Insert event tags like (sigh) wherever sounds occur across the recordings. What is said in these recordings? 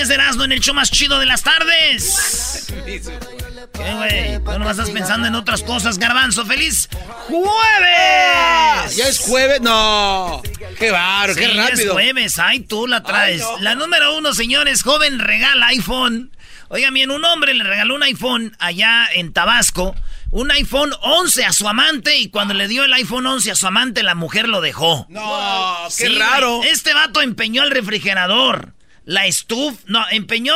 10 de Erasmo en el show más chido de las tardes. ¿Qué, güey? Tú no estás pensando en otras cosas, Garbanzo. ¡Feliz jueves! ¿Ya es jueves? No. Qué baro, qué Sí, rápido. es jueves. Ay, tú la traes. Ay, no. La número uno, señores. Joven regala iPhone. Oigan bien, un hombre le regaló un iPhone allá en Tabasco. Un iPhone 11 a su amante. Y cuando le dio el iPhone 11 a su amante, la mujer lo dejó. No, qué raro. Este vato empeñó el refrigerador, la estufa, no, empeñó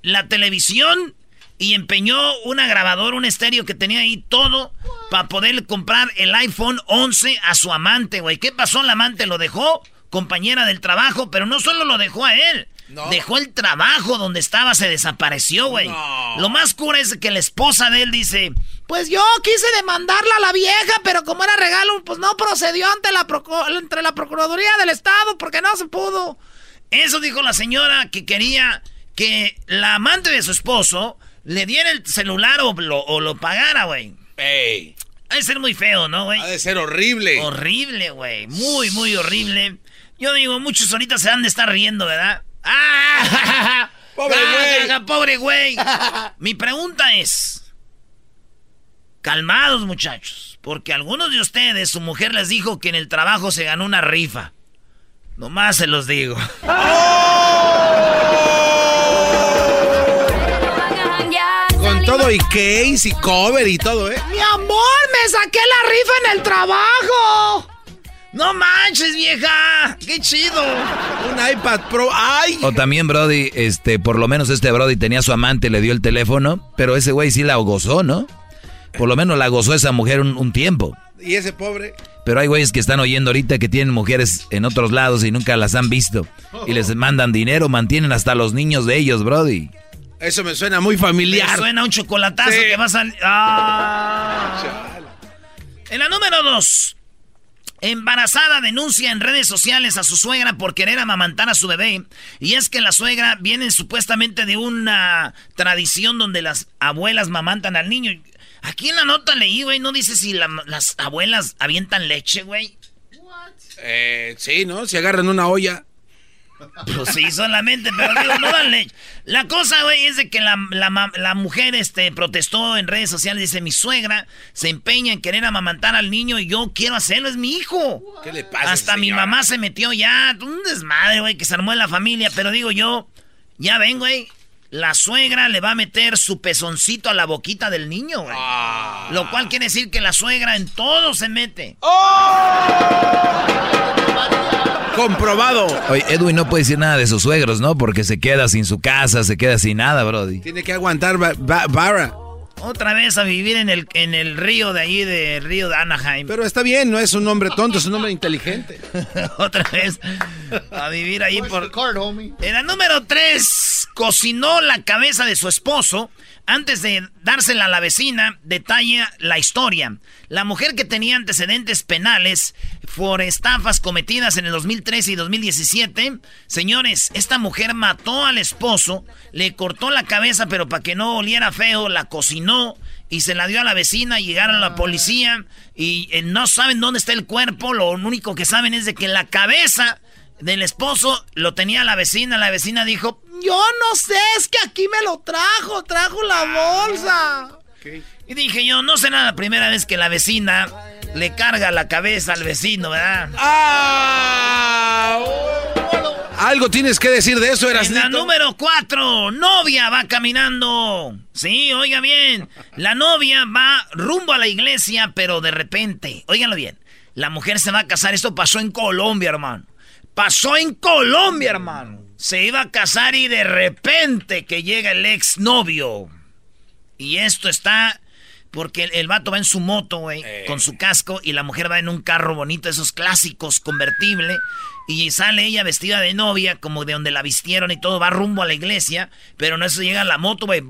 la televisión y empeñó una grabadora, un estéreo que tenía ahí todo para poder comprar el iPhone 11 a su amante, güey. ¿Qué pasó? La amante lo dejó, compañera del trabajo, pero no solo lo dejó a él. No. Dejó el trabajo donde estaba, se desapareció, güey. No. Lo más cura es que la esposa de él dice, pues yo quise demandarla a la vieja, pero como era regalo, pues no procedió ante la, entre la Procuraduría del Estado porque no se pudo. Eso dijo la señora que quería que la amante de su esposo le diera el celular o lo, o lo pagara, güey. Ey, Ha de ser muy feo, ¿no, güey? ha de ser horrible. Horrible, güey. Muy, muy horrible. Yo digo, muchos ahorita se han de estar riendo, ¿verdad? ¡Ah! (laughs) Pobre Ah, güey. jaja, ¡Pobre güey! Mi pregunta es... Calmados, muchachos. Porque algunos de ustedes, su mujer les dijo que en el trabajo se ganó una rifa. Nomás se los digo. Con todo y case y cover y todo, ¿eh? ¡Mi amor! ¡Me saqué la rifa en el trabajo! ¡No manches, vieja! ¡Qué chido! Un iPad Pro. ¡Ay! O también, Brody, este, por lo menos este Brody tenía a su amante, le dio el teléfono, pero ese güey sí la gozó, ¿no? Por lo menos la gozó esa mujer un, un tiempo. Y ese pobre. Pero hay güeyes que están oyendo ahorita que tienen mujeres en otros lados y nunca las han visto. Y les mandan dinero, mantienen hasta los niños de ellos, Brody. Eso me suena muy Me familiar. suena un chocolatazo Sí. que va a salir. ¡Ah! En la número dos. Embarazada denuncia en redes sociales a su suegra por querer amamantar a su bebé. Y es que la suegra viene supuestamente de una tradición donde las abuelas mamantan al niño. Aquí en la nota leí, güey, no dice si la- las abuelas avientan leche, güey. Eh, sí, ¿no? Si agarran una olla. Pues sí, solamente, pero digo, no dan leche. La cosa, güey, es de que la, la la mujer este, protestó en redes sociales. Dice, mi suegra se empeña en querer amamantar al niño y yo quiero hacerlo, es mi hijo. ¿Qué le pasa? Hasta mi mamá se metió ya. Un desmadre, güey, que se armó en la familia. Pero digo yo, ya ven, güey, la suegra le va a meter su pezoncito a la boquita del niño, güey. Ah. Lo cual quiere decir que la suegra en todo se mete. Comprobado. Oye, Edwin no puede decir nada de sus suegros, ¿no? Porque se queda sin su casa, se queda sin nada, Brody. Tiene que aguantar ba- ba- vara. Otra vez a vivir en el, en el río de allí, de río de Anaheim. Pero está bien, no es un hombre tonto, es un hombre inteligente. (laughs) Otra vez a vivir ahí por... En la número 3, cocinó la cabeza de su esposo antes de dársela a la vecina. Detalla la historia. La mujer que tenía antecedentes penales por estafas cometidas en el 2013 y 2017. Señores, esta mujer mató al esposo, le cortó la cabeza, pero para que no oliera feo, la cocinó y se la dio a la vecina. Llegaron la policía y eh, no saben dónde está el cuerpo. Lo único que saben es de que la cabeza del esposo lo tenía la vecina. La vecina dijo: Yo no sé, es que aquí me lo trajo, trajo la bolsa. Y dije yo, no será la primera vez que la vecina le carga la cabeza al vecino, ¿verdad? ¡Ah! Algo tienes que decir de eso, En la número 4, novia va caminando. Sí, oiga bien. La novia va rumbo a la iglesia, pero de repente, óiganlo bien, la mujer se va a casar. Esto pasó en Colombia, hermano. Pasó en Colombia, hermano. Se iba a casar y de repente que llega el exnovio. Y esto está, Porque el, vato va en su moto, güey, con su casco, y la mujer va en un carro bonito, esos clásicos, convertible. Y sale ella vestida de novia, como de donde la vistieron y todo, va rumbo a la iglesia, pero no eso llega la moto, güey.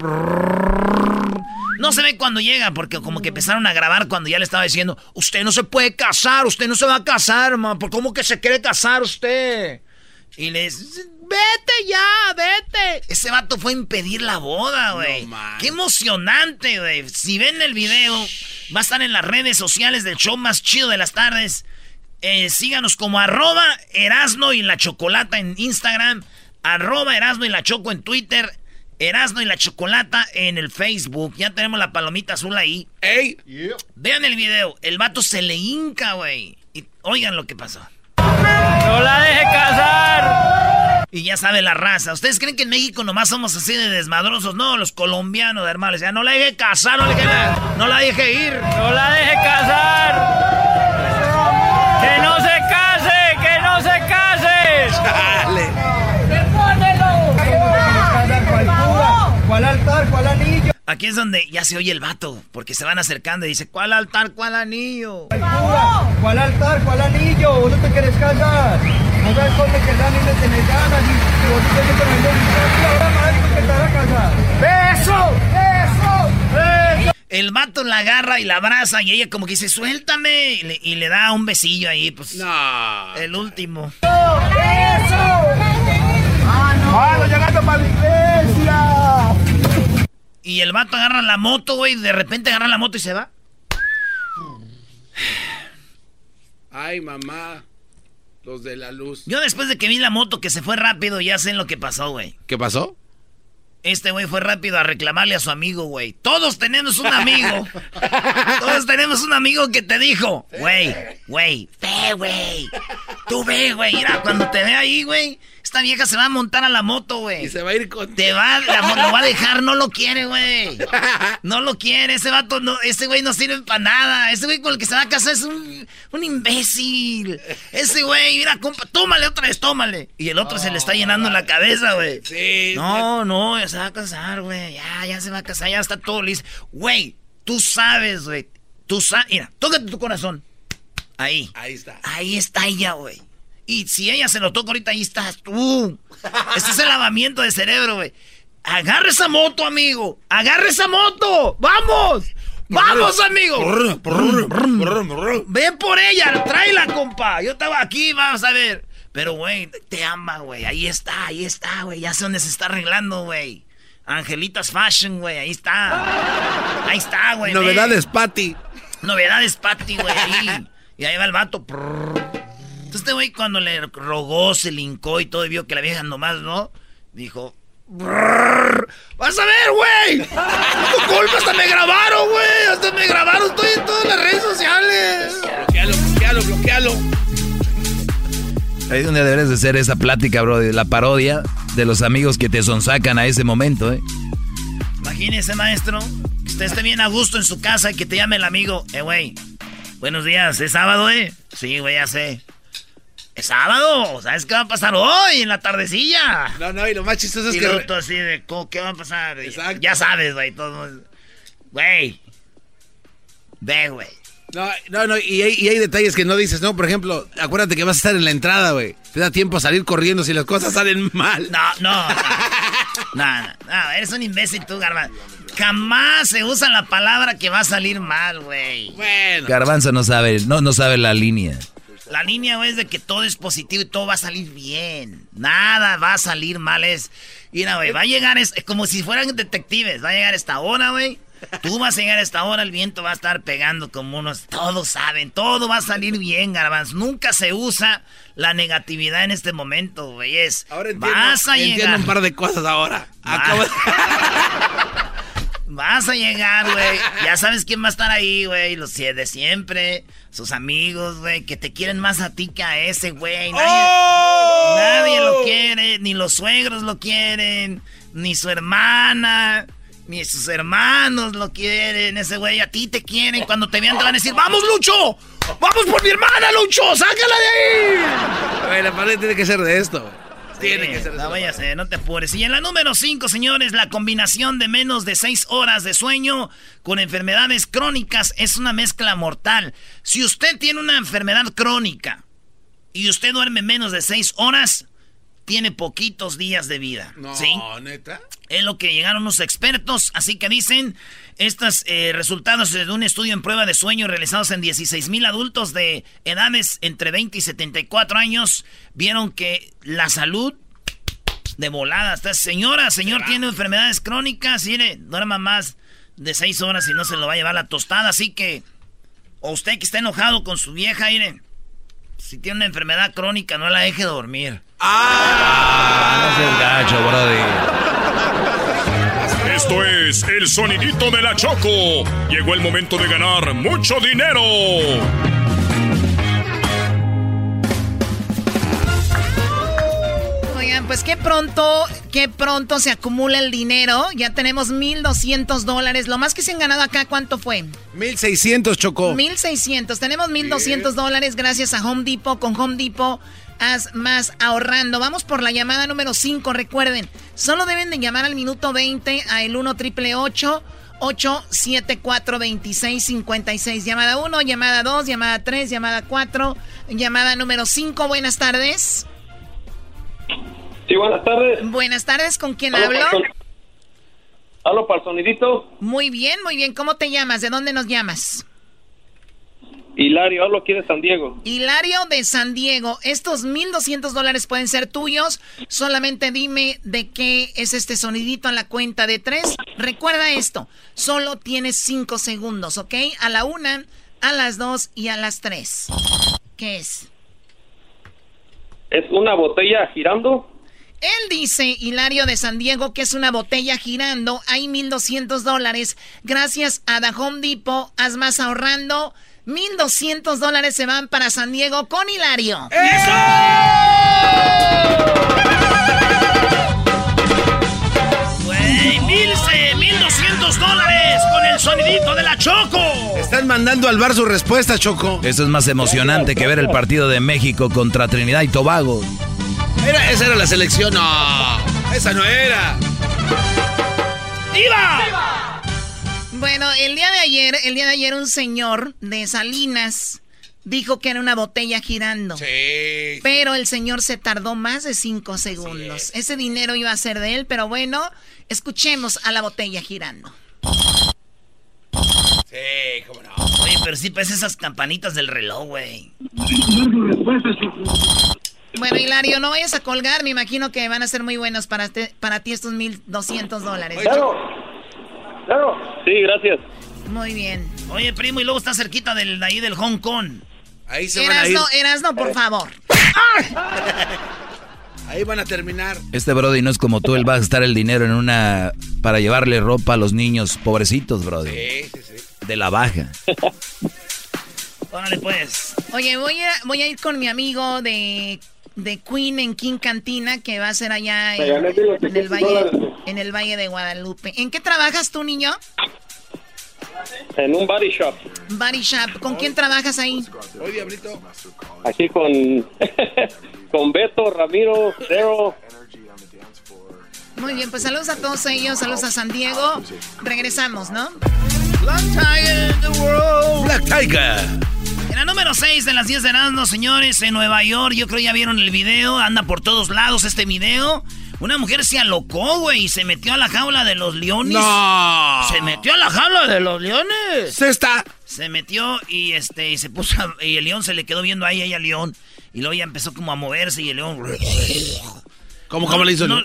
No se ve cuando llega, porque como que empezaron a grabar cuando ya le estaba diciendo, usted no se puede casar, usted no se va a casar, ma, ¿cómo que se quiere casar usted? Y le vete ya, vete. Ese vato fue a impedir la boda, güey. Qué emocionante, güey. Si ven el video, va a estar en las redes sociales del show más chido de las tardes. Eh, síganos como arroba Erasno y la Chocolata en Instagram, arroba Erasno y la Choco en Twitter, Erasno y la Chocolata en el Facebook. Ya tenemos la palomita azul ahí. ¡Ey! Vean el video, el vato se le hinca, güey. Y oigan lo que pasó. ¡No la deje casar! Y ya sabe la raza. ¿Ustedes creen que en México nomás somos así de desmadrosos? No, los colombianos, hermanos. Ya no la deje casar, no, no la deje ir. ¡No la deje casar! ¡Que no se case! ¡Que no se case! (laughs) ¡Dale! ¿Cuál altar? ¿Cuál anillo? Aquí es donde ya se oye el vato, porque se van acercando y dice, ¿cuál altar? ¿Cuál anillo? ¿Cuál altar? ¿Cuál anillo? ¿Vos no te querés casar? No sabes cómo que dan y me tenés ganas y, vos te que me ahora que te vas a casar. ¡Eso! ¡Eso! ¡Eso! El vato la agarra y la abraza y ella como que dice, suéltame. Y le, y le da un besillo ahí, pues. No. El último. ¡Eso! ¡Ah, no! ¡Mano, llegando para iglesia! Y el vato agarra la moto, güey. De repente agarra la moto y se va. Ay, mamá. Los de la luz. Yo después de que vi la moto que se fue rápido, ya sé lo que pasó, güey. ¿Qué pasó? Este güey fue rápido a reclamarle a su amigo, güey. Todos tenemos un amigo. (laughs) Todos tenemos un amigo que te dijo, güey, güey, ve, güey. Tú ve, güey. Mira, cuando te ve ahí, güey, esta vieja se va a montar a la moto, güey. Y se va a ir con... Te va, la, lo va a dejar, no lo quiere, güey. (laughs) No lo quiere, ese vato, no, ese güey no sirve para nada. Ese güey con el que se va a casar es un, un imbécil. Ese güey, mira, compa, tómale otra vez, tómale. Y el otro se le está llenando la cabeza, güey. Sí. No, no, ya se va a casar, güey. Ya, ya se va a casar, ya está todo listo. Güey, tú sabes, güey. Tú sabes, mira, tócate tu corazón. Ahí. Ahí está. Ahí está ella, güey. Y si ella se lo toca ahorita, ahí estás tú. Este es el lavamiento de cerebro, güey. Agarra esa moto, amigo. Agarra esa moto. ¡Vamos! ¡Vamos, amigo! Ven por ella, tráela, compa. Yo estaba aquí, vamos a ver. Pero, güey, te ama, güey. Ahí está, ahí está, güey. Ya sé dónde se está arreglando, güey. Angelitas Fashion, güey. Ahí está. Ahí está, güey. Novedades, Patty. Novedades, Patty, güey. Ahí. Y ahí va el vato. Entonces este güey cuando le rogó, se lincó y todo y vio que la vieja nomás, ¿no? Dijo... ¡Vas a ver, güey! ¡Tu culpa! ¡Hasta me grabaron, güey! ¡Hasta me grabaron! Estoy en todas las redes sociales. Bloquealo, bloquealo, bloquealo. Ahí es donde deberes de ser esa plática, bro, de la parodia de los amigos que te sonsacan a ese momento, ¿eh? Imagínese, maestro, que usted esté bien a gusto en su casa y que te llame el amigo. Eh, güey, buenos días, ¿es sábado, eh? Sí, güey, ya sé. Es sábado, ¿sabes qué va a pasar hoy en la tardecilla? No, no, y lo más chistoso es y que. Todo así de, ¿qué va a pasar? Exacto. Ya sabes, güey, todo. Güey. Ve, güey. No, no, no, y hay, y hay, detalles que no dices, ¿no? Por ejemplo, acuérdate que vas a estar en la entrada, güey. Te da tiempo a salir corriendo si las cosas salen mal. No, no. no, no, no, eres un imbécil tú, Garbanzo. Jamás se usa la palabra que va a salir mal, güey. Bueno. Garbanzo no sabe, no, no sabe la línea. La línea, es de que todo es positivo y todo va a salir bien. Nada va a salir mal. Es, mira, güey, va a llegar, es, como si fueran detectives. Va a llegar esta hora, güey. Tú vas a llegar a esta hora, el viento va a estar pegando como unos. Todos saben, todo va a salir bien, garbanzo. Nunca se usa la negatividad en este momento, güey. Es. Ahora entiendo, vas a entiendo llegar. un par de cosas ahora. Acabo de... (laughs) Vas a llegar, güey. Ya sabes quién va a estar ahí, güey. Los de siempre. Sus amigos, güey. Que te quieren más a ti que a ese, güey. Nadie, ¡Oh! nadie lo quiere. Ni los suegros lo quieren. Ni su hermana. Ni sus hermanos lo quieren. Ese güey a ti te quieren. Cuando te vean te van a decir, ¡Vamos, Lucho! ¡Vamos por mi hermana, Lucho! ¡Sácala de ahí! Güey, la pared tiene que ser de esto, güey. Tiene que ser No ser, no te apures. Y en la número 5, señores, la combinación de menos de 6 horas de sueño con enfermedades crónicas es una mezcla mortal. Si usted tiene una enfermedad crónica y usted duerme menos de 6 horas, tiene poquitos días de vida. No, ¿Sí? neta. Es lo que llegaron los expertos, así que dicen estos eh, resultados de un estudio en prueba de sueño realizados en 16 mil adultos de edades entre 20 y 74 años, vieron que la salud de volada. Esta señora, señor tiene enfermedades crónicas, mire, duerma más de 6 horas y no se lo va a llevar la tostada, así que, o usted que está enojado con su vieja, mire, si tiene una enfermedad crónica, no la deje dormir. Ah, no gacho, brody. Esto es el sonidito de la Choco. Llegó el momento de ganar mucho dinero. Pues qué pronto, qué pronto se acumula el dinero. Ya tenemos 1.200 dólares. Lo más que se han ganado acá, ¿cuánto fue? 1600 chocó. 1.600. Tenemos 1.200 dólares gracias a Home Depot. Con Home Depot haz más ahorrando. Vamos por la llamada número 5. Recuerden, solo deben de llamar al minuto 20 a el 1 triple 874 2656 Llamada 1, llamada 2, llamada 3, llamada 4, llamada número 5. Buenas tardes. Sí, buenas tardes. Buenas tardes, ¿con quién Hablo hablo? para el para sonidito. Muy bien, muy bien. ¿Cómo te llamas? ¿De dónde nos llamas? Hilario, hablo aquí de San Diego. Hilario de San Diego. Estos 1.200 dólares pueden ser tuyos. Solamente dime de qué es este sonidito a la cuenta de tres. Recuerda esto. Solo tienes cinco segundos, ¿ok? A la una, a las dos y a las tres. ¿Qué es? ¿Es una botella girando? Él dice, Hilario de San Diego, que es una botella girando. Hay 1.200 dólares. Gracias a The Home Depot. Haz más ahorrando. 1.200 dólares se van para San Diego con Hilario. Güey, se- 1200 dólares con el sonidito de la Choco. Están mandando al bar su respuesta, Choco. Eso es más emocionante que ver el partido de México contra Trinidad y Tobago. Era, esa era la selección. No, esa no era. ¡Viva! Bueno, el día de ayer, el día de ayer un señor de Salinas dijo que era una botella girando. Sí. Pero el señor se tardó más de cinco segundos. Ese dinero iba a ser de él, pero bueno, escuchemos a la botella girando. Sí, cómo no. Oye, pero sí parece esas campanitas del reloj, güey. Bueno, Hilario, no vayas a colgar. Me imagino que van a ser muy buenos para, te- para ti estos 1.200 dólares. Claro. Claro. Sí, gracias. Muy bien. Oye, primo, y luego está cerquita del, de ahí del Hong Kong. Ahí se van a ir. Erasno, Erasno, por favor. (laughs) Ahí van a terminar. Este Brody no es como tú, él va a gastar el dinero en una... para llevarle ropa a los niños pobrecitos, Brody. Sí, sí, sí. De la baja. (laughs) Órale, pues. Oye, voy a, voy a ir con mi amigo de, de Queen en King Cantina, que va a ser allá en, en el valle, en el Valle de Guadalupe. ¿En qué trabajas tú, niño? En un body shop. Body Shop. ¿Con quién trabajas ahí? Oye, Diablito. Aquí con, (laughs) con Beto, Ramiro, Cero. Muy bien, pues saludos a todos ellos, saludos a San Diego. Regresamos, ¿no? Black Tiger. En la número 6 de las 10 de Erasmus, señores, en Nueva York, yo creo ya vieron el video, anda por todos lados este video. Una mujer se alocó, güey, y se metió a la jaula de los leones. No. Se metió a la jaula de los leones. Se está. Se metió y este y se puso a- y el león se le quedó viendo ahí ella al león y luego ya empezó como a moverse y el león ¿Cómo, cómo le hizo? no,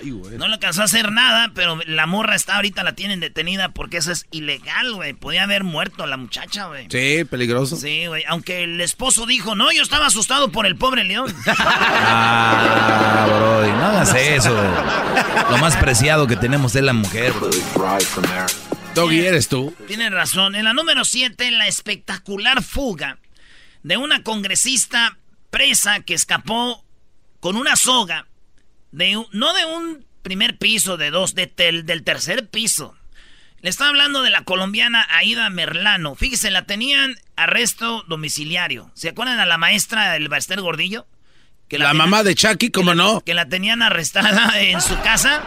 Ay, güey. no le alcanzó a hacer nada, pero la morra está ahorita la tienen detenida porque eso es ilegal, güey. Podía haber muerto la muchacha, güey. Sí, peligroso. Sí, güey. Aunque el esposo dijo, no, yo estaba asustado por el pobre león. (laughs) Ah, Brody, no hagas eso. Lo más preciado que tenemos es la mujer. Doggy, eres tú. Tienen razón. En la número 7, la espectacular fuga de una congresista presa que escapó con una soga, de un- no de un primer piso, de dos, de tel- del tercer piso. Le está hablando de la colombiana Aida Merlano. Fíjese, la tenían arresto domiciliario. ¿Se acuerdan a la maestra del Baster Gordillo? la, mamá de Chucky, ¿cómo no? Que la tenían arrestada en su casa.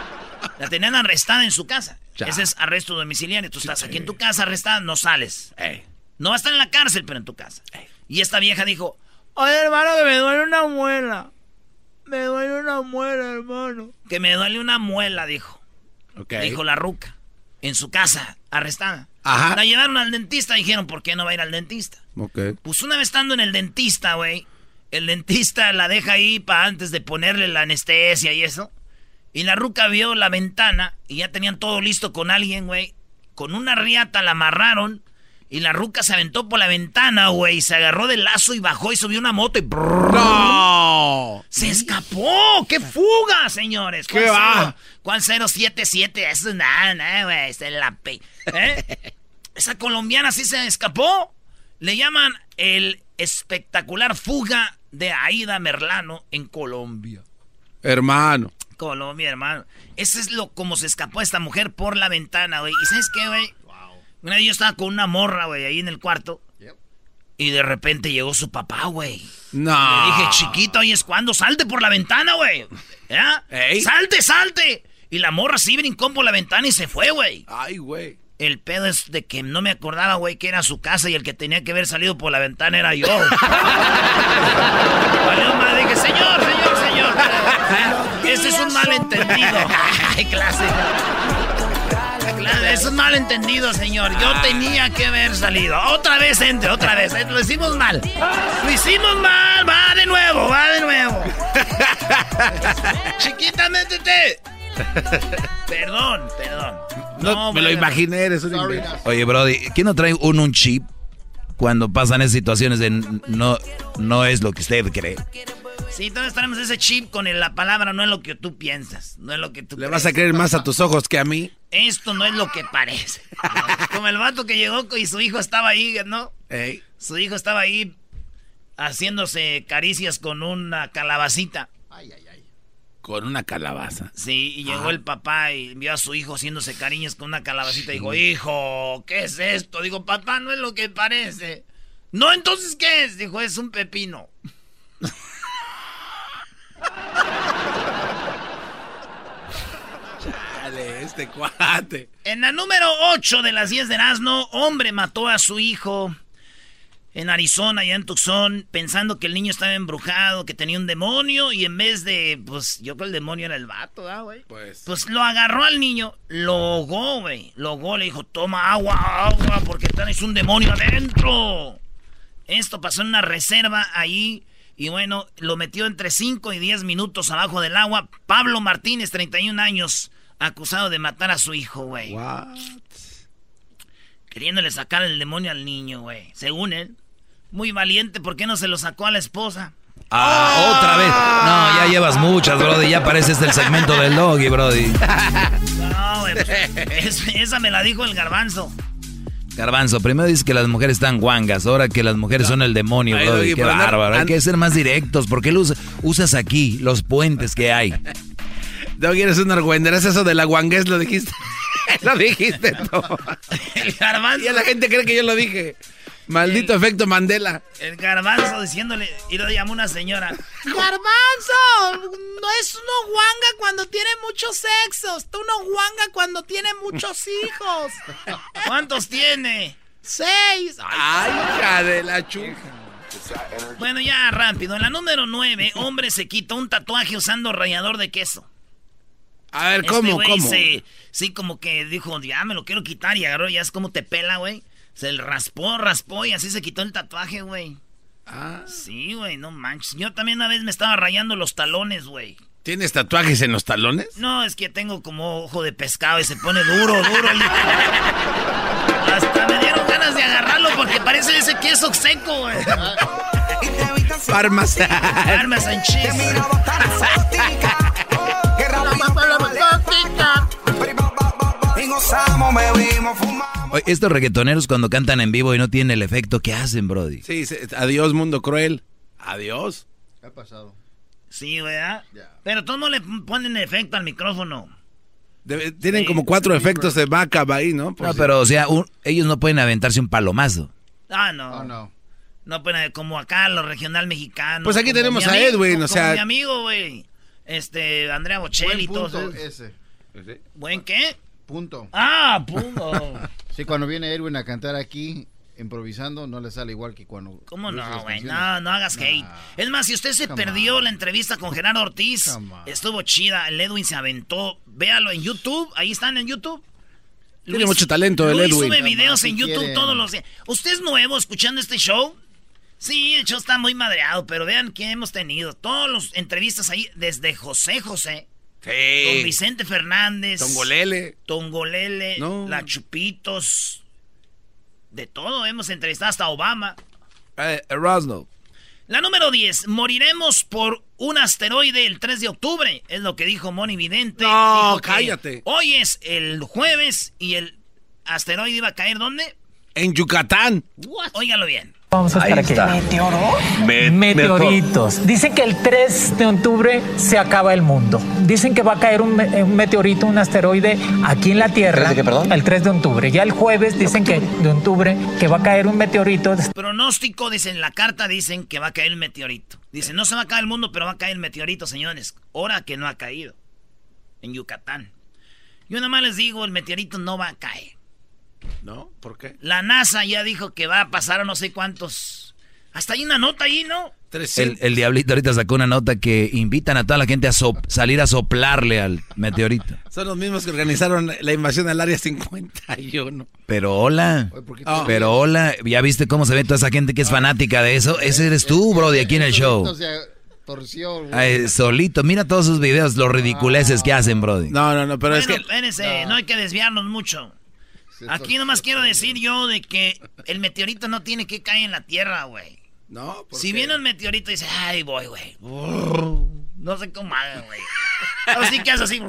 La tenían arrestada en su casa. Ese es arresto domiciliario. Tú estás aquí en tu casa arrestada, no sales. No va a estar en la cárcel, pero en tu casa. Y esta vieja dijo, oye hermano, que me duele una muela. Me duele una muela, hermano. Que me duele una muela, dijo. Dijo la ruca. En su casa, arrestada. Ajá. La llevaron al dentista, dijeron, ¿por qué no va a ir al dentista? Ok. Pues una vez estando en el dentista, güey, el dentista la deja ahí para antes de ponerle la anestesia y eso. Y la ruca vio la ventana y ya tenían todo listo con alguien, güey. Con una riata la amarraron y la ruca se aventó por la ventana, güey. Se agarró del lazo y bajó y subió una moto y... ¡No! ¡Se escapó! ¡Qué fuga, señores! ¿Qué va? ¿Cuál 077? Eso es nada, nada, güey. Es la pe... ¿Eh? (laughs) Esa colombiana sí se escapó. Le llaman el espectacular fuga de Aida Merlano en Colombia. Hermano. Colombia, hermano. Ese es lo como se escapó esta mujer por la ventana, güey. ¿Y sabes qué, güey? Una vez yo estaba con una morra, güey, ahí en el cuarto. Y de repente llegó su papá, güey. No. Le dije, chiquito, ahí es cuando, salte por la ventana, güey. ¿Ya? Salte, salte. Y la morra sí brincó por la ventana y se fue, güey. Ay, güey. El pedo es de que no me acordaba, güey, que era su casa y el que tenía que haber salido por la ventana era yo. (laughs) Vale, madre, dije, señor, señor, señor. (laughs) Ese es un malentendido. (laughs) Ay, clase. Es un malentendido, señor. Yo tenía que haber salido. Otra vez entre, otra vez. Lo hicimos mal. Lo hicimos mal. Va de nuevo, va de nuevo. (laughs) Chiquita, métete. Perdón, perdón. No, me lo imaginé, eres un Oye, Brody, ¿quién no trae un, un chip cuando pasan esas situaciones de no, no es lo que usted cree? Sí, todos tenemos ese chip con la palabra, no es lo que tú piensas, no es lo que tú Le vas a creer más a tus ojos que a mí. Esto no es lo que parece. (laughs) Como el vato que llegó y su hijo estaba ahí, ¿no? Su hijo estaba ahí haciéndose caricias con una calabacita. Ay, ay, ay. Con una calabaza. Sí, y llegó el papá y vio a su hijo haciéndose cariños con una calabacita y dijo, hijo, ¿qué es esto? Digo, papá, no es lo que parece. No, entonces, ¿qué es? Dijo, es un pepino. (laughs) Chale, este cuate. En la número 8 de las 10 de Erasmo, hombre mató a su hijo en Arizona, y en Tucson, pensando que el niño estaba embrujado, que tenía un demonio, y en vez de, pues, yo creo que el demonio era el vato, güey? Pues. Pues lo agarró al niño, lo ahogó, güey. Lo ahogó, le dijo, toma agua, agua, porque es un demonio adentro. Esto pasó en una reserva ahí y bueno, lo metió entre 5 y 10 minutos abajo del agua. Pablo Martínez, 31 años, acusado de matar a su hijo, güey. Queriéndole sacar el demonio al niño, güey. Según él. Muy valiente, ¿por qué no se lo sacó a la esposa? Ah, otra vez. No, ya llevas muchas, Brody. Ya pareces del segmento del doggy, Brody. (laughs) No, güey. Pues, esa me la dijo el garbanzo. Garbanzo, primero dices que las mujeres están guangas, ahora que las mujeres son el demonio, Ay, Qué bárbaro. Hay que ser más directos. ¿Por qué usas aquí los puentes que hay? No quieres un argüender, eso de la guanguez lo dijiste. (laughs) lo dijiste todo. (laughs) El garbanzo. Y la gente cree que yo lo dije. Maldito efecto Mandela. El garbanzo diciéndole, y lo llamó una señora. Garbanzo, no es uno guanga cuando tiene muchos sexos. Tú no guanga cuando tiene muchos hijos. ¿Cuántos tiene? Seis. Ay, hija de la chuja. Bueno, ya rápido. En la número nueve, hombre se quitó un tatuaje usando rallador de queso. A ver, ¿cómo? Este ¿Cómo? sí, como que dijo, ya me lo quiero quitar y agarró, ya es como te pela, güey. Se le raspó, raspó y así se quitó el tatuaje, güey. Ah. Sí, güey, no manches. Yo también una vez me estaba rayando los talones, güey. ¿Tienes tatuajes en los talones? No, es que tengo como ojo de pescado y se pone duro, duro. (laughs) Hasta me dieron ganas de agarrarlo porque parece ese queso seco, güey. Parmesan. Parmesan cheese. Estos reggaetoneros cuando cantan en vivo y no tienen el efecto, ¿qué hacen, Brody? Sí, adiós, mundo cruel. Adiós. ¿Qué ha pasado? Sí, ¿verdad? Pero todos no le ponen efecto al micrófono. tienen como cuatro efectos de backup ahí, ¿no? no, pero o sea, ellos no pueden aventarse un palomazo. Ah, no. Oh, no. No, pues como acá, lo regional mexicano. Pues aquí tenemos a Edwin, o sea. mi amigo, güey. Este, Andrea Bocelli y todo. ese. ¿Buen qué? Punto. Ah, punto. (laughs) sí, cuando viene Edwin a cantar aquí, improvisando, no le sale igual que cuando. ¿Cómo no, güey? No, no hagas hate. Es más, si usted se perdió la entrevista con Gerardo Ortiz, estuvo chida. El Edwin se aventó. Véalo en YouTube. Ahí están en YouTube. Tiene mucho talento el Luis Edwin. sube videos en YouTube todos los días. ¿Usted es nuevo escuchando este show? Sí, el show está muy madreado, pero vean quién hemos tenido. Todas las entrevistas ahí, desde José José. Don Vicente Fernández. Tongolele. Tongolele. La Chupitos. De todo, hemos entrevistado hasta Obama. Eh, Erasmo. La número 10. Moriremos por un asteroide el 3 de octubre. Es lo que dijo Moni Vidente. No, cállate. Hoy es el jueves y el asteroide iba a caer ¿dónde? En Yucatán. Óigalo bien. Vamos a estar aquí. ¿Meteoro? Meteoritos. Dicen que el 3 de octubre se acaba el mundo. Dicen que va a caer un, meteorito, un asteroide aquí en la Tierra. ¿El qué, perdón? El 3 de octubre. Ya el jueves dicen que de octubre que va a caer un meteorito. Pronóstico, dicen en la carta, dicen que va a caer el meteorito. Dicen, no se va a caer el mundo, pero va a caer el meteorito, señores. Hora que no ha caído. En Yucatán. Yo nada más les digo, el meteorito no va a caer. ¿No? ¿Por qué? La NASA ya dijo que va a pasar a no sé cuántos. Hasta hay una nota ahí, ¿no? El, el, diablito ahorita sacó una nota que invitan a toda la gente a salir a soplarle al meteorito. (laughs) Son los mismos que organizaron la invasión al área 51. Pero hola, pero hola, ¿ya viste cómo se ve toda esa gente que es fanática de eso? Ese eres tú, bro, de aquí en el show. Torció, solito, mira todos sus videos, los ridiculeces que hacen, Brody. No, no, no, pero es que. Espérense, no hay que desviarnos mucho. Aquí nomás quiero decir yo de que el meteorito no tiene que caer en la Tierra, güey. No, Si viene un meteorito y dice, ay, voy, güey. No sé cómo haga, güey. Así que hace así.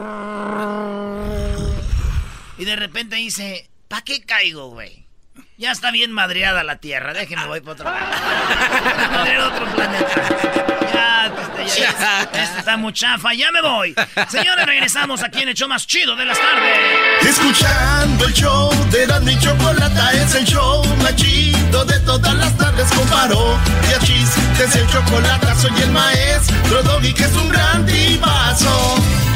Y de repente dice, ¿pa' qué caigo, güey? Ya está bien madreada la Tierra, déjenme voy para otro lado. otro planeta. Este, (laughs) está muy chafa, ya me voy. Señores, regresamos aquí en el show más chido de las tardes. Escuchando el show de la y Chocolata es el show más chido de todas las tardes con Paro y Achis. Desde el chocolate soy el maestro Doggy que es un gran tipazo.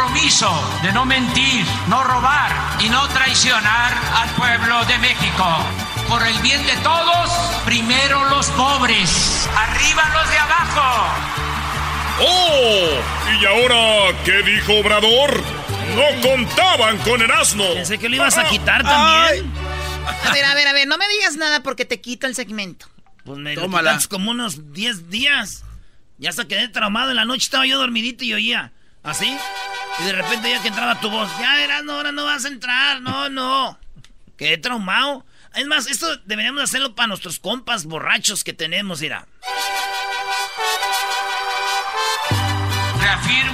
Compromiso de no mentir, no robar y no traicionar al pueblo de México. Por el bien de todos, primero los pobres, arriba los de abajo. ¡Oh! ¿Y ahora qué dijo Obrador? No contaban con el asno. Pensé que lo ibas a quitar también. A ver, a ver, a ver, no me digas nada porque te quito el segmento. Pues me Tómala. lo como unos 10 días. Ya hasta quedé traumado. En la noche estaba yo dormidito y oía. ¿Así? Y de repente ya que entraba tu voz. Ya, era, no, ahora no vas a entrar. No, no. Quedé traumado. Es más, esto deberíamos hacerlo para nuestros compas borrachos que tenemos, mira.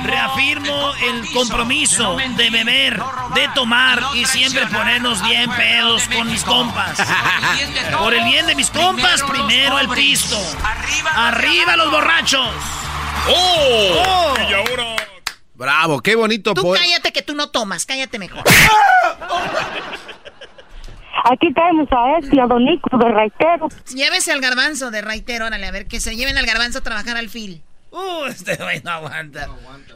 Reafirmo, el, compromiso de, beber, de tomar y siempre ponernos bien pedos con mis compas. Por el bien de mis compas, primero, el pisto. Arriba, los borrachos. ¡Oh! ¡Oh! Y ahora. Bravo, qué bonito. Tú cállate que tú no tomas, cállate mejor. (laughs) Aquí tenemos a este, a Don Nico de Raitero. Llévese al garbanzo de Raitero, órale, a ver, que se lleven al garbanzo a trabajar al fil. Uh, este güey no aguanta.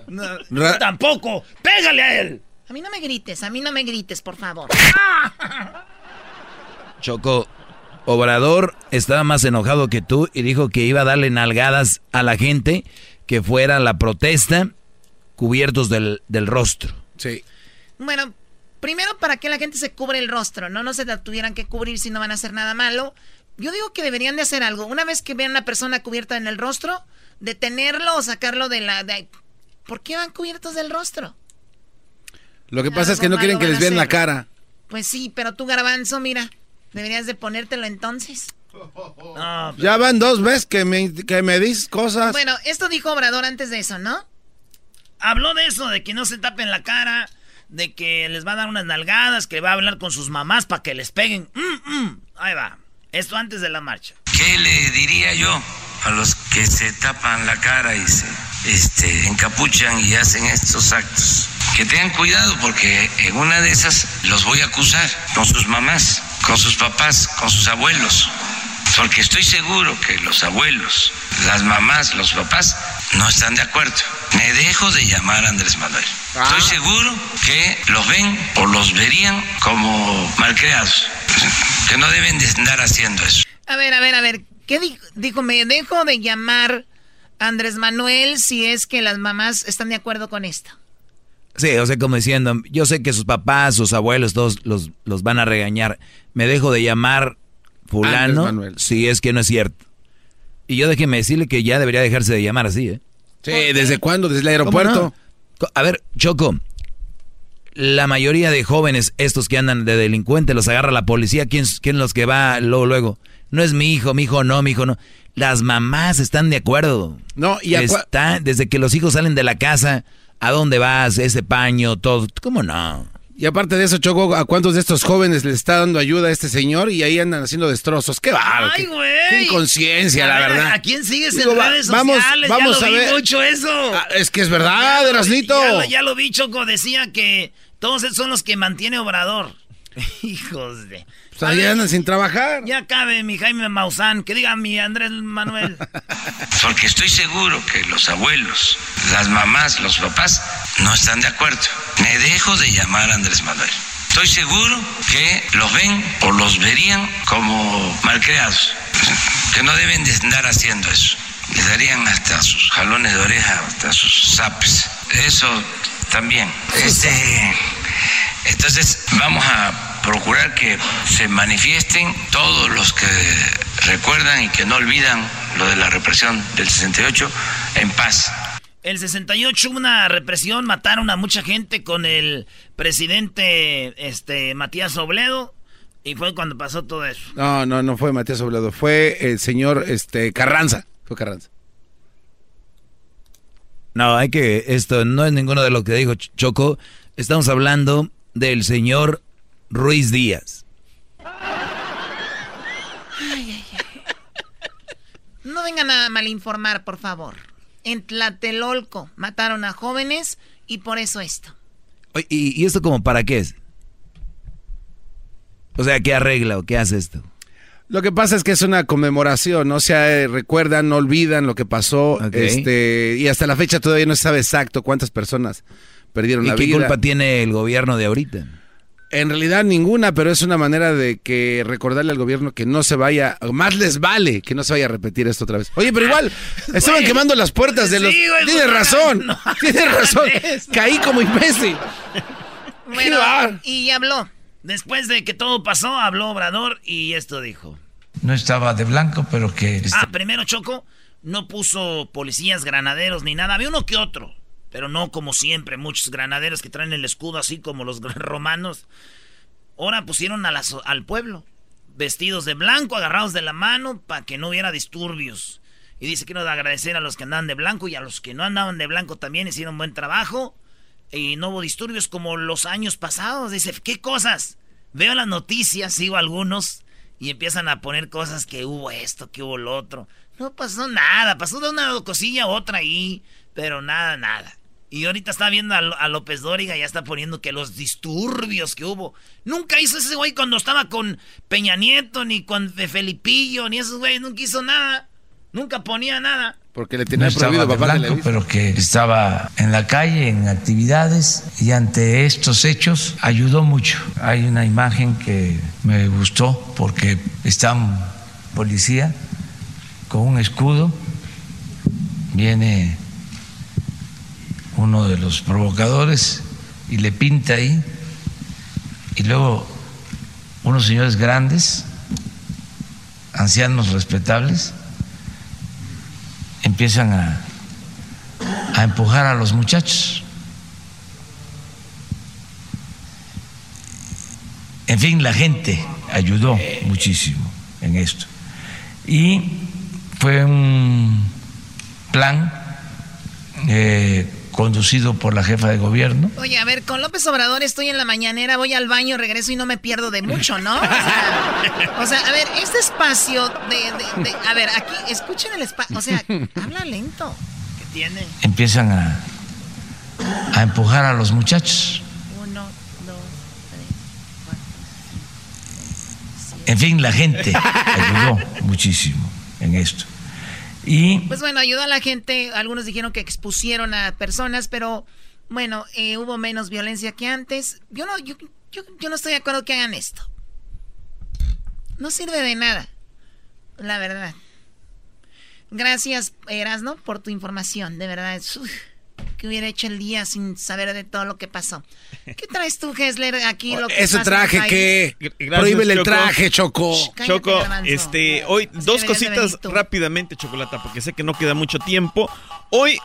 No, tampoco. Pégale a él. A mí no me grites, a mí no me grites, por favor. (laughs) Choco, Obrador estaba más enojado que tú y dijo que iba a darle nalgadas a la gente que fuera a la protesta cubiertos del, del rostro. Sí. Bueno, primero para que la gente se cubre el rostro, ¿no? No se la tuvieran que cubrir si no van a hacer nada malo. Yo digo que deberían de hacer algo. Una vez que vean a una persona cubierta en el rostro, detenerlo o sacarlo de la... ¿Por qué van cubiertos del rostro? Lo que pasa es que no quieren que les vean la cara. Pues sí, pero tú garbanzo, mira, deberías de ponértelo entonces. ya van dos veces que me, que me dices cosas. Bueno, esto dijo Obrador antes de eso, ¿no? Habló de eso, de que no se tapen la cara, de que les va a dar unas nalgadas, que va a hablar con sus mamás para que les peguen. Mm, mm. Ahí va. Esto antes de la marcha. ¿Qué le diría yo a los que se tapan la cara y se este, encapuchan y hacen estos actos? que tengan cuidado porque en una de esas los voy a acusar con sus mamás, con sus papás, con sus abuelos. Porque estoy seguro que los abuelos, las mamás, los papás no están de acuerdo. Me dejo de llamar Andrés Manuel. Estoy ah. seguro que los ven o los verían como malcriados, (laughs) que no deben de andar haciendo eso. A ver, a ver, a ver, ¿qué dijo? Me dejo de llamar Andrés Manuel si es que las mamás están de acuerdo con esto. Sí, o sea, como diciendo, yo sé que sus papás, sus abuelos, todos los, los van a regañar. Me dejo de llamar fulano si es que no es cierto. Y yo déjeme decirle que ya debería dejarse de llamar así, ¿eh? Sí, ¿desde cuándo? ¿Desde el aeropuerto? A ver, Choco, la mayoría de jóvenes, estos que andan de delincuentes, los agarra la policía. ¿Quién, quién los que va luego, luego? No es mi hijo, mi hijo no, mi hijo no. Las mamás están de acuerdo. No, y Está, desde que los hijos salen de la casa, ¿a dónde vas? Ese paño, todo. ¿Cómo no? Y aparte de eso, Choco, ¿a cuántos de estos jóvenes le está dando ayuda a este señor? Y ahí andan haciendo destrozos. ¡Qué bárbaro! ¡Ay, güey! ¡Qué inconsciencia, la verdad! ¿A quién sigues en redes sociales? Vamos, ya lo vi mucho eso. Ah, es que es verdad, Erasnito. Ya, ya, lo vi, Choco. Decía que todos esos son los que mantiene Obrador. (laughs) Hijos de... Pues ahí andan sin trabajar. Ya cabe mi Jaime Maussan, que diga mi Andrés Manuel. (laughs) Porque estoy seguro que los abuelos, las mamás, los papás no están de acuerdo. Me dejo de llamar Andrés Manuel. Estoy seguro que los ven o los verían como malcriados, (laughs) que no deben de andar haciendo eso. Les darían hasta sus jalones de oreja, hasta sus zapes. Eso también. Este, entonces vamos a procurar que se manifiesten todos los que recuerdan y que no olvidan lo de la represión del 68 en paz. El 68 una represión, mataron a mucha gente con el presidente este Matías Obledo y fue cuando pasó todo eso. No, no, no fue Matías Obledo, fue el señor este Carranza, fue Carranza. No, hay que esto no es ninguno de lo que dijo Choco, estamos hablando del señor Ruiz Díaz. No vengan a malinformar, por favor. En Tlatelolco mataron a jóvenes y por eso esto. ¿Y, esto como para qué es? O sea, ¿qué arregla o qué hace esto? Lo que pasa es que es una conmemoración, ¿no? O sea, recuerdan, no olvidan lo que pasó. Este, y hasta la fecha todavía no se sabe exacto cuántas personas perdieron la vida. ¿Y qué culpa tiene el gobierno de ahorita? En realidad ninguna, pero es una manera de que recordarle al gobierno que no se vaya, más les vale que no se vaya a repetir esto otra vez. Oye, pero igual, (laughs) estaban quemando las puertas de los... Tienes pues, razón, (laughs) tienes razón. Caí como imbécil. (laughs) Bueno, y habló. Después de que todo pasó, habló Obrador y esto dijo. No estaba de blanco, pero que... Ah, primero Choco, no puso policías, granaderos ni nada. Había uno que otro pero no como siempre, muchos granaderos que traen el escudo así como los (laughs) romanos. Ahora pusieron a al pueblo, vestidos de blanco, agarrados de la mano, para que no hubiera disturbios. Y dice que no de agradecer a los que andaban de blanco y a los que no andaban de blanco también hicieron buen trabajo. Y no hubo disturbios como los años pasados. Dice, ¿qué cosas? Veo las noticias, sigo algunos y empiezan a poner cosas que hubo esto, que hubo lo otro. No pasó nada, pasó de una cosilla a otra ahí, pero nada, nada. Y ahorita está viendo a, López Dóriga, ya está poniendo que los disturbios que hubo. Nunca hizo ese güey cuando estaba con Peña Nieto, ni con Felipillo, ni esos güeyes, nunca hizo nada. Nunca ponía nada. Porque le tenía prohibido papá blanco, pero que estaba en la calle, en actividades, y ante estos hechos ayudó mucho. Hay una imagen que me gustó porque está un policía con un escudo, viene uno de los provocadores y le pinta ahí. Y luego unos señores grandes, ancianos respetables, empiezan a, a empujar a los muchachos. En fin, la gente ayudó muchísimo en esto. Y fue un plan eh, conducido por la jefa de gobierno. Oye, a ver, con López Obrador estoy en la mañanera, voy al baño, regreso y no me pierdo de mucho, ¿no? O sea, a ver, este espacio de, A ver, aquí, escuchen el espacio, o sea, habla lento. ¿Qué tiene? Empiezan a, a empujar a los muchachos. Uno, dos, tres, cuatro, En fin, la gente ayudó muchísimo en esto. Pues bueno, ayudó a la gente. Algunos dijeron que expusieron a personas, pero bueno, eh, hubo menos violencia que antes. Yo no, yo, yo, yo no estoy de acuerdo que hagan esto. No sirve de nada, la verdad. Gracias, Erasno, por tu información. De verdad, que hubiera hecho el día sin saber de todo lo que pasó. ¿Qué traes tú, Hessler, aquí? Lo que Ese traje que... Prohíbele el traje, Choco. Choco, este, hoy, dos cositas rápidamente, Chocolata, porque sé que no queda mucho tiempo. Hoy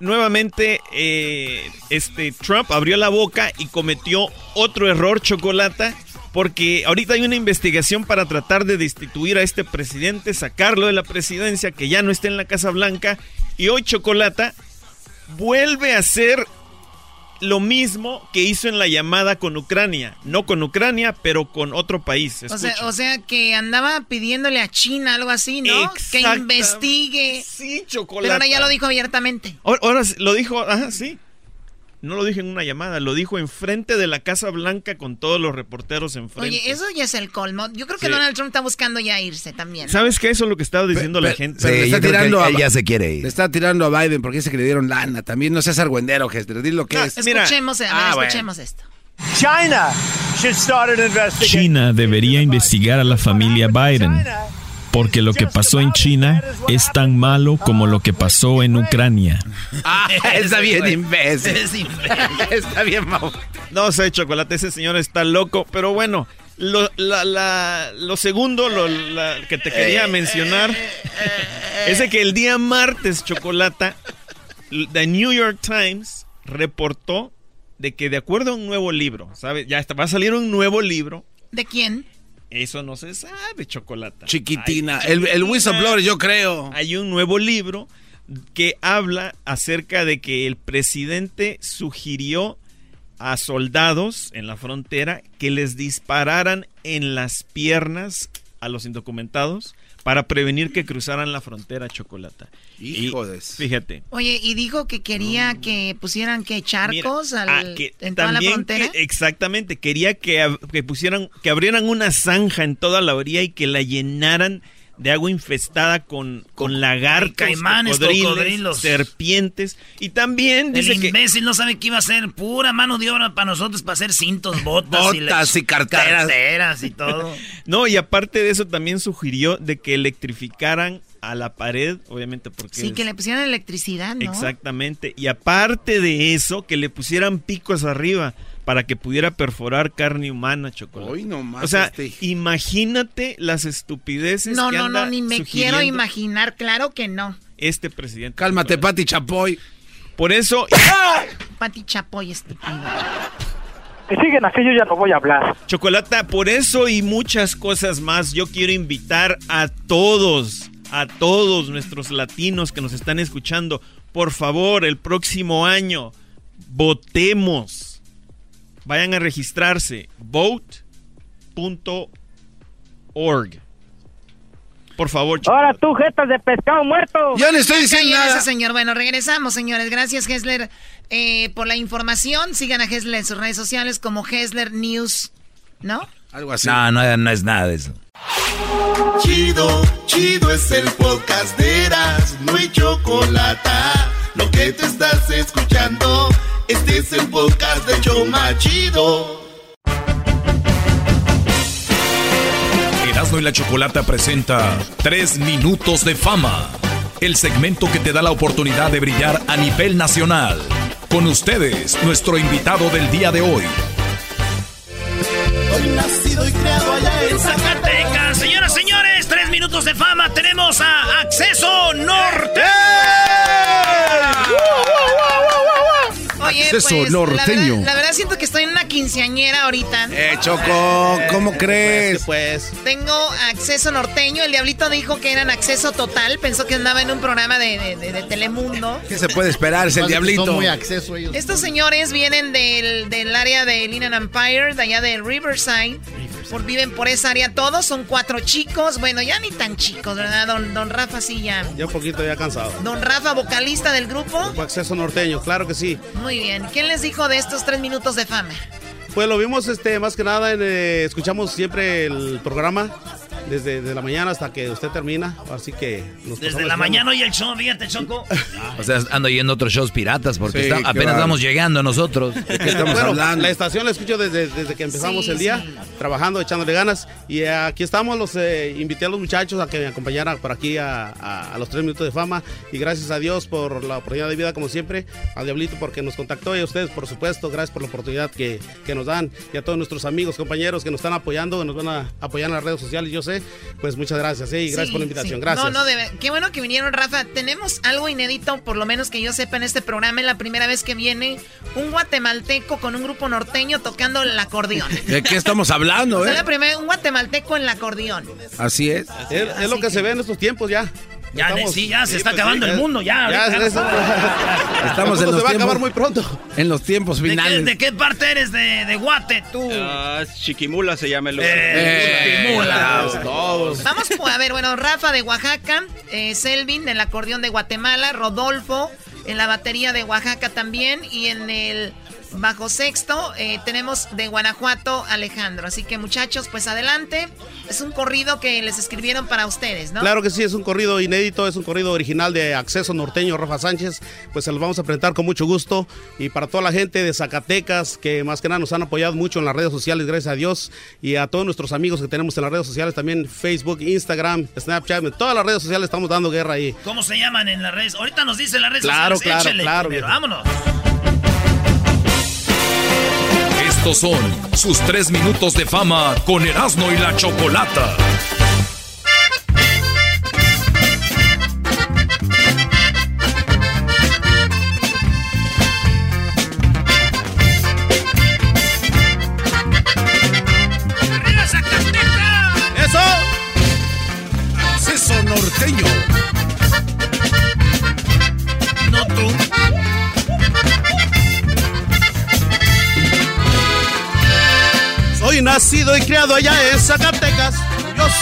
nuevamente eh, este Trump abrió la boca y cometió otro error, Chocolata, porque ahorita hay una investigación para tratar de destituir a este presidente, sacarlo de la presidencia, que ya no esté en la Casa Blanca. Y hoy Chocolata vuelve a hacer lo mismo que hizo en la llamada con Ucrania. No con Ucrania, pero con otro país. O sea, que andaba pidiéndole a China algo así, ¿no? Que investigue. Sí, chocolate. Pero ahora ya lo dijo abiertamente. Ahora, ahora lo dijo, ajá, sí. No lo dije en una llamada, lo dijo enfrente de la Casa Blanca con todos los reporteros enfrente. Oye, eso ya es el colmo. Yo creo que Donald Trump está buscando ya irse también. ¿Sabes qué? Eso es lo que estaba diciendo la gente. le está tirando a, ya se quiere ir. Le está tirando a Biden porque dice que le dieron lana. También no seas argüendero, Hester. Dile lo que es. Escuchemos, ah, escuchemos esto. China, China debería investigar a la familia Biden porque lo que pasó en China es tan malo como lo que pasó en Ucrania. Ah, (laughs) está bien imbécil. Está bien, No sé, Chocolate, ese señor está loco, pero bueno, lo, lo segundo lo, que te quería mencionar es de que el día martes, Chocolata, The New York Times reportó de que de acuerdo a un nuevo libro, ¿sabes? Ya va a salir un nuevo libro. ¿De quién? Eso no se sabe, Chocolata. Chiquitina. El, el whistleblower, yo creo. Hay un nuevo libro que habla acerca de que el presidente sugirió a soldados en la frontera que les dispararan en las piernas a los indocumentados para prevenir que cruzaran la frontera chocolata. Hijo de Fíjate. Oye, y dijo que quería que pusieran que charcos al, ah, en toda la frontera. exactamente, quería que, que pusieran, que abrieran una zanja en toda la orilla y que la llenaran de agua infestada con, con lagartos, caimanes, cocodrilos, serpientes. Y también dice El imbécil no sabe que iba a ser pura mano de obra para nosotros para hacer cintos, (laughs) botas, botas y, carteras. carteras y todo. (laughs) no, y aparte de eso también sugirió de que electrificaran a la pared, obviamente porque... Sí, que le pusieran electricidad, ¿no? Exactamente. Y aparte de eso, que le pusieran picos arriba para que pudiera perforar carne humana, chocolate. o sea, este. imagínate las estupideces. No, no, no, ni me quiero imaginar, claro que no. Este presidente. Cálmate, Pati Chapoy. Por eso. Pati Chapoy, estúpido. Que siguen aquello ya no voy a hablar. Chocolata, por eso y muchas cosas más, yo quiero invitar a todos, a todos nuestros latinos que nos están escuchando, por favor, el próximo año, votemos Vayan a registrarse. Vote.org. Por favor. Ahora tú, jetas de pescado muerto. Yo no estoy diciendo nada. señor. Bueno, regresamos, señores. Gracias, Hessler, eh, por la información. Sigan a Hessler en sus redes sociales como Hessler News, ¿no? Algo así. No, no, no es nada de eso. Chido, chido es el podcast de Eras. No hay chocolate. Lo que te estás escuchando. Este es el podcast de Choma Chido. Erasmo y la Chocolata presenta Tres Minutos de Fama. El segmento que te da la oportunidad de brillar a nivel nacional. Con ustedes, nuestro invitado del día de hoy. Hoy nacido y creado allá en Zacatecas. Señoras, señores, tres minutos de fama. Tenemos a Acceso Norte. Oye, pues, norteño. La verdad, siento que estoy en una quinceañera ahorita. Eh, Choco, ¿cómo crees? Pues, Tengo acceso norteño. El diablito dijo que eran acceso total. Pensó que andaba en un programa de, Telemundo. ¿Qué se puede esperar? Es el diablito. muy acceso Estos señores vienen del, área de Linan Empire, de allá de Riverside. Por, viven por esa área todos, son cuatro chicos. Bueno, ya ni tan chicos, ¿verdad? Don, don Rafa sí ya. Ya un poquito ya cansado. Don Rafa, vocalista del grupo. Acceso Norteño, claro que sí. Muy bien. ¿Quién les dijo de estos tres minutos de fama? Pues lo vimos este más que nada en, eh, escuchamos siempre el programa desde, la mañana hasta que usted termina. Así que. desde la mañana y el show, fíjate, Choco. o sea, ando yendo otros shows piratas porque apenas estamos llegando nosotros. (laughs) estamos hablando? La estación la escucho desde, desde que empezamos el día, trabajando, echándole ganas. Y aquí estamos, los eh, invité a los muchachos a que me acompañaran por aquí a, a, los tres minutos de fama. Y gracias a Dios por la oportunidad de vida, como siempre. Al Diablito porque nos contactó y a ustedes, por supuesto. Gracias por la oportunidad que, que nos dan. Y a todos nuestros amigos, compañeros que nos están apoyando, que nos van a apoyar en las redes sociales. Yo sé pues muchas gracias, ¿eh? y gracias por la invitación. Gracias. No, no, qué bueno que vinieron, Rafa. Tenemos algo inédito, por lo menos que yo sepa en este programa, es la primera vez que viene un guatemalteco con un grupo norteño tocando el acordeón. (laughs) ¿De qué estamos hablando, eh? Es la primera, un guatemalteco en el acordeón. Así es. Es, lo que se ve en estos tiempos ya. Ya, sí, ya se está pues acabando el mundo, ya. (laughs) estamos en los se va a acabar muy pronto. En los tiempos finales. ¿De qué, parte eres de, Guate, tú? Uh, Chiquimula se llama el lugar. Eh, Chiquimula. Todos. Vamos a ver, bueno, Rafa de Oaxaca, eh, Selvin el acordeón de Guatemala, Rodolfo en la batería de Oaxaca también y en el bajo sexto eh, tenemos de Guanajuato Alejandro. Así que muchachos, pues adelante. Es un corrido que les escribieron para ustedes, ¿no? Claro que sí, es un corrido inédito, es un corrido original de Acceso Norteño Rafa Sánchez. Pues se los vamos a presentar con mucho gusto. Y para toda la gente de Zacatecas, que más que nada nos han apoyado mucho en las redes sociales, gracias a Dios. Y a todos nuestros amigos que tenemos en las redes sociales, también Facebook, Instagram, Snapchat, en todas las redes sociales estamos dando guerra ahí. ¿Cómo se llaman en las redes? Ahorita nos dicen las redes claro, sociales. Claro, claro, vámonos. Son sus tres minutos de fama con Erasmo y la Chocolata. Nacido y criado allá en Zacatecas,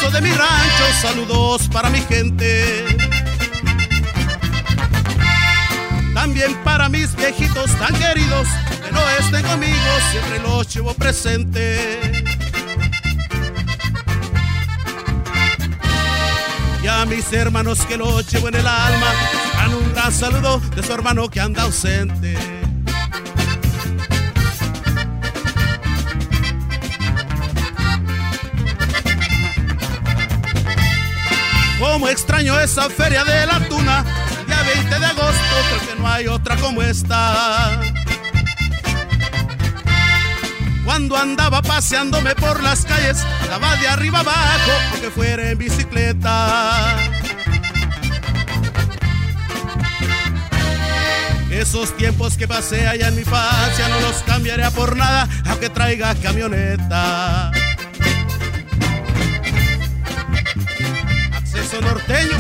soy de mi rancho, saludos para mi gente. También para mis viejitos tan queridos, que no estén conmigo, siempre los llevo presente. Y a mis hermanos que los llevo en el alma, dan un gran saludo de su hermano que anda ausente. Como extraño esa feria de la tuna, el día 20 de agosto, creo que no hay otra como esta. Cuando andaba paseándome por las calles, andaba de arriba abajo, aunque fuera en bicicleta. Esos tiempos que pasé allá en mi infancia no los cambiaría por nada, aunque traiga camioneta. Norteño.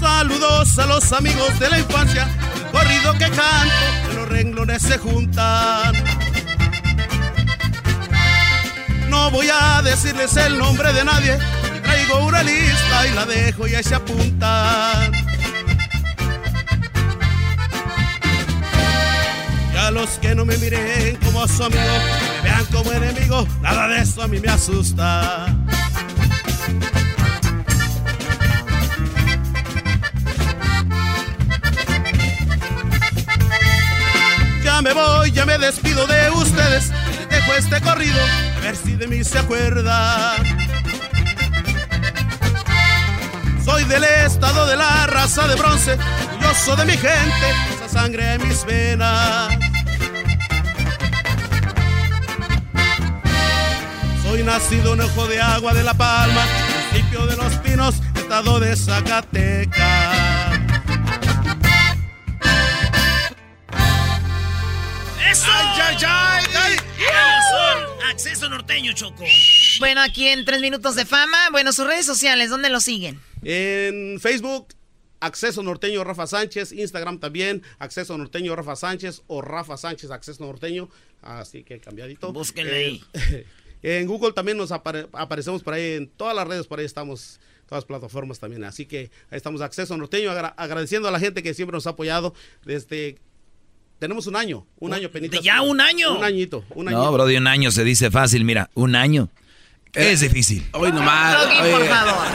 Saludos a los amigos de la infancia, corrido que canto, que los renglones se juntan. No voy a decirles el nombre de nadie, traigo una lista y la dejo y ahí se apuntan. Y a los que no me miren como su amigo, me vean como enemigo, nada de eso a mí me asusta. Ya me voy, ya me despido de ustedes, dejo este corrido ver si de mí se acuerda. Soy del estado de la raza de bronce, soy de mi gente, esa sangre en mis venas. Soy nacido en Ojo de Agua de La Palma, municipio de Los Pinos, estado de Zacatecas. ¡Eso! ¡Ay, ay, ay! Acceso Norteño, Choco. Bueno, aquí en Tres Minutos de Fama. Bueno, sus redes sociales, ¿dónde lo siguen? En Facebook, Acceso Norteño Rafa Sánchez, Instagram también, Acceso Norteño Rafa Sánchez o Rafa Sánchez Acceso Norteño, así que cambiadito. Búsquenle ahí. (laughs) En Google también nos aparecemos por ahí, en todas las redes por ahí estamos, todas las plataformas también, así que ahí estamos Acceso Norteño, agradeciendo a la gente que siempre nos ha apoyado desde tenemos un año, un año penita. ¿Ya un año? Un añito, un añito. No, bro, de un año se dice fácil, mira, un año. Es difícil. Hoy nomás. por favor.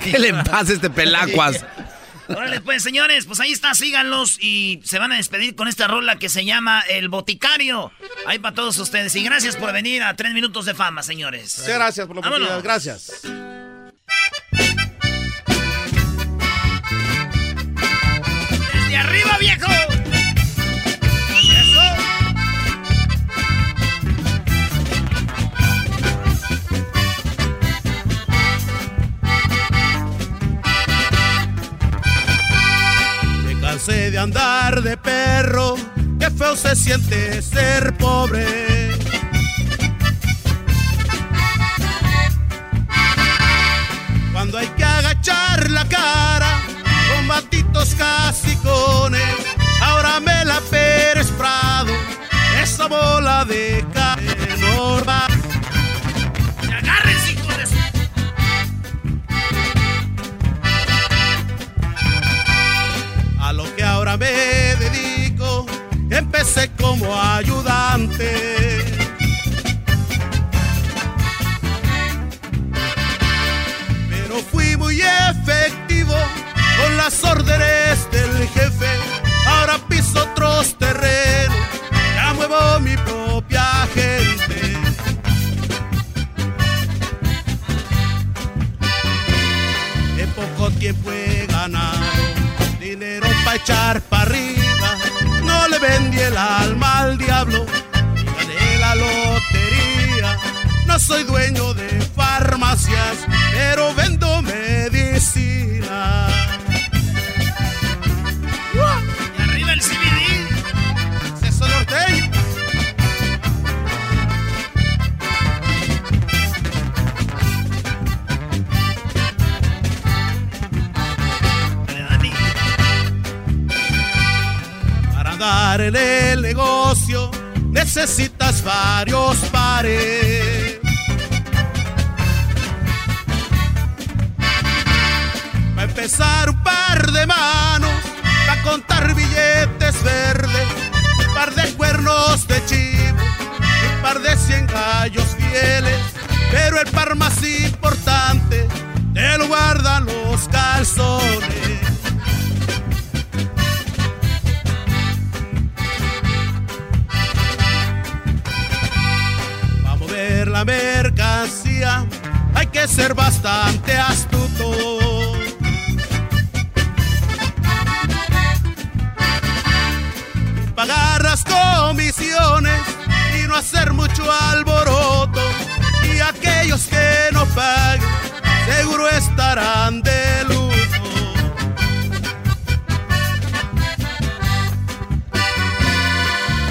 (laughs) ¿Qué le pasa a este pelacuas? (laughs) Órale, pues, señores, pues ahí está, síganlos y se van a despedir con esta rola que se llama El Boticario. Ahí para todos ustedes. Y gracias por venir a Tres Minutos de Fama, señores. Muchas gracias por la oportunidad. Gracias. Desde arriba, viejo. De andar de perro, qué feo se siente ser pobre. Cuando hay que agachar la cara con batitos casicones, ahora me la Pérez Prado, esa bola de carne normal. Me dedico, empecé como ayudante. Pero fui muy efectivo con las órdenes del jefe, ahora piso otros terrenos, ya muevo mi propia gente. En poco tiempo he ganado dinero echar para arriba. No le vendí el alma al diablo, gané la lotería. No soy dueño de farmacias, pero vendo medicina. Y arriba el CBD. Eso norteño. En el negocio necesitas varios pares. Va a empezar un par de manos, para contar billetes verdes, un par de cuernos de chivo, un par de cien gallos fieles, pero el par más importante te lo guardan los calzones. La mercancía hay que ser bastante astuto. Pagar las comisiones y no hacer mucho alboroto. Y aquellos que no paguen seguro estarán de luto.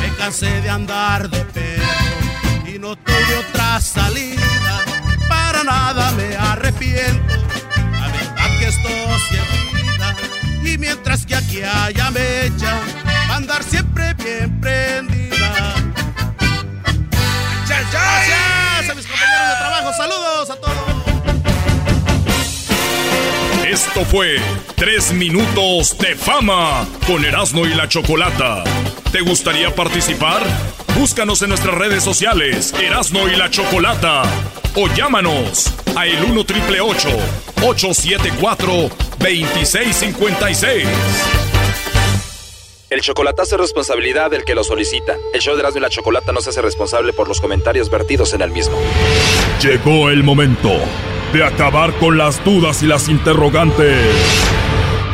Me cansé de andar de no tuve otra salida, para nada me arrepiento. La verdad que esto se vida, y mientras que aquí haya mecha, andar siempre bien prendida. Gracias a mis compañeros de trabajo, saludos a todos. Esto fue Tres Minutos de Fama con Erasmo y la Chocolata. ¿Te gustaría participar? Búscanos en nuestras redes sociales, Erasno y la Chocolata. O llámanos a el 1 triple 874 2656. El chocolatazo es responsabilidad del que lo solicita. El show de Erasmo y la Chocolata no se hace responsable por los comentarios vertidos en el mismo. Llegó el momento de acabar con las dudas y las interrogantes.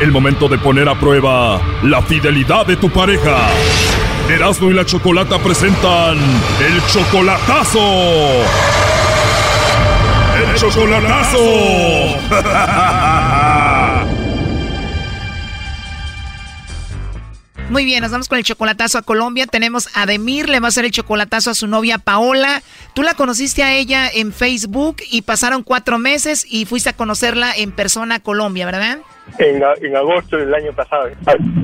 El momento de poner a prueba la fidelidad de tu pareja. Erasmo y la Chocolata presentan El Chocolatazo. El Chocolatazo. (laughs) Muy bien, nos vamos con el chocolatazo a Colombia. Tenemos a Demir, le va a hacer el chocolatazo a su novia Paola. Tú la conociste a ella en Facebook y pasaron cuatro meses y fuiste a conocerla en persona a Colombia, ¿verdad? En, en agosto del año pasado,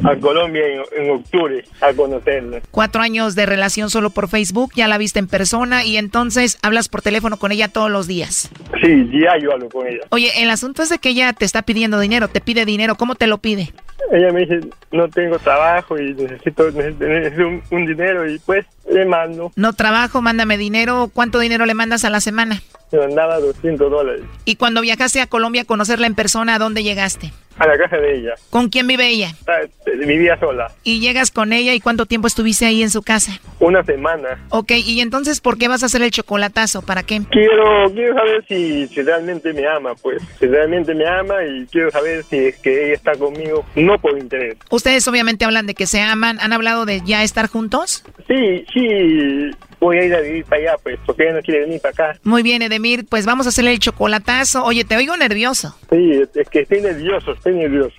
a, Colombia en, octubre, a conocerla. Cuatro años de relación solo por Facebook, ya la viste en persona y entonces hablas por teléfono con ella todos los días. Sí, ya yo hablo con ella. Oye, el asunto es de que ella te está pidiendo dinero, te pide dinero, ¿cómo te lo pide? Ella me dice, no tengo trabajo y necesito, necesito un, dinero y pues le mando. No trabajo, mándame dinero. ¿Cuánto dinero le mandas a la semana? Me mandaba 200 dólares. ¿Y cuando viajaste a Colombia a conocerla en persona, a dónde llegaste? A la casa de ella. ¿Con quién vive ella? Ah, vivía sola. ¿Y llegas con ella y cuánto tiempo estuviste ahí en su casa? Una semana. Ok, ¿y entonces por qué vas a hacer el chocolatazo? ¿Para qué? Quiero, quiero saber si, si realmente me ama, pues. Si realmente me ama y quiero saber si es que ella está conmigo, no por interés. Ustedes obviamente hablan de que se aman. ¿Han hablado de ya estar juntos? Sí, sí voy a ir a vivir para allá, pues, porque ella no quiere venir para acá. Muy bien, Edemir, pues vamos a hacerle el chocolatazo. Oye, te oigo nervioso. Sí, es que estoy nervioso, estoy nervioso.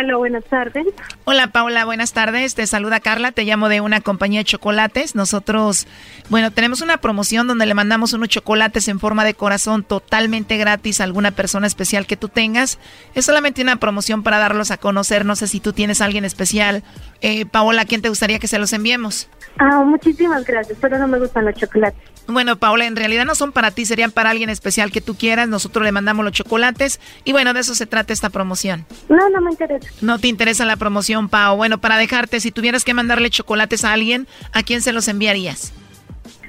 Hola, buenas tardes. Hola Paula, buenas tardes. Te saluda Carla, te llamo de una compañía de chocolates. Nosotros, bueno, tenemos una promoción donde le mandamos unos chocolates en forma de corazón totalmente gratis a alguna persona especial que tú tengas. Es solamente una promoción para darlos a conocer. No sé si tú tienes a alguien especial. Eh, Paola, ¿a quién te gustaría que se los enviemos? Ah, muchísimas gracias, pero no me gustan los chocolates. Bueno, Paola, en realidad no son para ti, serían para alguien especial que tú quieras. Nosotros le mandamos los chocolates y bueno, de eso se trata esta promoción. No, no me interesa. No te interesa la promoción, Pao. Bueno, para dejarte, si tuvieras que mandarle chocolates a alguien, ¿a quién se los enviarías?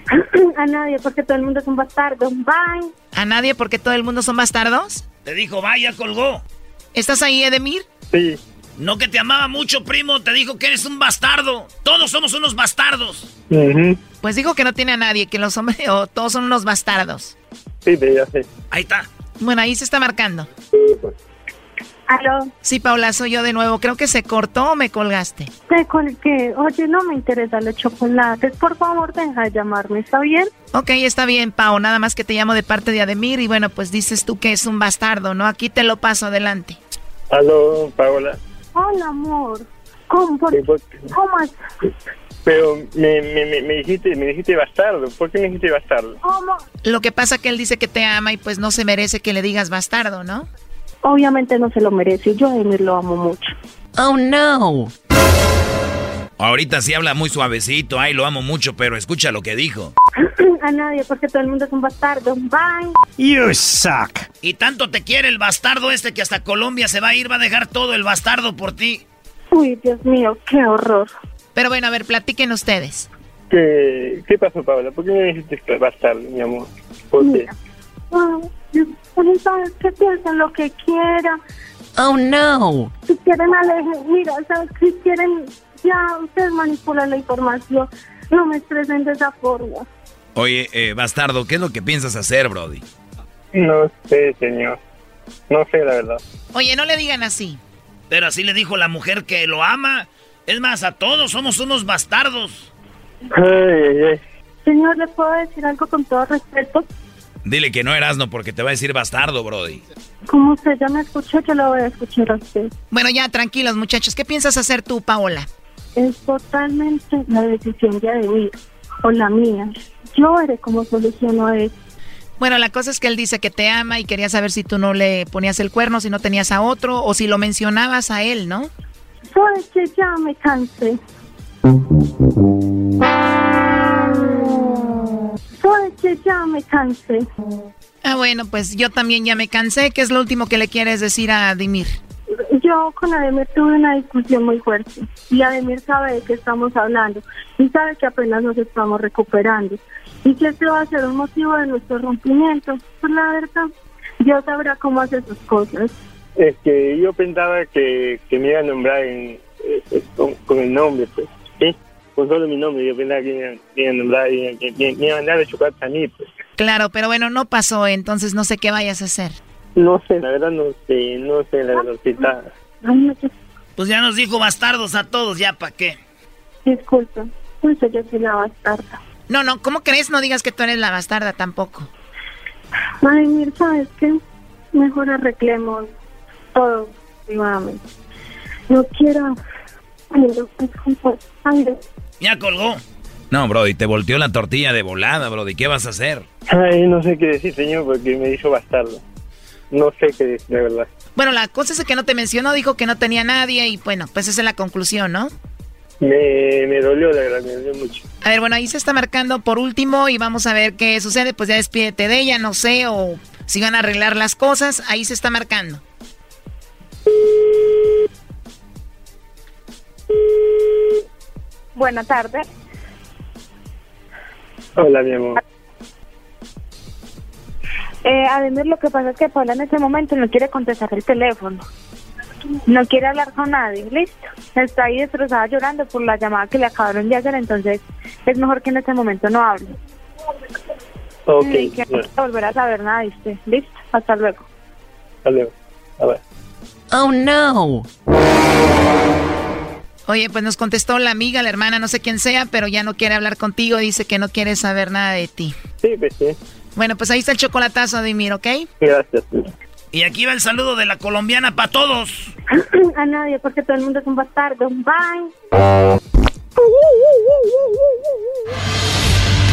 (clears throat) A nadie, porque todo el mundo es un bastardo. Bye. ¿A nadie porque todo el mundo son bastardos? Te dijo, vaya, colgó. ¿Estás ahí, Edemir? Sí. No que te amaba mucho, primo, te dijo que eres un bastardo. Todos somos unos bastardos. Pues dijo que no tiene a nadie, que los hombres (laughs) o todos son unos bastardos. Sí, ya sé. Ahí está. Bueno, ahí se está marcando. ¿Aló? Sí, Paula, soy yo de nuevo. Creo que se cortó o me colgaste. Te colgué. Oye, no me interesa los chocolates. Por favor, deja de llamarme, ¿está bien? Ok, está bien, Pau. Nada más que te llamo de parte de Ademir y bueno, pues dices tú que es un bastardo, ¿no? Aquí te lo paso adelante. Aló, Paola. Hola, amor. ¿Cómo? ¿Cómo Pero me, me, me, dijiste, me dijiste bastardo. ¿Por qué me dijiste bastardo? ¿Cómo? Lo que pasa que él dice que te ama y pues no se merece que le digas bastardo, ¿no? Obviamente no se lo merece. Yo a Emir lo amo mucho. Oh, no. Ahorita sí habla muy suavecito. Ay, lo amo mucho, pero escucha lo que dijo. A nadie, porque todo el mundo es un bastardo. Bye. You suck. Y tanto te quiere el bastardo este que hasta Colombia se va a ir, va a dejar todo el bastardo por ti. Uy, Dios mío, qué horror. Pero bueno, a ver, platiquen ustedes. ¿Qué, qué pasó, Paula? ¿Por qué me dijiste bastardo, mi amor? ¿Por qué? ¿sabes qué piensan lo que quieran? Oh, no. Si quieren alejen, mira, ¿sabes? Si quieren, ya ustedes manipulan la información. No me expresen de esa forma. Oye, eh, bastardo, ¿qué es lo que piensas hacer, Brody? No sé, señor. No sé, la verdad. Oye, no le digan así. Pero así le dijo la mujer que lo ama. Es más, a todos somos unos bastardos. Señor, ¿le puedo decir algo con todo respeto? Dile que no eras no porque te va a decir bastardo, Brody. Como usted ya me escuchó, yo lo voy a escuchar a usted. Bueno, ya, tranquilos, muchachos. ¿Qué piensas hacer tú, Paola? Es totalmente la decisión de Ademir o la mía. Yo veré cómo soluciono eso. Bueno, la cosa es que él dice que te ama y quería saber si tú no le ponías el cuerno, si no tenías a otro o si lo mencionabas a él, ¿no? Sabes que ya me cansé. Sabes que ya me cansé. Ah, bueno, pues yo también ya me cansé. ¿Qué es lo último que le quieres decir a Ademir? Yo con Ademir tuve una discusión muy fuerte y Ademir sabe de qué estamos hablando y sabe que apenas nos estamos recuperando y que este va a ser un motivo de nuestro rompimiento. Pues la verdad, Dios sabrá cómo hace sus cosas. Es que yo pensaba que, que me iba a nombrar en, eh, con, el nombre, pues, ¿sí? Con solo mi nombre, yo pensaba que me iba a nombrar y que me, iba a mandar de chocolate a mí, pues. Claro, pero bueno, no pasó, entonces no sé qué vayas a hacer. No sé, la verdad no sé, no sé, la verdad, está... Pues ya nos dijo bastardos a todos, ya para qué. Disculpa, pues yo soy la bastarda. No, no, ¿cómo crees? No digas que tú eres la bastarda tampoco. Ay, mira, ¿sabes qué? Mejor arreglemos todo privadamente. No quiero... Ya colgó. No, Brody, te volteó la tortilla de volada, Brody. ¿Qué vas a hacer? Ay, no sé qué decir, señor, porque me hizo bastardo. No sé qué decir, de verdad. Bueno, la cosa es que no te mencionó, dijo que no tenía nadie y bueno, pues esa es la conclusión, ¿no? Me, me dolió, la verdad, me dolió mucho. A ver, bueno, ahí se está marcando por último y vamos a ver qué sucede. Pues ya despídete de ella, no sé, o si van a arreglar las cosas. Ahí se está marcando. Buenas tardes. Hola, mi amor. Eh, además, lo que pasa es que Paula en este momento no quiere contestar el teléfono. No quiere hablar con nadie, listo. Está ahí destrozada llorando por la llamada que le acabaron de hacer, entonces es mejor que en este momento no hable. Ok. Ni que no volver a saber nada, ¿viste? Listo, hasta luego. Hasta luego. A ver. Oh no. Oye, pues nos contestó la amiga, la hermana, no sé quién sea, pero ya no quiere hablar contigo, dice que no quiere saber nada de ti. Sí, pues sí. Bueno, pues ahí está el chocolatazo, Adimir, ¿ok? Gracias. Y aquí va el saludo de la colombiana para todos. (clears throat) a nadie, porque todo el mundo es un bastardo. Bye.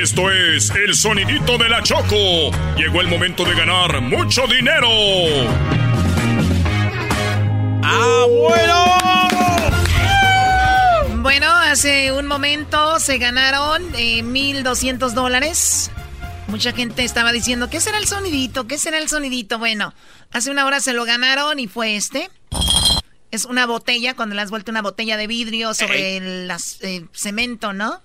Esto es el sonidito de la Choco. Llegó el momento de ganar mucho dinero. ¡Ah, bueno! Hace un momento se ganaron eh, 1.200 dólares. Mucha gente estaba diciendo, ¿qué será el sonidito? ¿Qué será el sonidito? Bueno, hace una hora se lo ganaron y fue este. Es una botella, cuando le has vuelto una botella de vidrio sobre el las- eh, cemento, ¿no?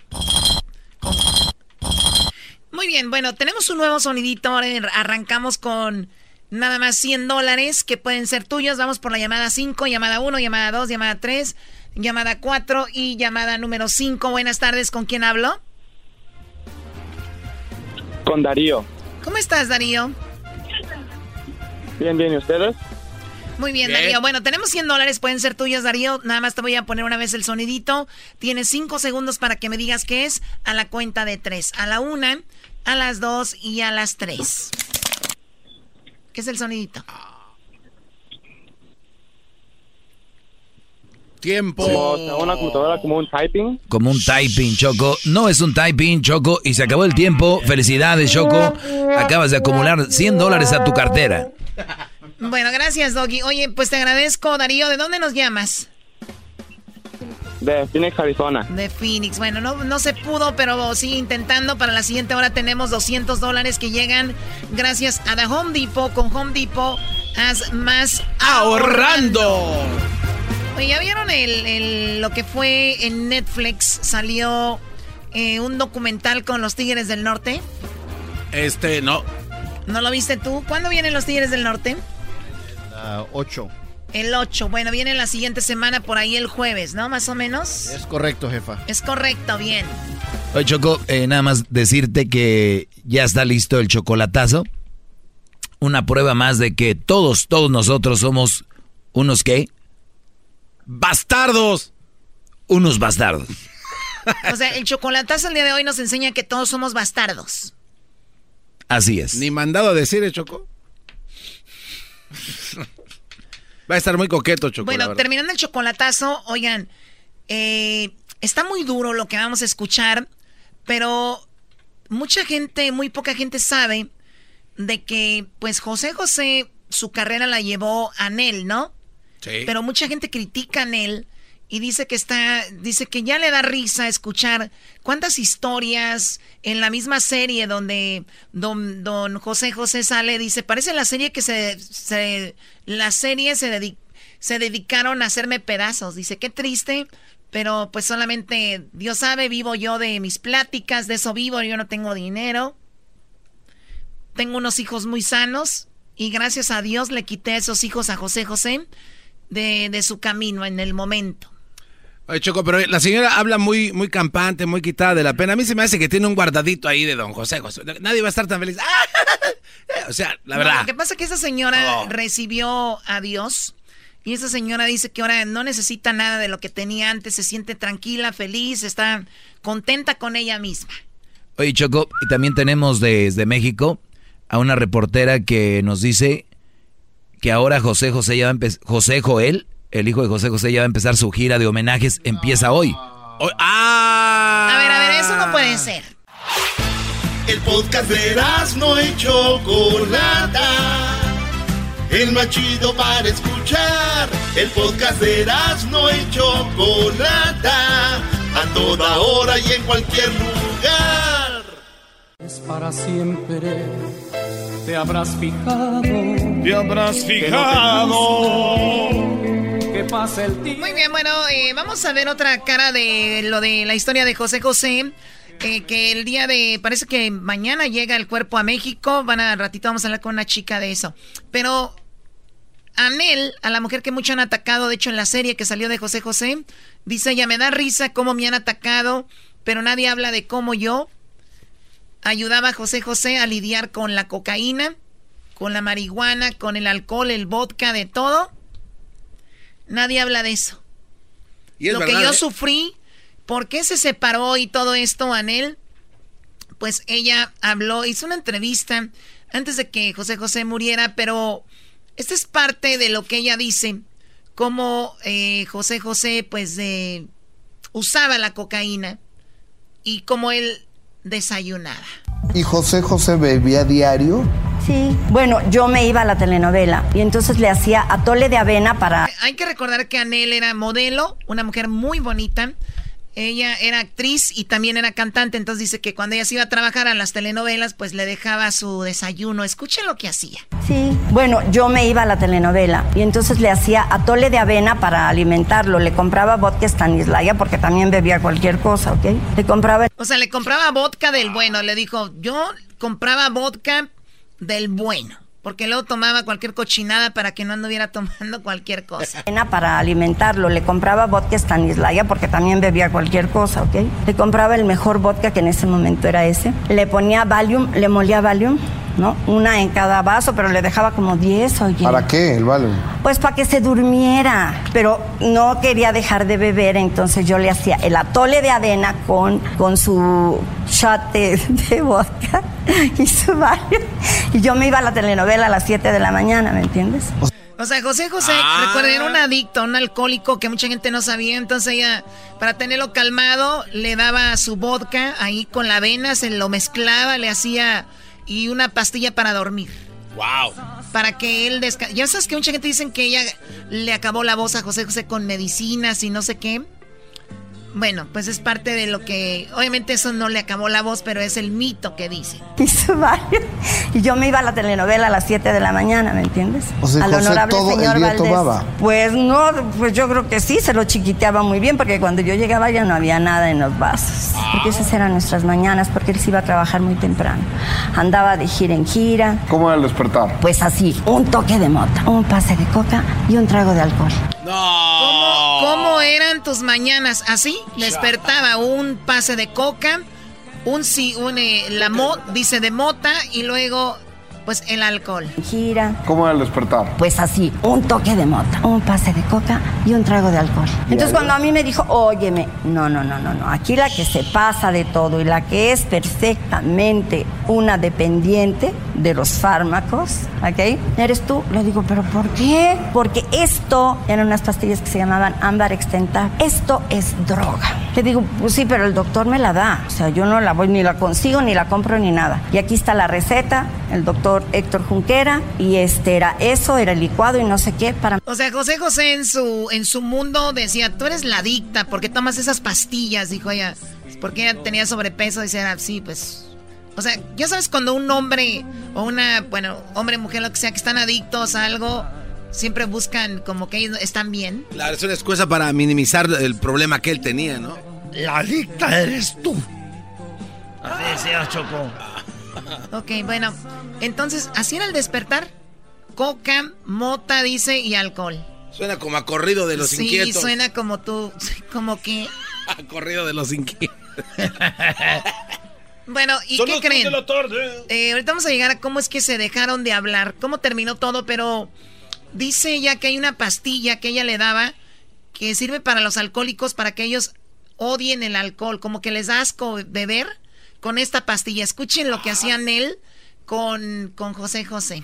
Muy bien, bueno, tenemos un nuevo sonidito. Ahora arrancamos con nada más 100 dólares que pueden ser tuyos. Vamos por la llamada 5, llamada 1, llamada 2, llamada 3, llamada 4 y llamada número 5. Buenas tardes, ¿con quién hablo? Con Darío. ¿Cómo estás, Darío? Bien, bien, ¿y ustedes? Muy bien, Bien. Darío. Bueno, tenemos 100 dólares, pueden ser tuyos, Darío. Nada más te voy a poner una vez el sonidito. Tienes 5 segundos para que me digas qué es a la cuenta de 3. A la 1, a las 2 y a las 3. ¿Qué es el sonidito? Tiempo. Como una computadora, como un typing. Como un typing, Choco. No es un typing, Choco. Y se acabó el tiempo. Felicidades, Choco. Acabas de acumular 100 dólares a tu cartera. Bueno, gracias, Doggy. Oye, pues te agradezco, Darío. ¿De dónde nos llamas? De Phoenix, Arizona. De Phoenix. Bueno, no, no se pudo, pero sigue intentando. Para la siguiente hora tenemos 200 dólares que llegan gracias a The Home Depot. Con Home Depot, haz más ahorrando. Oye, ¿ya vieron el, el- lo que fue en Netflix? Salió eh, un documental con los Tigres del Norte. Este, no. ¿No lo viste tú? ¿Cuándo vienen los Tigres del Norte? La 8. El 8. Bueno, viene la siguiente semana por ahí el jueves, ¿no? Más o menos. Es correcto, jefa. Es correcto, bien. Oye, Choco, eh, nada más decirte que ya está listo el chocolatazo. Una prueba más de que todos, todos nosotros somos unos qué? ¡Bastardos! Unos bastardos. O sea, el chocolatazo el día de hoy nos enseña que todos somos bastardos. Así es. Ni mandado a decir, ¿eh, Choco? Va a estar muy coqueto, Choco. la Bueno, terminando el chocolatazo, oigan, eh, está muy duro lo que vamos a escuchar, pero mucha gente, muy poca gente sabe de que, pues, José José, su carrera la llevó a Nel, ¿no? Sí. Pero mucha gente critica a Nel y dice que está, dice que ya le da risa escuchar cuántas historias en la misma serie donde don, don José José sale, dice, parece la serie que se, la serie se, se dedicaron a hacerme pedazos. Dice, qué triste, pero pues solamente Dios sabe, vivo yo de mis pláticas, de eso vivo, yo no tengo dinero. Tengo unos hijos muy sanos y gracias a Dios le quité esos hijos a José José de, de su camino en el momento. Oye, Choco, pero la señora habla muy, muy campante, muy quitada de la pena. A mí se me hace que tiene un guardadito ahí de don José. Nadie va a estar tan feliz. (laughs) o sea, la verdad. lo que pasa es que esa señora oh. recibió a Dios. Y esa señora dice que ahora no necesita nada de lo que tenía antes, se siente tranquila, feliz, está contenta con ella misma. Oye, Choco, y también tenemos desde México a una reportera que nos dice que ahora José José ya va a José Joel el hijo de José José ya va a empezar su gira de homenajes, empieza hoy. ¡Ah! A ver, a ver, eso no puede ser. El podcast de no hecho Chocolata. El más chido para escuchar. El podcast de no hecho Chocolata. A toda hora y en cualquier lugar. Es para siempre. Te habrás fijado. Te habrás fijado muy bien, bueno, eh, vamos a ver otra cara de lo de la historia de José José. Eh, que el día de, parece que mañana llega el cuerpo a México. Van a ratito vamos a hablar con una chica de eso. Pero Anel, a la mujer que mucho han atacado, de hecho en la serie que salió de José José, dice ella, me da risa cómo me han atacado, pero nadie habla de cómo yo ayudaba a José José a lidiar con la cocaína, con la marihuana, con el alcohol, el vodka, de todo. Nadie habla de eso. Lo que yo ¿eh? sufrí, ¿por qué se separó y todo esto, Anel? Pues ella habló, hizo una entrevista antes de que José José muriera, pero esta es parte de lo que ella dice, cómo eh, José José pues usaba la cocaína y cómo él desayunaba. ¿Y José José bebía diario? Sí, bueno, yo me iba a la telenovela y entonces le hacía atole de avena para... Hay que recordar que Anel era modelo, una mujer muy bonita. Ella era actriz y también era cantante, entonces dice que cuando ella se iba a trabajar a las telenovelas, pues le dejaba su desayuno. Escuchen lo que hacía. Sí, bueno, yo me iba a la telenovela y entonces le hacía atole de avena para alimentarlo. Le compraba vodka Stanislaya porque también bebía cualquier cosa, ¿ok? Le compraba... O sea, le compraba vodka del bueno. Le dijo, yo compraba vodka del bueno. Porque luego tomaba cualquier cochinada para que no anduviera tomando cualquier cosa. Para alimentarlo, le compraba vodka Stanislaya porque también bebía cualquier cosa, ¿ok? Le compraba el mejor vodka que en ese momento era ese. Le ponía Valium, le molía Valium ¿no? Una en cada vaso, pero le dejaba como 10, oye. ¿Para qué el Valium? Pues para que se durmiera, pero no quería dejar de beber, entonces yo le hacía el atole de avena con, con su shot de, vodka (laughs) y su Valium. Y yo me iba a la telenovela a las 7 de la mañana, ¿me entiendes? O sea, José José, ah. recuerden, era un adicto, un alcohólico que mucha gente no sabía. Entonces ella, para tenerlo calmado, le daba su vodka ahí con la avena, se lo mezclaba, le hacía y una pastilla para dormir. Wow. Para que él descanse. Ya sabes que mucha gente dicen que ella le acabó la voz a José José con medicinas y no sé qué. Bueno, pues es parte de lo que, obviamente eso no le acabó la voz, pero es el mito que dice. (laughs) Y yo me iba a la telenovela a las 7 de la mañana, ¿me entiendes? O sea, Al honorable señor el tomaba. Pues no, pues yo creo que sí, se lo chiquiteaba muy bien, porque cuando yo llegaba ya no había nada en los vasos. Porque esas eran nuestras mañanas, porque él se iba a trabajar muy temprano. Andaba de gira en gira. ¿Cómo era el despertar? Pues así, un toque de mota, un pase de coca y un trago de alcohol. No. ¿Cómo, eran tus mañanas? ¿Así? Despertaba un pase de coca, un, un eh, la mo, dice de mota y luego pues el alcohol. Gira. ¿Cómo era el despertar? Pues así, un toque de mota, un pase de coca y un trago de alcohol. Entonces cuando a mí me dijo, óyeme, no, no, no, no, no, aquí la que se pasa de todo y la que es perfectamente una dependiente de los fármacos, ¿ok? Eres tú. Le digo, pero ¿por qué? Porque esto eran unas pastillas que se llamaban ámbar extentar. Esto es droga. Le digo, pues sí, pero el doctor me la da. O sea, yo no la voy, ni la consigo, ni la compro, ni nada. Y aquí está la receta, el doctor Héctor Junquera y este era eso, era el licuado y no sé qué para O sea, José José en su en su mundo decía, "Tú eres la adicta porque tomas esas pastillas", dijo ella. Porque ella tenía sobrepeso, decía, "Sí, pues o sea, ya sabes cuando un hombre o una, bueno, hombre, mujer, lo que sea, que están adictos a algo, siempre buscan como que ellos están bien. Claro, es una excusa para minimizar el problema que él tenía, ¿no? La adicta eres tú. Así decía Choco. (laughs) Ok, bueno. Entonces, así era el despertar. Coca, mota, dice, y alcohol. Suena como a corrido de los inquietos. Sí, suena como tú, (laughs) como que... a corrido de los inquietos. (laughs) bueno, ¿y qué creen? Eh, ahorita vamos a llegar a cómo es que se dejaron de hablar, cómo terminó todo, pero dice ella que hay una pastilla que ella le daba que sirve para los alcohólicos para que ellos odien el alcohol, como que les da asco beber con esta pastilla. Escuchen lo que hacían él con, con José José.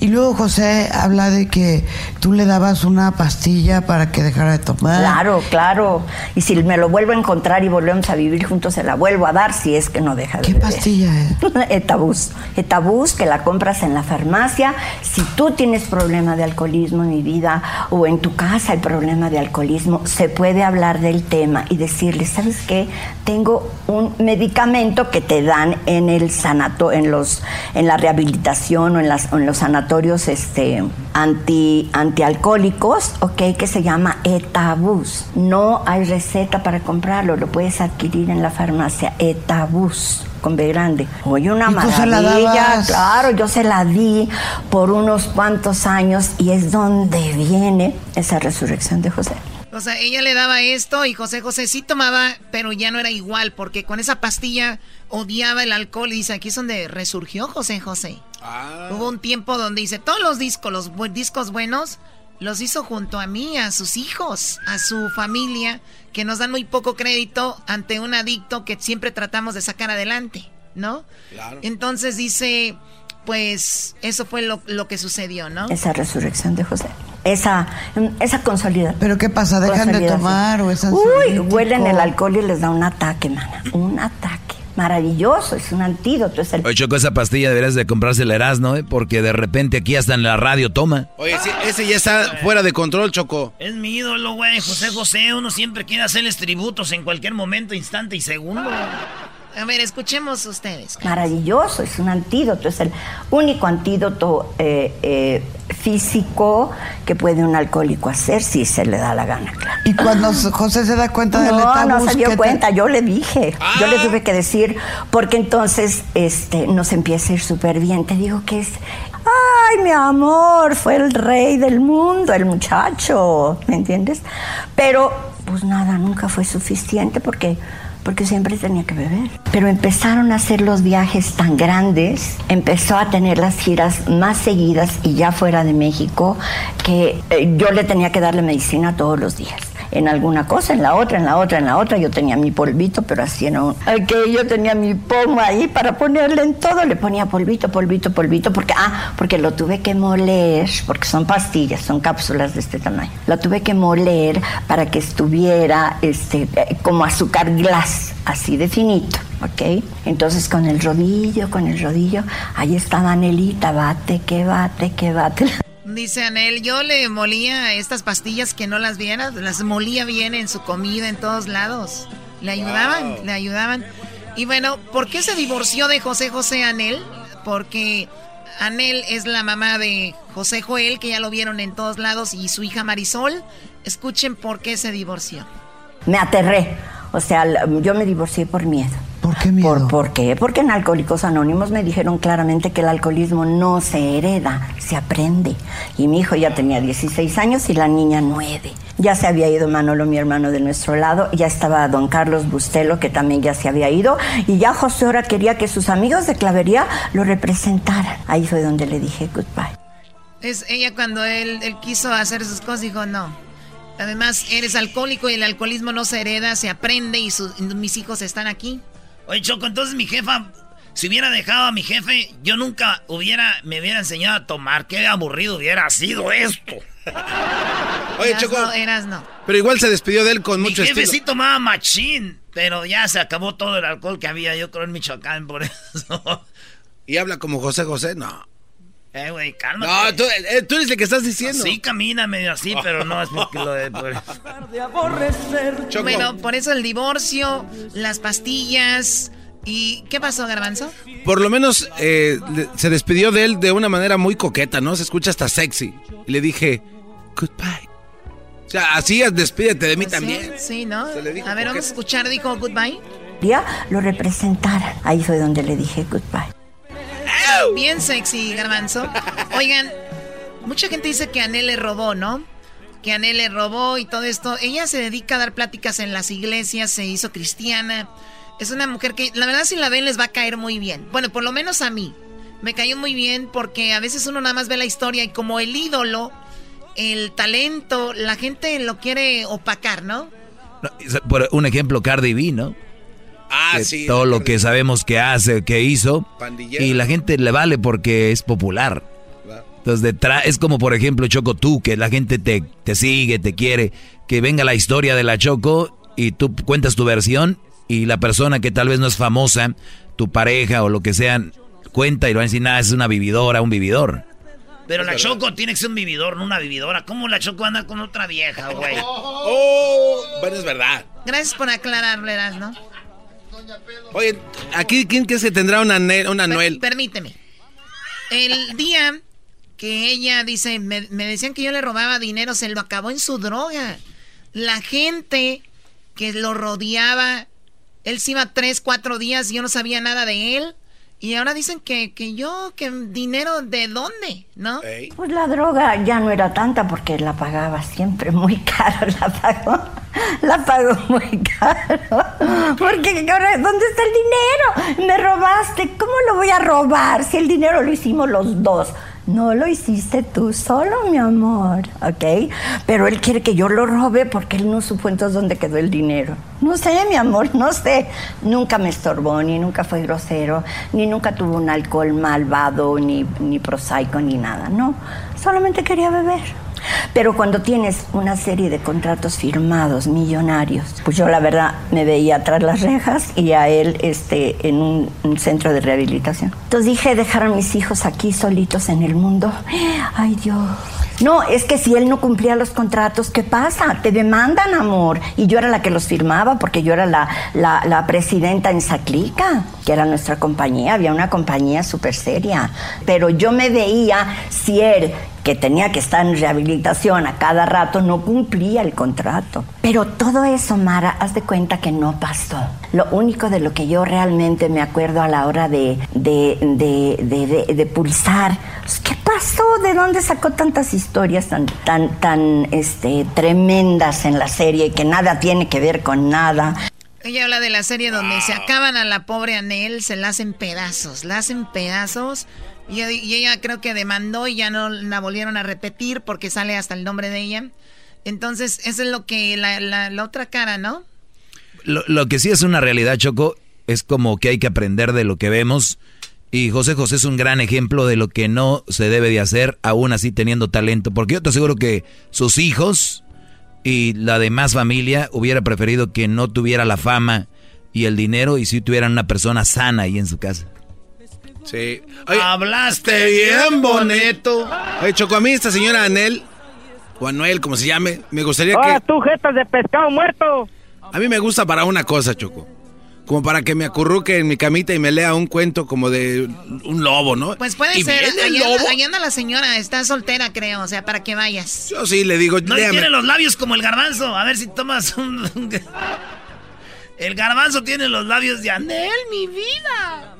Y luego José habla de que tú le dabas una pastilla para que dejara de tomar. Claro, claro. Y si me lo vuelvo a encontrar y volvemos a vivir juntos, se la vuelvo a dar si es que no deja de ¿Qué pastilla es? (laughs) Etabús. Etabús que la compras en la farmacia. Si tú tienes problema de alcoholismo en mi vida o en tu casa hay problema de alcoholismo, se puede hablar del tema y decirle, ¿sabes qué? Tengo un medicamento que te dan en el sanato, en los, en la rehabilitación o en, las, en los sanatorios este, anti, antialcohólicos, ok, que se llama Etabus. No hay receta para comprarlo, lo puedes adquirir en la farmacia Etabus con B grande. Oye, una maravilla, claro, yo se la di por unos cuantos años y es donde viene esa resurrección de José. O sea, ella le daba esto y José José sí tomaba, pero ya no era igual, porque con esa pastilla odiaba el alcohol. Y dice, aquí es donde resurgió José José. Ah. Hubo un tiempo donde dice, todos los discos, los discos buenos, los hizo junto a mí, a sus hijos, a su familia, que nos dan muy poco crédito ante un adicto que siempre tratamos de sacar adelante, ¿no? Claro. Entonces dice, pues eso fue lo, lo que sucedió, ¿no? Esa resurrección de José esa, esa consolidación. ¿Pero qué pasa? ¿Dejan de tomar o esas Uy, huelen el alcohol y les da un ataque, mana. Un ataque. Maravilloso, es un antídoto. Es el... Oye, Choco, esa pastilla deberías de comprarse el Erasmo, ¿eh? Porque de repente aquí hasta en la radio toma. Oye, ese ya está fuera de control, Choco. Es mi ídolo, güey, José José. Uno siempre quiere hacerles tributos en cualquier momento, instante y segundo. A ver, escuchemos ustedes. Maravilloso, es un antídoto, es el único antídoto eh, eh, físico que puede un alcohólico hacer si se le da la gana, claro. Y cuando José se da cuenta del No, no se dio cuenta, yo le dije, yo le ah. tuve que decir, porque entonces este, nos empieza a ir súper bien. Te digo que es, ay, mi amor, fue el rey del mundo, el muchacho, ¿me entiendes? Pero, pues nada, nunca fue suficiente porque porque siempre tenía que beber. Pero empezaron a hacer los viajes tan grandes, empezó a tener las giras más seguidas y ya fuera de México, que eh, yo le tenía que darle medicina todos los días en alguna cosa, en la otra, en la otra, en la otra. Yo tenía mi polvito, pero así no. Que yo tenía mi pomo ahí para ponerle en todo, le ponía polvito, polvito, polvito, porque, ah, porque lo tuve que moler, porque son pastillas, son cápsulas de este tamaño. Lo tuve que moler para que estuviera este, como azúcar glass, así de finito. ¿ok? Entonces con el rodillo, con el rodillo, ahí estaba Anelita, bate, que bate, que bate. Dice Anel, yo le molía estas pastillas que no las viera, las molía bien en su comida en todos lados. Le ayudaban, le ayudaban. Y bueno, ¿por qué se divorció de José José Anel? Porque Anel es la mamá de José Joel, que ya lo vieron en todos lados, y su hija Marisol. Escuchen por qué se divorció. Me aterré. O sea, yo me divorcié por miedo. ¿Por qué miedo? ¿Por, qué? Porque en Alcohólicos Anónimos me dijeron claramente que el alcoholismo no se hereda, se aprende. Y mi hijo ya tenía 16 años y la niña 9. Ya se había ido Manolo, mi hermano de nuestro lado, ya estaba don Carlos Bustelo, que también ya se había ido, y ya José ahora quería que sus amigos de clavería lo representaran. Ahí fue donde le dije goodbye. Es ella cuando él, él quiso hacer sus cosas, dijo no. Además, eres alcohólico y el alcoholismo no se hereda, se aprende y mis hijos están aquí. Oye, Choco, entonces mi jefa, si hubiera dejado a mi jefe, yo nunca hubiera, me hubiera enseñado a tomar. Qué aburrido hubiera sido esto. (laughs) Oye, Choco. eras no. Pero igual se despidió de él con mucho estilo. Mi jefe sí tomaba machín, pero ya se acabó todo el alcohol que había, yo creo, en Michoacán, por eso. ¿Y habla como José José? No. Eh, güey, cálmate. No, tú, eh, tú, eres el que estás diciendo. Sí, camina medio así, pero no es porque lo de... (laughs) Por... Bueno, por eso el divorcio, las pastillas... ¿Y qué pasó, Garbanzo? Por lo menos eh, se despidió de él de una manera muy coqueta, ¿no? Se escucha hasta sexy. Y le dije, goodbye. O sea, así es, despídete de mí también. Sí, ¿no? A ver, vamos a escuchar, dijo goodbye. Ya lo representaron. Ahí fue donde le dije goodbye. Bien sexy, garbanzo. Oigan, mucha gente dice que Anel le robó, ¿no? que Anel le robó y todo esto. Ella se dedica a dar pláticas en las iglesias, se hizo cristiana. Es una mujer que, la verdad, si la ven, les va a caer muy bien. Bueno, por lo menos a mí. Me cayó muy bien porque a veces uno nada más ve la historia y como el ídolo, el talento, la gente lo quiere opacar, ¿no? por un ejemplo, Cardi B, ¿no? Ah, sí. Todo lo que sabemos que hace, que hizo. Y la gente le vale porque es popular. Entonces, detrás, es como por ejemplo Choco tú, que la gente te, te sigue, te quiere, que venga la historia de la Choco y tú cuentas tu versión y la persona que tal vez no es famosa, tu pareja o lo que sea, cuenta y lo va a decir, nada, es una vividora, un vividor. Pero la Choco tiene que ser un vividor, no una vividora. ¿Cómo la Choco anda con otra vieja, güey? Oh, bueno, es verdad. Gracias por aclararle, ¿no? Oye, aquí, ¿quién que se tendrá una, una Noel? Permíteme. El día que ella dice, me, decían que yo le robaba dinero, se lo acabó en su droga. La gente que lo rodeaba, él se iba tres, cuatro días y yo no sabía nada de él. Y ahora dicen que, que yo, que dinero de dónde, ¿no? Pues la droga ya no era tanta porque la pagaba siempre muy (laughs) caro, la pagó, la pagó muy caro. Porque ahora, ¿dónde está el dinero? Me robaste, ¿cómo lo voy a robar si el dinero lo hicimos los dos? No lo hiciste tú solo, mi amor, ¿ok? Pero él quiere que yo lo robe porque él no supo entonces dónde quedó el dinero. No sé, mi amor, no sé. Nunca me estorbó, ni nunca fue grosero, ni nunca tuvo un alcohol malvado, ni, ni prosaico, ni nada, no. Solamente quería beber. Pero cuando tienes una serie de contratos firmados, millonarios, pues yo la verdad me veía tras las rejas y a él este, en un, centro de rehabilitación. Entonces dije, dejar a mis hijos aquí solitos en el mundo. Ay Dios. No, es que si él no cumplía los contratos, ¿qué pasa? Te demandan, amor. Y yo era la que los firmaba porque yo era la, la, la presidenta en Saclica, que era nuestra compañía. Había una compañía súper seria. Pero yo me veía si él que tenía que estar en rehabilitación a cada rato, no cumplía el contrato. Pero todo eso, Mara, haz de cuenta que no pasó. Lo único de lo que yo realmente me acuerdo a la hora de, de, de, de, pulsar, pues, ¿qué pasó? ¿De dónde sacó tantas historias tan, tan, tan este, tremendas en la serie que nada tiene que ver con nada? Ella habla de la serie donde se acaban a la pobre Anel, se la hacen pedazos, la hacen pedazos y, ella creo que demandó y ya no la volvieron a repetir porque sale hasta el nombre de ella. Entonces, eso es lo que la, la, otra cara, ¿no? Lo, lo, que sí es una realidad, Choco, es como que hay que aprender de lo que vemos. Y José José es un gran ejemplo de lo que no se debe de hacer, aún así teniendo talento. Porque yo te aseguro que sus hijos y la demás familia hubiera preferido que no tuviera la fama y el dinero y si tuvieran una persona sana ahí en su casa. Sí. Hablaste bien bonito. Oye, Choco, a mí esta señora Anel, o Anuel, como se llame, me gustaría que... tú, jetas de pescado muerto! A mí me gusta para una cosa, Choco. Como para que me acurruque en mi camita y me lea un cuento como de un lobo, ¿no? Pues puede ser. Allá, anda la señora, está soltera, creo. O sea, para que vayas. Yo sí le digo. No tiene los labios como el garbanzo. A ver si tomas un. (laughs) el garbanzo tiene los labios de Anel, mi vida.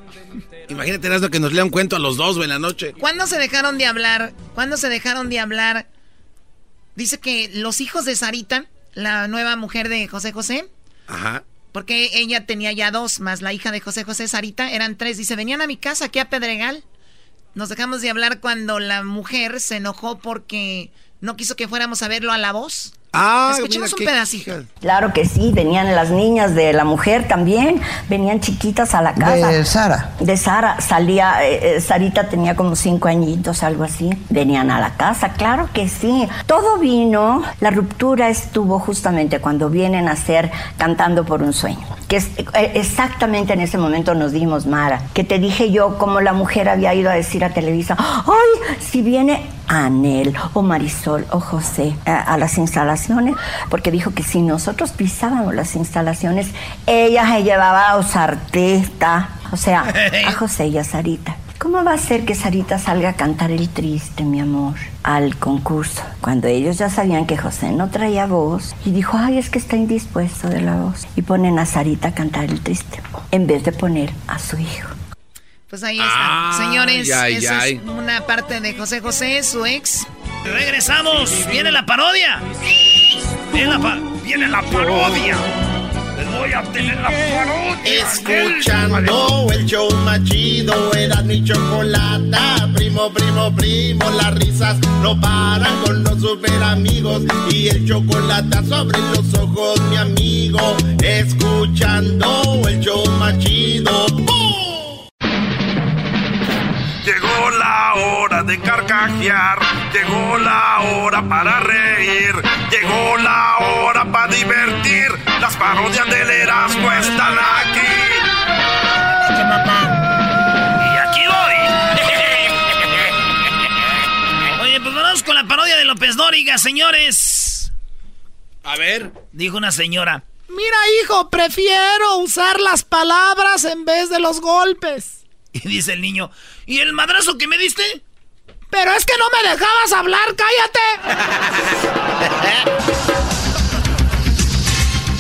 Imagínate, lo que nos lea un cuento a los dos, en la noche. ¿Cuándo se dejaron de hablar? ¿Cuándo se dejaron de hablar? Dice que los hijos de Sarita, la nueva mujer de José José. Ajá. Porque ella tenía ya dos, más la hija de José José, Sarita, eran tres. Dice, venían a mi casa aquí a Pedregal. Nos dejamos de hablar cuando la mujer se enojó porque no quiso que fuéramos a verlo a la voz. Ah, Escuchemos un pedacito. Claro que sí, venían las niñas de la mujer también, venían chiquitas a la casa. De Sara. De Sara, salía, eh, eh, Sarita tenía como cinco añitos, algo así. Venían a la casa, claro que sí. Todo vino, la ruptura estuvo justamente cuando vienen a ser Cantando por un sueño. Que es, eh, exactamente en ese momento nos dimos, Mara, que te dije yo como la mujer había ido a decir a Televisa, ay, si viene Anel o Marisol o José a, las instalaciones, porque dijo que si nosotros pisábamos las instalaciones, ella se llevaba a Osarteta, o sea, a José y a Sarita. ¿Cómo va a ser que Sarita salga a cantar el triste, mi amor, al concurso? Cuando ellos ya sabían que José no traía voz y dijo, ay, es que está indispuesto de la voz. Y ponen a Sarita a cantar el triste, en vez de poner a su hijo. Pues ahí está. Señores, esa es una parte de José José, su ex. Regresamos. Viene la parodia. Viene la, la parodia. Les voy a tener la parodia. Escuchando el show machido, era mi chocolata. Primo, primo, primo, las risas no paran con los super amigos. Y el chocolate sobre los ojos, mi amigo. Escuchando el show machido. Llegó de carcajear, llegó la hora para reír, llegó la hora para divertir. Las parodias del Erasmo están aquí. Y aquí voy. (laughs) Oye, pues vamos con la parodia de López Dóriga, señores. A ver. Dijo una señora. Mira, hijo, prefiero usar las palabras en vez de los golpes. Y dice el niño, ¿y el madrazo que me diste? Pero es que no me dejabas hablar, cállate.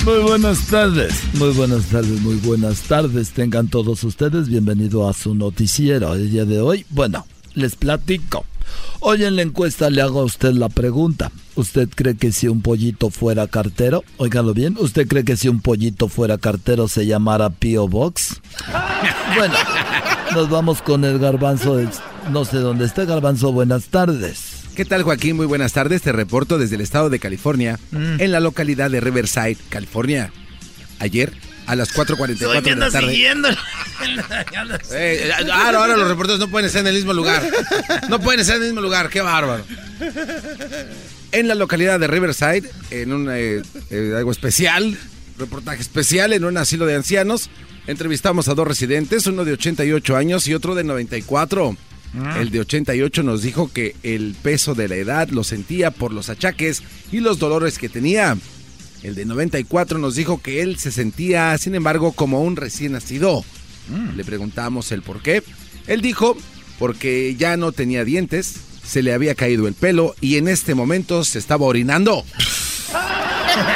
Muy buenas tardes, muy buenas tardes, muy buenas tardes. Tengan todos ustedes bienvenido a su noticiero. El día de hoy, bueno, les platico. Hoy en la encuesta le hago a usted la pregunta. ¿Usted cree que si un pollito fuera cartero? Óigalo bien. ¿Usted cree que si un pollito fuera cartero se llamara Pio Box? Bueno, nos vamos con el garbanzo. No sé dónde está garbanzo. Buenas tardes. ¿Qué tal Joaquín? Muy buenas tardes. Te reporto desde el estado de California, mm. en la localidad de Riverside, California. Ayer, a las 4.44 de la tarde. Siguiendo. (laughs) Eh, ahora, ahora los reporteros no pueden estar en el mismo lugar. No pueden estar en el mismo lugar. Qué bárbaro. En la localidad de Riverside, en un eh, eh, algo especial, reportaje especial en un asilo de ancianos, entrevistamos a dos residentes, uno de 88 años y otro de 94. Ah. El de 88 nos dijo que el peso de la edad lo sentía por los achaques y los dolores que tenía. El de 94 nos dijo que él se sentía, sin embargo, como un recién nacido. Mm. Le preguntamos el por qué. Él dijo, porque ya no tenía dientes, se le había caído el pelo y en este momento se estaba orinando.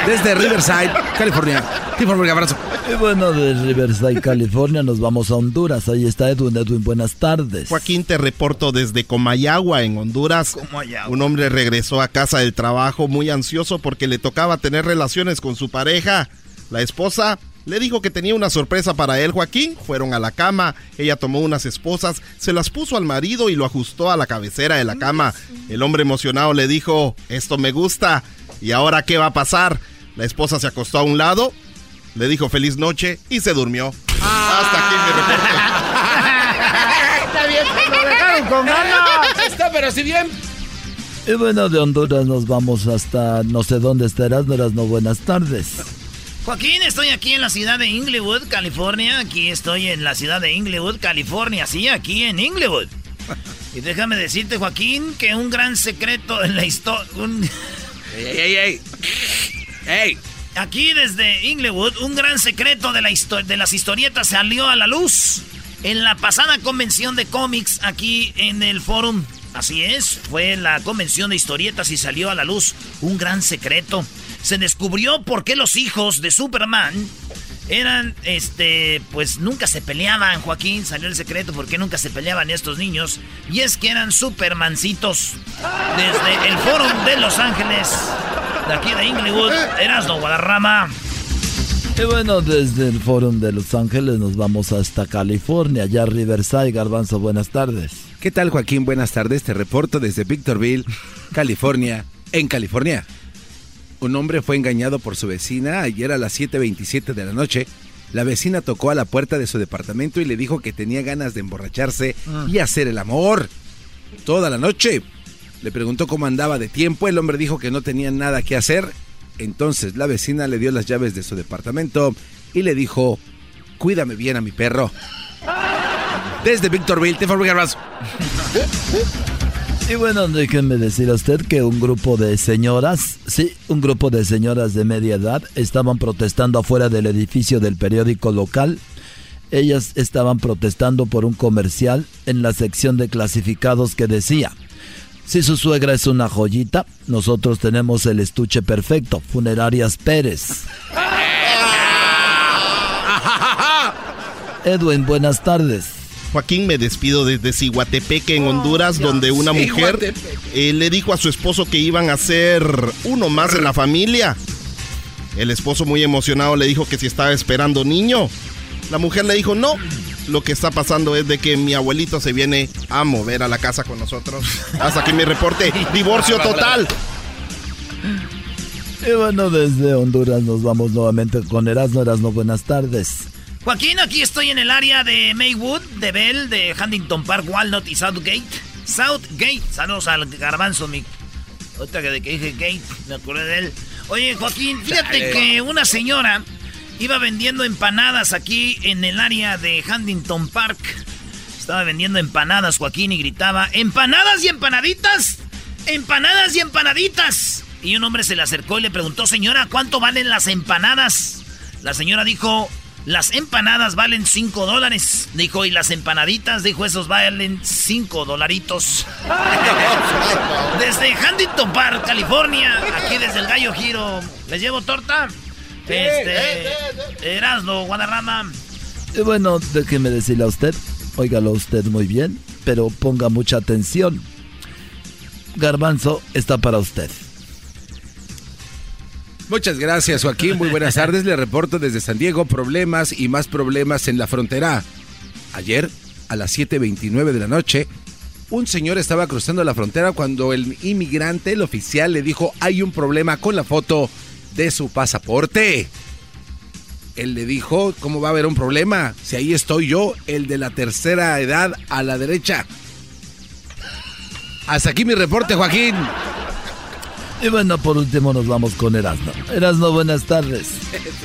Desde Riverside, California. un abrazo. Y bueno, de Riverside, California, nos vamos a Honduras. Ahí está Edwin. Edwin, buenas tardes. Joaquín, te reporto desde Comayagua, en Honduras. Un hombre regresó a casa del trabajo muy ansioso porque le tocaba tener relaciones con su pareja. La esposa le dijo que tenía una sorpresa para él, Joaquín. Fueron a la cama, ella tomó unas esposas, se las puso al marido y lo ajustó a la cabecera de la cama. El hombre emocionado le dijo, esto me gusta. ¿Y ahora qué va a pasar? La esposa se acostó a un lado, le dijo feliz noche y se durmió. Hasta aquí mi reporte. (laughs) Está bien, lo dejaron con ganas. Está, pero si bien. Y bueno, de Honduras nos vamos hasta no sé dónde estarás, no buenas tardes. Joaquín, estoy aquí en la ciudad de Inglewood, California. Aquí estoy en la ciudad de Inglewood, California. Sí, aquí en Inglewood. Y déjame decirte, Joaquín, que un gran secreto en la historia... ¡Ey, ey, ey! ¡Ey! Aquí desde Inglewood, un gran secreto de, la de las historietas salió a la luz en la pasada convención de cómics aquí en el Forum. Así es, fue la convención de historietas y salió a la luz un gran secreto. Se descubrió por qué los hijos de Superman eran, este, pues nunca se peleaban, Joaquín, salió el secreto por qué nunca se peleaban estos niños. Y es que eran Supermancitos desde el Forum de Los Ángeles de aquí de Inglewood, Erasmo Guadarrama. Y bueno, desde el Forum de Los Ángeles nos vamos hasta California, ya Riverside. Garbanzo, buenas tardes. ¿Qué tal, Joaquín? Buenas tardes. Te reporto desde Victorville, California, en California. Un hombre fue engañado por su vecina ayer a las 7.27 de la noche. La vecina tocó a la puerta de su departamento y le dijo que tenía ganas de emborracharse ah. y hacer el amor. Toda la noche. Le preguntó cómo andaba de tiempo, el hombre dijo que no tenía nada que hacer. Entonces la vecina le dio las llaves de su departamento y le dijo, cuídame bien a mi perro. (laughs) Desde Victorville, te abrazo. (laughs) Y bueno, déjenme decir a usted que un grupo de señoras, sí, un grupo de señoras de media edad estaban protestando afuera del edificio del periódico local. Ellas estaban protestando por un comercial en la sección de clasificados que decía, si su suegra es una joyita, nosotros tenemos el estuche perfecto, Funerarias Pérez. (laughs) Edwin, buenas tardes. Joaquín, me despido desde Cihuatepeque, en Honduras, donde una mujer eh, le dijo a su esposo que iban a ser uno más en la familia. El esposo muy emocionado le dijo que si estaba esperando niño. La mujer le dijo no. Lo que está pasando es de que mi abuelito se viene a mover a la casa con nosotros. (laughs) Hasta aquí mi reporte. Divorcio total. Y bueno, desde Honduras nos vamos nuevamente con Erasmo. Erasmo, buenas tardes. Joaquín, aquí estoy en el área de Maywood, de Bell, de Huntington Park, Walnut y Southgate. Southgate, saludos al garbanzo, mi... Que de que dije Gate, me acordé de él. Oye, Joaquín, fíjate que una señora iba vendiendo empanadas aquí en el área de Huntington Park. Estaba vendiendo empanadas, Joaquín, y gritaba, ¡empanadas y empanaditas! ¡Empanadas y empanaditas! Y un hombre se le acercó y le preguntó, señora, ¿cuánto valen las empanadas? La señora dijo, las empanadas valen 5 dólares. Dijo, y las empanaditas, dijo, esos valen 5 dolaritos. (laughs) desde Huntington Park, California, aquí desde el Gallo Giro. ¿Les llevo torta? Este, Erasmo, Guadarrama. Y bueno, déjeme decirle a usted, óigalo usted muy bien, pero ponga mucha atención. Garbanzo está para usted. Muchas gracias, Joaquín. Muy buenas tardes. Le reporto desde San Diego problemas y más problemas en la frontera. Ayer, a las 7.29 de la noche, un señor estaba cruzando la frontera cuando el inmigrante, el oficial, le dijo hay un problema con la foto de su pasaporte. Él le dijo, ¿cómo va a haber un problema? Si ahí estoy yo, el de la tercera edad a la derecha. Hasta aquí mi reporte, Joaquín. Y bueno, por último nos vamos con Erasmo. Erasmo, buenas tardes.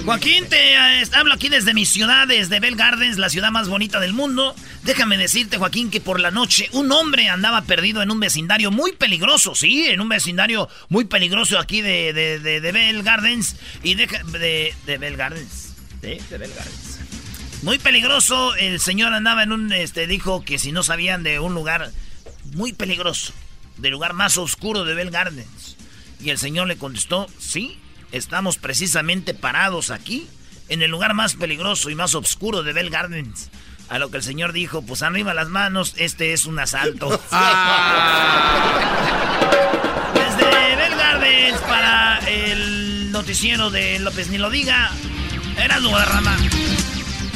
Joaquín, te eh, hablo aquí desde mi ciudad, desde Bell Gardens, la ciudad más bonita del mundo. Déjame decirte, Joaquín, que por la noche un hombre andaba perdido en un vecindario muy peligroso, sí, en un vecindario muy peligroso aquí de, de, de, Bell Gardens. Y de, de Bell Gardens. de Bell Gardens. Muy peligroso, el señor andaba en un, este, dijo que si no sabían de un lugar muy peligroso, del lugar más oscuro de Bell Gardens. Y el señor le contestó, sí, estamos precisamente parados aquí, en el lugar más peligroso y más oscuro de Bell Gardens. A lo que el señor dijo, pues arriba las manos, este es un asalto. (laughs) Desde Bell Gardens para el noticiero de López Ni lo diga, era Rama.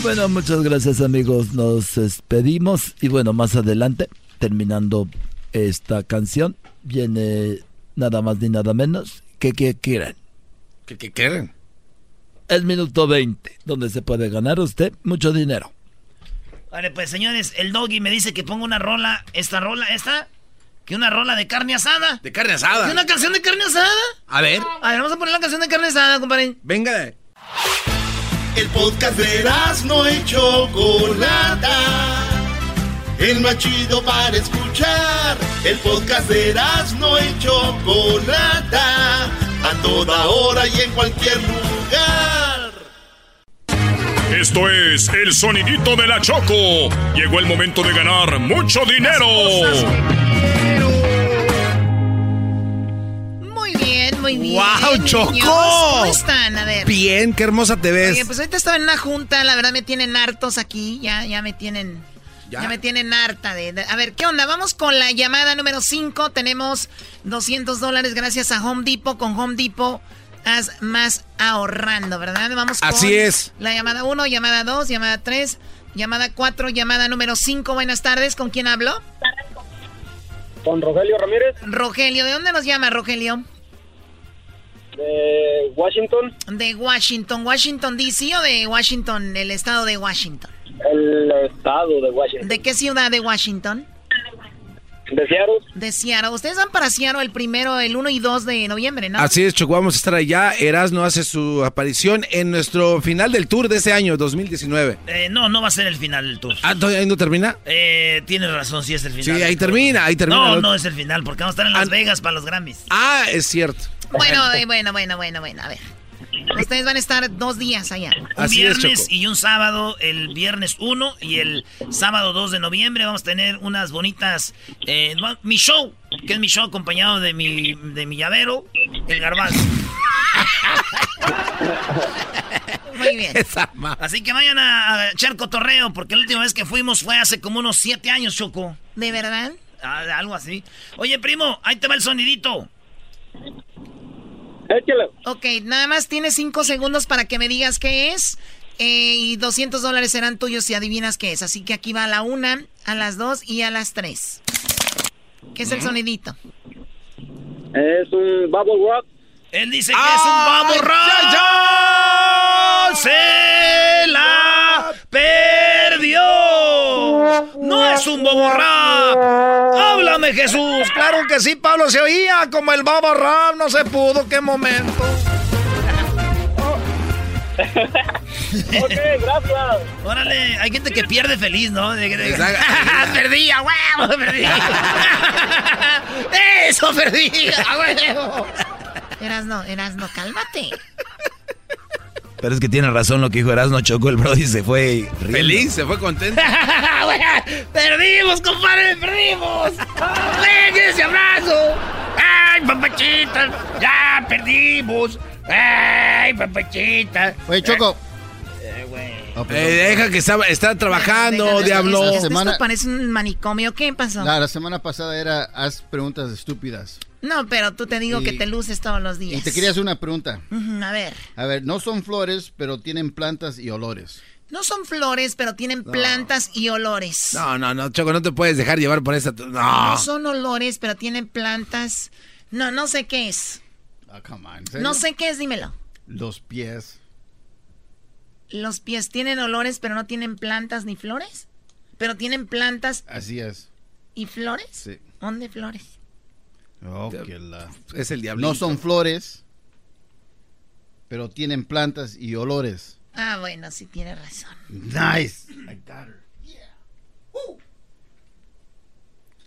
Bueno, muchas gracias amigos, nos despedimos y bueno, más adelante, terminando esta canción, viene nada más ni nada menos que que quieren. ¿Qué, qué quieren? El minuto 20, donde se puede ganar usted mucho dinero. Vale, pues señores, el doggy me dice que ponga una rola, esta rola, esta, que una rola de carne asada. ¿De carne asada? ¿Que una canción de carne asada? A ver. A ver, vamos a poner la canción de carne asada, compadre. Venga. El podcast de no hecho Chocolata el más chido para escuchar. El podcast de no y Chocolata, a toda hora y en cualquier lugar. Esto es el sonidito de la Choco. Llegó el momento de ganar mucho dinero. Muy bien, muy bien. ¡Wow, Choco! ¿Cómo están? A ver. Bien, qué hermosa te ves. Oye, pues ahorita estaba en una junta, la verdad me tienen hartos aquí, ya, ya me tienen ya. me tienen harta de, A ver, ¿qué onda? Vamos con la llamada número 5. Tenemos 200 dólares gracias a Home Depot. Con Home Depot haz más ahorrando, ¿verdad? Vamos con Así es. La llamada 1, llamada 2, llamada 3, llamada 4, llamada número 5. Buenas tardes. ¿Con quién hablo? Con Rogelio Ramírez. Rogelio, ¿de dónde nos llama Rogelio? De Washington. De Washington. ¿Washington DC o de Washington, el estado de Washington? El estado de Washington. ¿De qué ciudad de Washington? De Seattle. De Seattle. Ustedes van para Seattle el primero, el 1 y 2 de noviembre, ¿no? Así es, Choco, vamos a estar allá. Erasmo hace su aparición en nuestro final del tour de este año, 2019. Eh, no, no va a ser el final del tour. Ah, ¿ahí no termina? Eh, tienes razón, sí es el final. Sí, ahí termina, ahí termina. No, no es el final, porque vamos a estar en Las ah, Vegas para los Grammys. Ah, es cierto. Bueno, bueno, bueno, bueno, bueno, a ver. Ustedes van a estar dos días allá. Un viernes y un sábado, el viernes 1 y el sábado 2 de noviembre vamos a tener unas bonitas... Eh, mi show, que es mi show acompañado de mi, de mi llavero, el garbanzo. Muy bien. (laughs) Así que vayan a echar cotorreo, porque la última vez que fuimos fue hace como unos siete años, Choco. ¿De verdad? Ah, algo así. Oye, primo, ahí te va el sonidito. Échalo. Ok, nada más tienes cinco segundos para que me digas qué es. Eh, y 200 dólares serán tuyos si adivinas qué es. Así que aquí va a la una, a las dos y a las tres. ¿Qué es el sonidito? Es un bubble rock. Él dice que es un bubble rock. ¡Se la perdió! ¡No es un boborrap! ¡Háblame, Jesús! Claro que sí, Pablo. Se oía como el boborrap. No se pudo. ¡Qué momento! (laughs) ok, gracias. Órale, hay gente que pierde feliz, ¿no? (laughs) Perdí, a huevo, perdí. (laughs) Eso, perdí, a huevo. Eras no, eras no, cálmate. Pero es que tiene razón lo que dijo Erasmo Chocó, el Brody se fue feliz, se fue contento. (laughs) ¡Perdimos, compadre! ¡Perdimos! ¡Ven, ese abrazo! ¡Ay, papachita! ¡Ya perdimos! ¡Ay, papachita! Oye, Choco. Oh, eh, deja que está, está trabajando, diablo. Esto, semana... parece un manicomio. ¿Qué pasó? la semana pasada era haz preguntas estúpidas. No, pero tú te digo que te luces todos los días. Y te quería hacer una pregunta. a ver. A ver, no son flores, pero tienen plantas y olores. No son flores, pero tienen plantas y olores. No, no, no, Choco, no te puedes dejar llevar por esa. No. No son olores, pero tienen plantas. No, no sé qué es. Ah, come on. No sé qué es, dímelo. Los pies. Los pies tienen olores, pero no tienen plantas ni flores. Pero tienen plantas. Así es. ¿Y flores? Sí. ¿Dónde flores? Oh, la... Es el diablo. No son flores, pero tienen plantas y olores. Ah, bueno, sí tiene razón. Nice.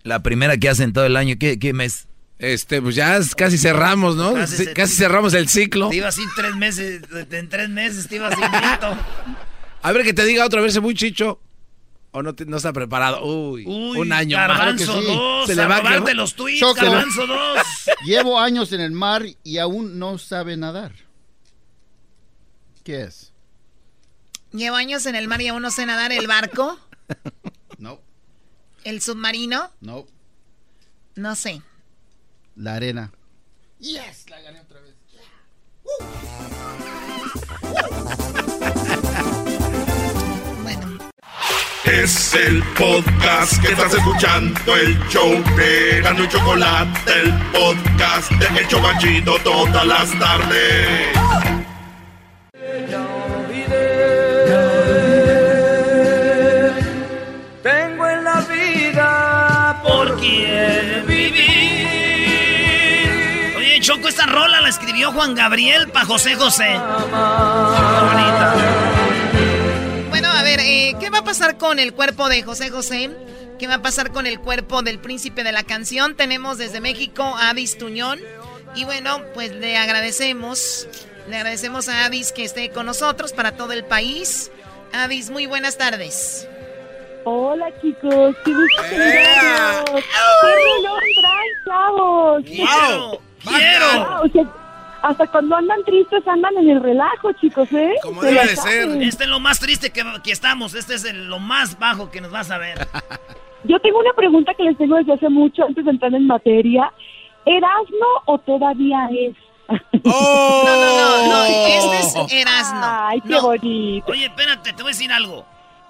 La primera que hacen todo el año, ¿qué, qué mes? Este, pues ya casi cerramos, ¿no? Casi, cerramos el ciclo. Te iba así tres meses, en tres meses te iba así A ver que te diga otra vez, muy chicho. ¿O no, no está preparado? Uy, un año más. Sí. Dos, Se le va a los tweets, Garbanzo dos. (laughs) Llevo años en el mar y aún no sabe nadar. ¿Qué es? Llevo años en el mar y aún no sé nadar. ¿El barco? (laughs) No. ¿El submarino? No. No sé. La arena. Yes, la gané otra vez. bueno. Es el podcast que estás escuchando, el show de Gano y Chocolate, el podcast de El Chocachito todas las tardes. Tengo en la vida por quien Choco, esta rola la escribió Juan Gabriel para José José. Bueno, va a pasar con el cuerpo de José José? ¿Qué va a pasar con el cuerpo del príncipe de la canción? Tenemos desde México a Adis Tuñón. Y bueno, pues le agradecemos, le agradecemos a Adis que esté con nosotros para todo el país. Adis, muy buenas tardes. Hola chicos, qué gusto ¡Qué chavos! ¡Quiero! ¡Quiero! Hasta cuando andan tristes andan en el relajo, chicos, ¿eh? Como debe de ser. Este es lo más triste que, estamos. Este es lo más bajo que nos vas a ver. (laughs) Yo tengo una pregunta que les tengo desde hace mucho, antes de entrar en materia. ¿Erasno o todavía es? (laughs) ¡Oh! No, no, no, Este es Erasno. Ay, qué bonito. Oye, espérate, te voy a decir algo.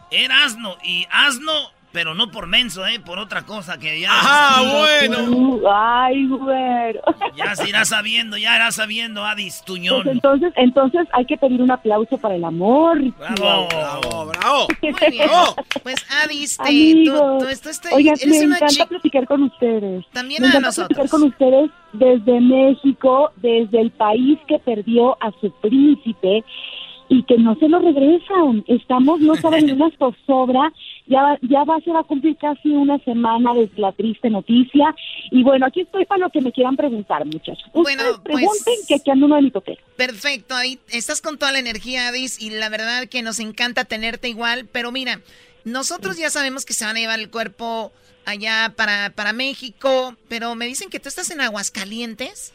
Erasno y asno pero no por menso, ¿eh? Por otra cosa que ya... ¡Ah, bueno! ¡Ay, güero! Ya se irá sabiendo, ya irá sabiendo, Adis Tuñón. Pues entonces, entonces hay que pedir un aplauso para el amor. ¡Bravo! ¡Bravo, bravo! (laughs) Muy bien. Pues, Adis, te, tú, tú, esto estoy, Oigan, me encanta platicar con ustedes. También me a encanta nosotros. platicar con ustedes desde México, desde el país que perdió a su príncipe y que no se lo regresan. Estamos, no saben, en una (laughs) zozobra. Ya, ya va, se va a cumplir casi una semana desde la triste noticia. Y bueno, aquí estoy para lo que me quieran preguntar, muchachos. Bueno, pues, pregunten que aquí ando uno de mi toque. Perfecto, ahí estás con toda la energía, Adis, y la verdad que nos encanta tenerte igual. Pero mira, nosotros ya sabemos que se van a llevar el cuerpo allá para, para México, pero me dicen que tú estás en Aguascalientes.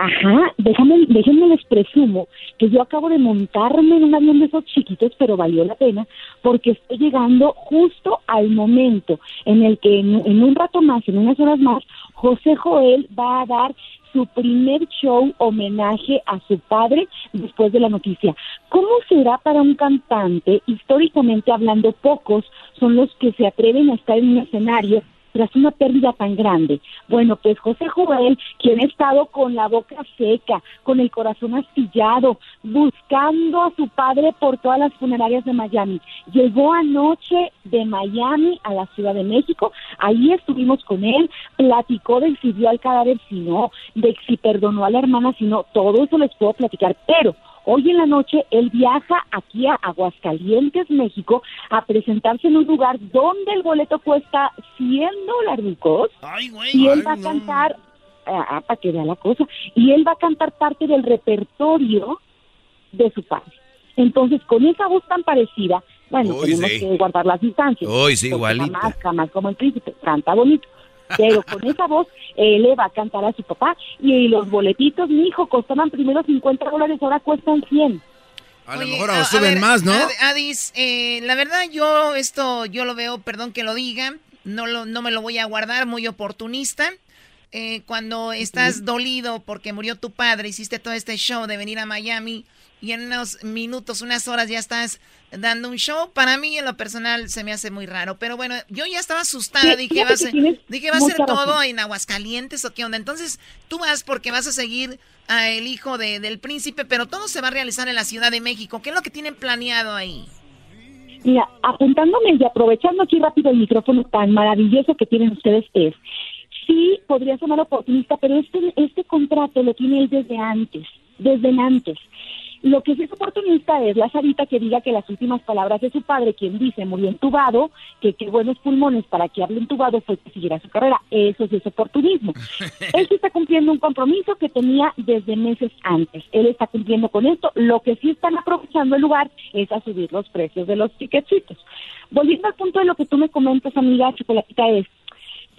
Ajá, déjame, déjenme les presumo que yo acabo de montarme en un avión de esos chiquitos, pero valió la pena porque estoy llegando justo al momento en el que en, en un rato más, en unas horas más, José Joel va a dar su primer show homenaje a su padre después de la noticia. ¿Cómo será para un cantante? Históricamente hablando, pocos son los que se atreven a estar en un escenario tras una pérdida tan grande. Bueno, pues José Joel, quien ha estado con la boca seca, con el corazón astillado, buscando a su padre por todas las funerarias de Miami, llegó anoche de Miami a la Ciudad de México, ahí estuvimos con él, platicó de si vio al cadáver, si no, de si perdonó a la hermana, si no, todo eso les puedo platicar, pero Hoy en la noche él viaja aquí a Aguascalientes, México, a presentarse en un lugar donde el boleto cuesta 100 dólares. Y él va a cantar, ah, ah, para que vea la cosa, y él va a cantar parte del repertorio de su padre. Entonces, con esa voz tan parecida, bueno, tenemos que guardar las distancias. Sí, igualito. Jamás, jamás como el príncipe, canta bonito pero con esa voz él le va a cantar a su papá. Y los boletitos, mi hijo, costaban primero 50 dólares, ahora cuestan 100. A lo mejor suben más, ¿no? Adis, eh, la verdad yo esto, yo lo veo, perdón que lo diga, no, lo, no me lo voy a guardar, muy oportunista. Eh, cuando estás dolido porque murió tu padre, hiciste todo este show de venir a Miami y en unos minutos, unas horas ya estás dando un show. Para mí, en lo personal, se me hace muy raro. Pero bueno, yo ya estaba asustada. dije, va a ser, dije, va a ser todo en Aguascalientes o qué onda. Entonces, tú vas porque vas a seguir a el hijo de, del príncipe, pero todo se va a realizar en la Ciudad de México. ¿Qué es lo que tienen planeado ahí? Mira, apuntándome y aprovechando aquí rápido el micrófono tan maravilloso que tienen ustedes es, sí podría sonar oportunista, pero este, este contrato lo tiene él desde antes, desde antes. Lo que sí es oportunista es la Sarita que diga que las últimas palabras de su padre, quien dice murió entubado, que qué buenos pulmones para que hable entubado fue que siguiera su carrera. Eso sí es oportunismo. (laughs) Él sí está cumpliendo un compromiso que tenía desde meses antes. Él está cumpliendo con esto. Lo que sí están aprovechando el lugar es a subir los precios de los ticketcitos. Volviendo al punto de lo que tú me comentas, amiga Chocolatita, es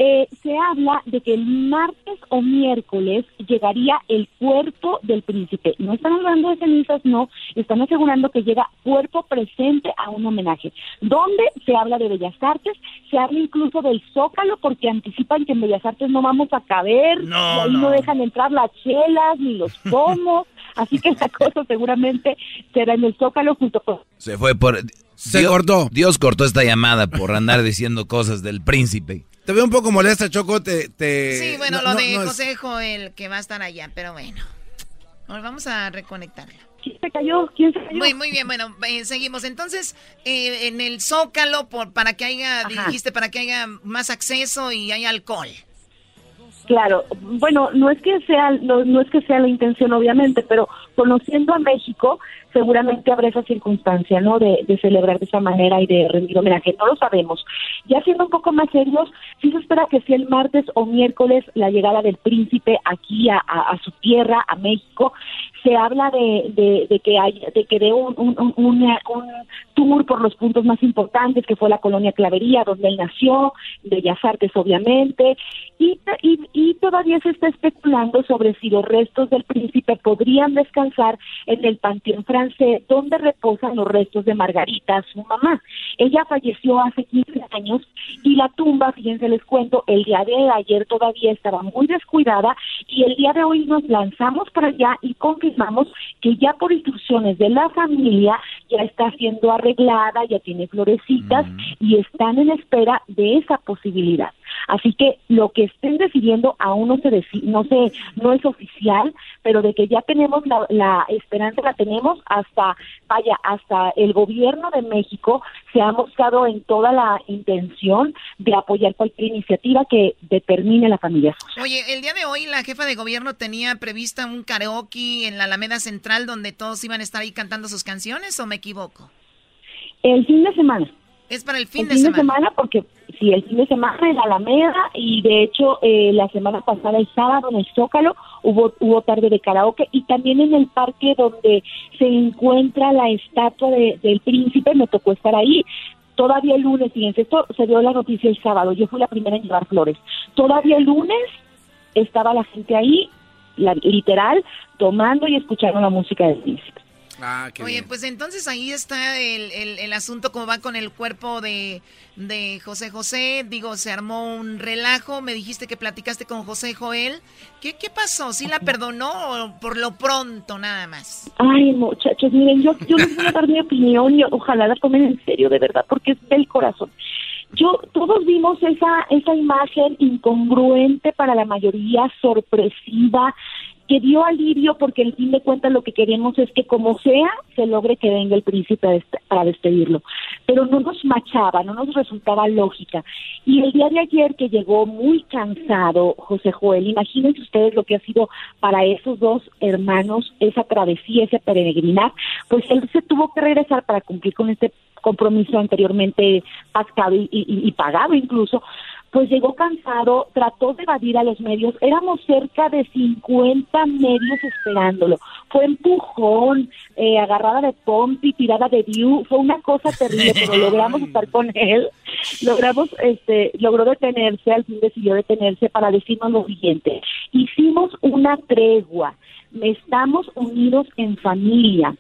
eh, se habla de que el martes o miércoles llegaría el cuerpo del príncipe. No están hablando de cenizas, no, están asegurando que llega cuerpo presente a un homenaje. ¿Dónde se habla de Bellas Artes? Se habla incluso del Zócalo porque anticipan que en Bellas Artes no vamos a caber, no, y ahí no. dejan entrar las chelas ni los (laughs) pomos. Así que esa cosa seguramente será en el Zócalo junto con... Se fue por... Se cortó. Dios cortó esta llamada por andar diciendo cosas del príncipe. Te veo un poco molesta, Choco. Te, Sí, bueno, lo de José el que va a estar allá, pero bueno. vamos a reconectarla. ¿Quién se cayó? ¿Quién se cayó? Muy, muy bien, bueno, eh, seguimos. Entonces, eh, en el Zócalo, por, para que haya, dijiste, para que haya más acceso y haya alcohol. Claro, bueno, no es que sea no, no, es que sea la intención obviamente, pero conociendo a México, seguramente habrá esa circunstancia, ¿no? De, celebrar de esa manera y de rendir homenaje, no lo sabemos. Ya siendo un poco más serios, sí se espera que sea el martes o miércoles la llegada del príncipe aquí a, su tierra, a México. Se habla de, de, que hay, de que de un, un, tour por los puntos más importantes, que fue la colonia Clavería, donde él nació, Bellas Artes obviamente, y, y, todavía se está especulando sobre si los restos del príncipe podrían descansar en el Panteón francés, donde reposan los restos de Margarita, su mamá. Ella falleció hace 15 años y la tumba, fíjense, les cuento, el día de ayer todavía estaba muy descuidada y el día de hoy nos lanzamos para allá y confirmamos que ya por instrucciones de la familia ya está siendo arreglada, ya tiene florecitas y están en espera de esa posibilidad. Así que lo que estén decidiendo aún no se no se no es oficial, pero de que ya tenemos la, la esperanza la tenemos hasta vaya hasta el gobierno de México se ha mostrado en toda la intención de apoyar cualquier iniciativa que determine la familia. Oye, el día de hoy la jefa de gobierno tenía prevista un karaoke en la Alameda Central donde todos iban a estar ahí cantando sus canciones o me equivoco? El fin de semana. Es para el fin, de, semana. porque sí, el fin de semana en la Alameda y de hecho eh, la semana pasada el sábado en el Zócalo hubo hubo tarde de karaoke y también en el parque donde se encuentra la estatua del príncipe me tocó estar ahí. Todavía el lunes, fíjense, esto se dio la noticia el sábado, yo fui la primera en llevar flores. Todavía el lunes estaba la gente ahí, la, literal, tomando y escuchando la música del príncipe. Ah, Oye, pues entonces ahí está el, el, asunto, como va con el cuerpo de, de, José José. Digo, se armó un relajo. Me dijiste que platicaste con José Joel. ¿Qué, qué pasó? ¿Sí la perdonó o por lo pronto nada más? Ay, muchachos, miren, yo, yo les voy a dar mi opinión y ojalá la tomen en serio, de verdad, porque es del corazón. Yo, todos vimos esa, esa imagen incongruente para la mayoría, sorpresiva, que dio alivio porque en fin de cuentas lo que queremos es que como sea se logre que venga el príncipe para despedirlo. Pero no nos machaba, no nos resultaba lógica. Y el día de ayer que llegó muy cansado José Joel, imagínense ustedes lo que ha sido para esos dos hermanos esa travesía, ese peregrinar, pues él se tuvo que regresar para cumplir con este compromiso anteriormente pactado y pagado incluso, pues llegó cansado, trató de evadir a los medios, éramos cerca de 50 medios esperándolo, fue empujón, eh, agarrada de pompi, tirada de view, fue una cosa terrible, pero (laughs) logramos estar con él, logramos, este, logró detenerse, al fin decidió detenerse para decirnos lo siguiente, hicimos una tregua, estamos unidos en familia.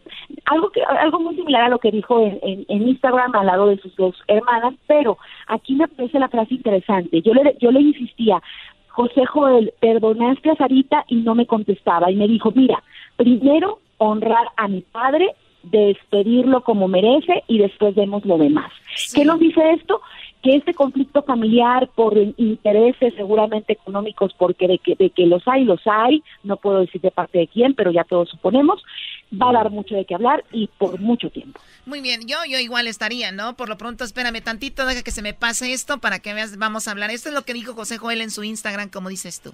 Algo que algo muy similar a lo que dijo en, Instagram al lado de sus dos hermanas, pero aquí me parece la frase interesante. Yo le, yo le insistía, José Joel, perdonaste a Sarita y no me contestaba y me dijo, mira, primero honrar a mi padre despedirlo como merece y después vemos lo demás. ¿Qué nos dice esto? Que este conflicto familiar por intereses seguramente económicos, porque de que, de que los hay, los hay, no puedo decir de parte de quién, pero ya todos suponemos, va a dar mucho de qué hablar y por mucho tiempo. Muy bien, yo, yo igual estaría, ¿no? Por lo pronto, espérame tantito, deja que se me pase esto para que veas, vamos a hablar. Esto es lo que dijo José Joel en su Instagram, como dices tú.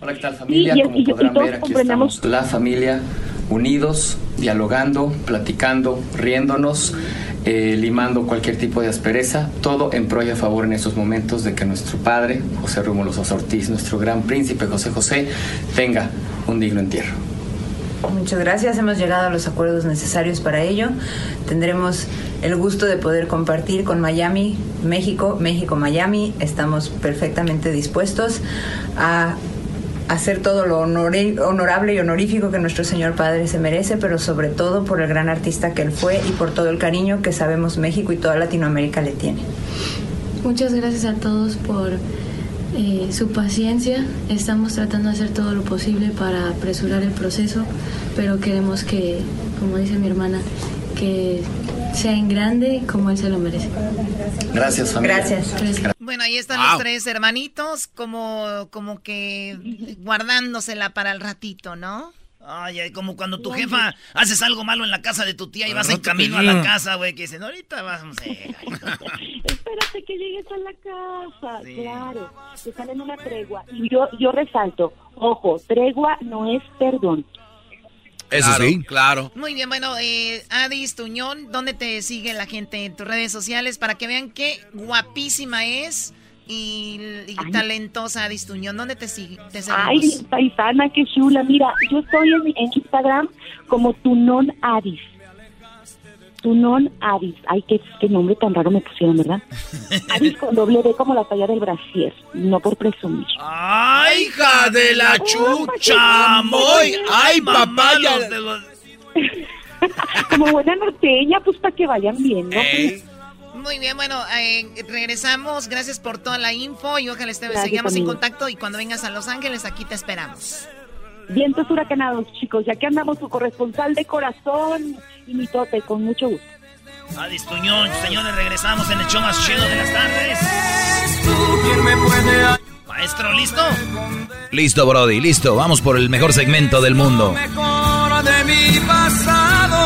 Hola, ¿qué tal familia? Como podrán ver, aquí estamos la familia unidos, dialogando, platicando, riéndonos, eh, limando cualquier tipo de aspereza, todo en pro y a favor en estos momentos de que nuestro padre, José Rómulo Ortiz, nuestro gran príncipe José José, tenga un digno entierro. Muchas gracias, hemos llegado a los acuerdos necesarios para ello. Tendremos el gusto de poder compartir con Miami, México, México, Miami. Estamos perfectamente dispuestos a hacer todo lo honorable y honorífico que nuestro Señor Padre se merece, pero sobre todo por el gran artista que él fue y por todo el cariño que sabemos México y toda Latinoamérica le tiene. Muchas gracias a todos por eh, su paciencia. Estamos tratando de hacer todo lo posible para apresurar el proceso, pero queremos que, como dice mi hermana, que sea en grande como él se lo merece. Gracias, familia. Gracias. Bueno, ahí están los tres hermanitos, como, como que guardándosela para el ratito, ¿no? Ay, ay, como cuando tu jefa haces algo malo en la casa de tu tía y vas en camino a la casa, güey, que dicen, ahorita vamos a... (laughs) Espérate que llegues a la casa, claro, están en una tregua. Y yo, yo resalto, ojo, tregua no es perdón, eso sí, claro. Muy bien, bueno, eh, Adis Tuñón, ¿dónde te sigue la gente en tus redes sociales para que vean qué guapísima es y, talentosa Adis Tuñón? ¿Dónde te sigue? Ay, paisana, qué chula. Mira, yo estoy en, en Instagram como Tunón Adis. Tunón Avis. Ay, qué, qué nombre tan raro me pusieron, ¿verdad? (laughs) Avis con doble D como la talla del brasier, no por presumir. ¡Ay, hija de la chucha! ¡Muy! ¡Ay, papaya! (laughs) como buena norteña, pues para que vayan bien, ¿no? Muy bien, bueno, eh, regresamos. Gracias por toda la info y ojalá estemos sigamos en contacto y cuando vengas a Los Ángeles aquí te esperamos. Vientos huracanados, chicos, ya que andamos su corresponsal de corazón y mi tote, con mucho gusto. Adis Tuñón, señores, regresamos en el show más chido de las tardes. Maestro, ¿listo? Listo, Brody, listo. Vamos por el mejor segmento del mundo. de mi pasado.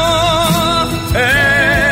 Eres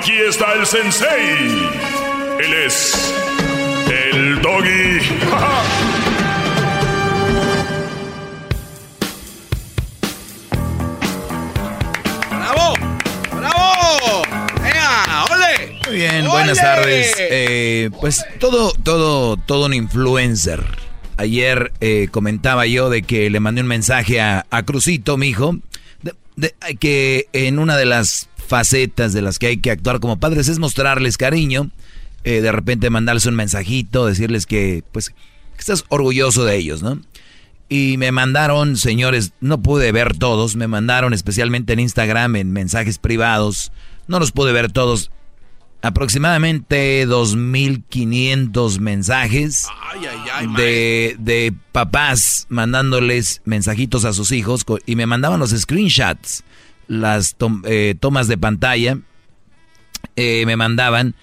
Aquí está el sensei. Él es el doggy. (laughs) ¡Bravo! ¡Bravo! ¡Ea! ¡Ole! Muy bien, buenas tardes. Eh, pues todo, todo, todo un influencer. Ayer eh, comentaba yo de que le mandé un mensaje a, a Crucito, mi hijo, de, de, que en una de las facetas de las que hay que actuar como padres es mostrarles cariño, eh, de repente mandarles un mensajito, decirles que, pues, que estás orgulloso de ellos, ¿no? Y me mandaron, señores, no pude ver todos, me mandaron especialmente en Instagram, en mensajes privados, no los pude ver todos, aproximadamente 2.500 mensajes Ay, ay, ay, de, de papás mandándoles mensajitos a sus hijos y me mandaban los screenshots, las eh, tomas de pantalla, eh, me mandaban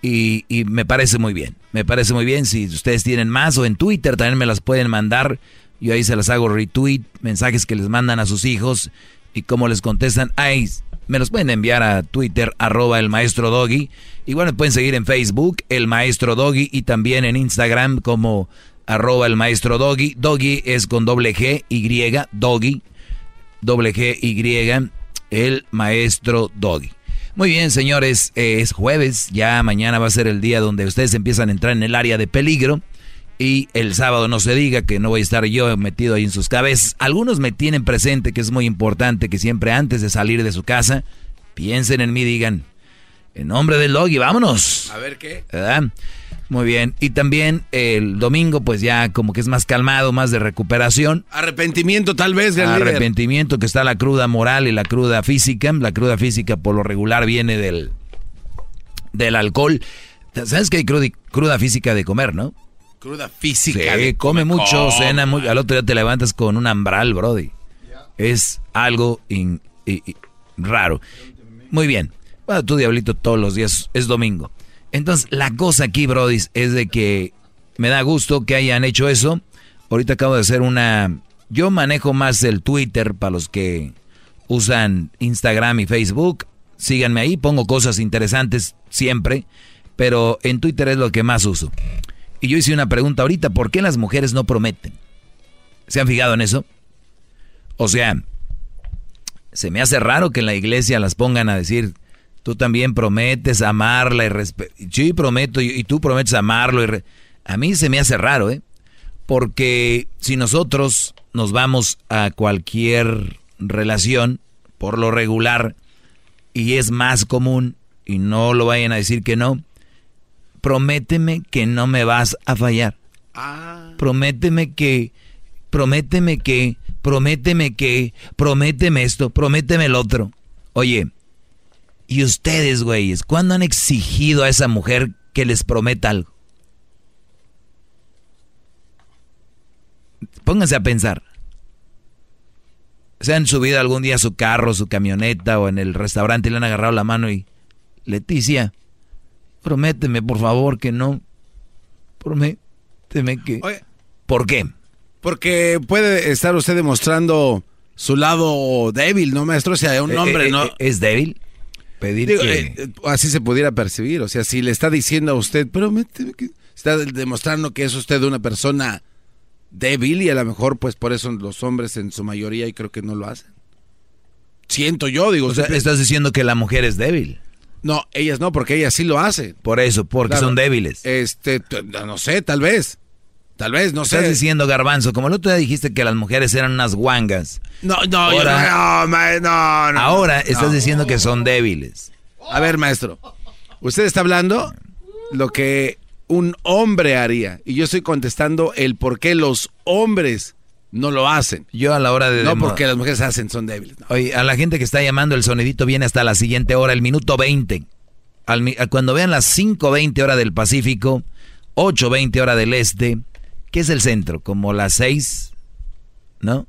y, me parece muy bien, me parece muy bien, si ustedes tienen más o en Twitter también me las pueden mandar, yo ahí se las hago retweet, mensajes que les mandan a sus hijos y cómo les contestan, ay, me los pueden enviar a Twitter, arroba el maestro Doggy. Igual me pueden seguir en Facebook, el maestro Doggy, y también en Instagram como arroba el maestro Doggy. Doggy es con doble G, Y, Doggy, doble G, Y, el maestro Doggy. Muy bien, señores, eh, es jueves, ya mañana va a ser el día donde ustedes empiezan a entrar en el área de peligro. Y el sábado no se diga que no voy a estar yo metido ahí en sus cabezas. Algunos me tienen presente que es muy importante que siempre antes de salir de su casa piensen en mí, digan, en nombre del doggy, vámonos. A ver qué. ¿Verdad? Muy bien. Y también el domingo, pues ya como que es más calmado, más de recuperación. Arrepentimiento tal vez, líder. Arrepentimiento, que está la cruda moral y la cruda física. La cruda física por lo regular viene del, del alcohol. ¿Sabes que hay cruda, cruda física de comer, no? Cruda física. Sí, de come comer. mucho, Oh, cena mucho. Al otro día te levantas con un ambral, brody. Es algo in- raro. Muy bien. Bueno, tú, Diablito, todos los días es domingo. Entonces, la cosa aquí, brody, es de que me da gusto que hayan hecho eso. Ahorita acabo de hacer una... Yo manejo más el Twitter para los que usan Instagram y Facebook. Síganme ahí, pongo cosas interesantes siempre, pero en Twitter es lo que más uso. Y yo hice una pregunta ahorita, ¿por qué las mujeres no prometen? ¿Se han fijado en eso? O sea, se me hace raro que en la iglesia las pongan a decir, tú también prometes amarla y respetar. Sí, prometo, y, y tú prometes amarlo. Y a mí se me hace raro, ¿eh? Porque si nosotros nos vamos a cualquier relación, por lo regular, y es más común, y no lo vayan a decir que no, prométeme que no me vas a fallar. Prométeme que, prométeme que, prométeme que, prométeme esto, prométeme el otro. Oye, ¿y ustedes, güeyes, cuándo han exigido a esa mujer que les prometa algo? Pónganse a pensar. Se han subido algún día a su carro, su camioneta o en el restaurante y le han agarrado la mano y... Leticia, prométeme por favor que no. Prométeme que... Oye. ¿Por qué? Porque puede estar usted demostrando su lado débil, ¿no, maestro? O sea, un Eh, hombre eh, no... eh, ¿Es débil? Pedir Digo, que... eh, eh, así se pudiera percibir. O sea, si le está diciendo a usted, prométeme que... Está demostrando que es usted una persona débil y a lo mejor pues por eso los hombres en su mayoría y creo que no lo hacen. Siento yo, digo. o sea, siempre- estás diciendo que la mujer es débil. No, ellas no, porque ellas sí lo hacen. Por eso, porque Claro. son débiles. Este, no sé, tal vez. Tal vez, no sé. Estás diciendo, Garbanzo, como el otro día dijiste que las mujeres eran unas guangas. No, no, ahora, no, no, no, Ahora estás diciendo que son débiles. A ver, maestro. Usted está hablando lo que un hombre haría. Y yo estoy contestando el por qué los hombres no lo hacen. Yo a la hora de... No porque las mujeres hacen, son débiles. Oye, a la gente que está llamando, el sonidito viene hasta la siguiente hora, el minuto 20. cuando vean las 5.20 hora del Pacífico, 8.20 hora del Este, ¿qué es el centro? Como las 6, ¿no?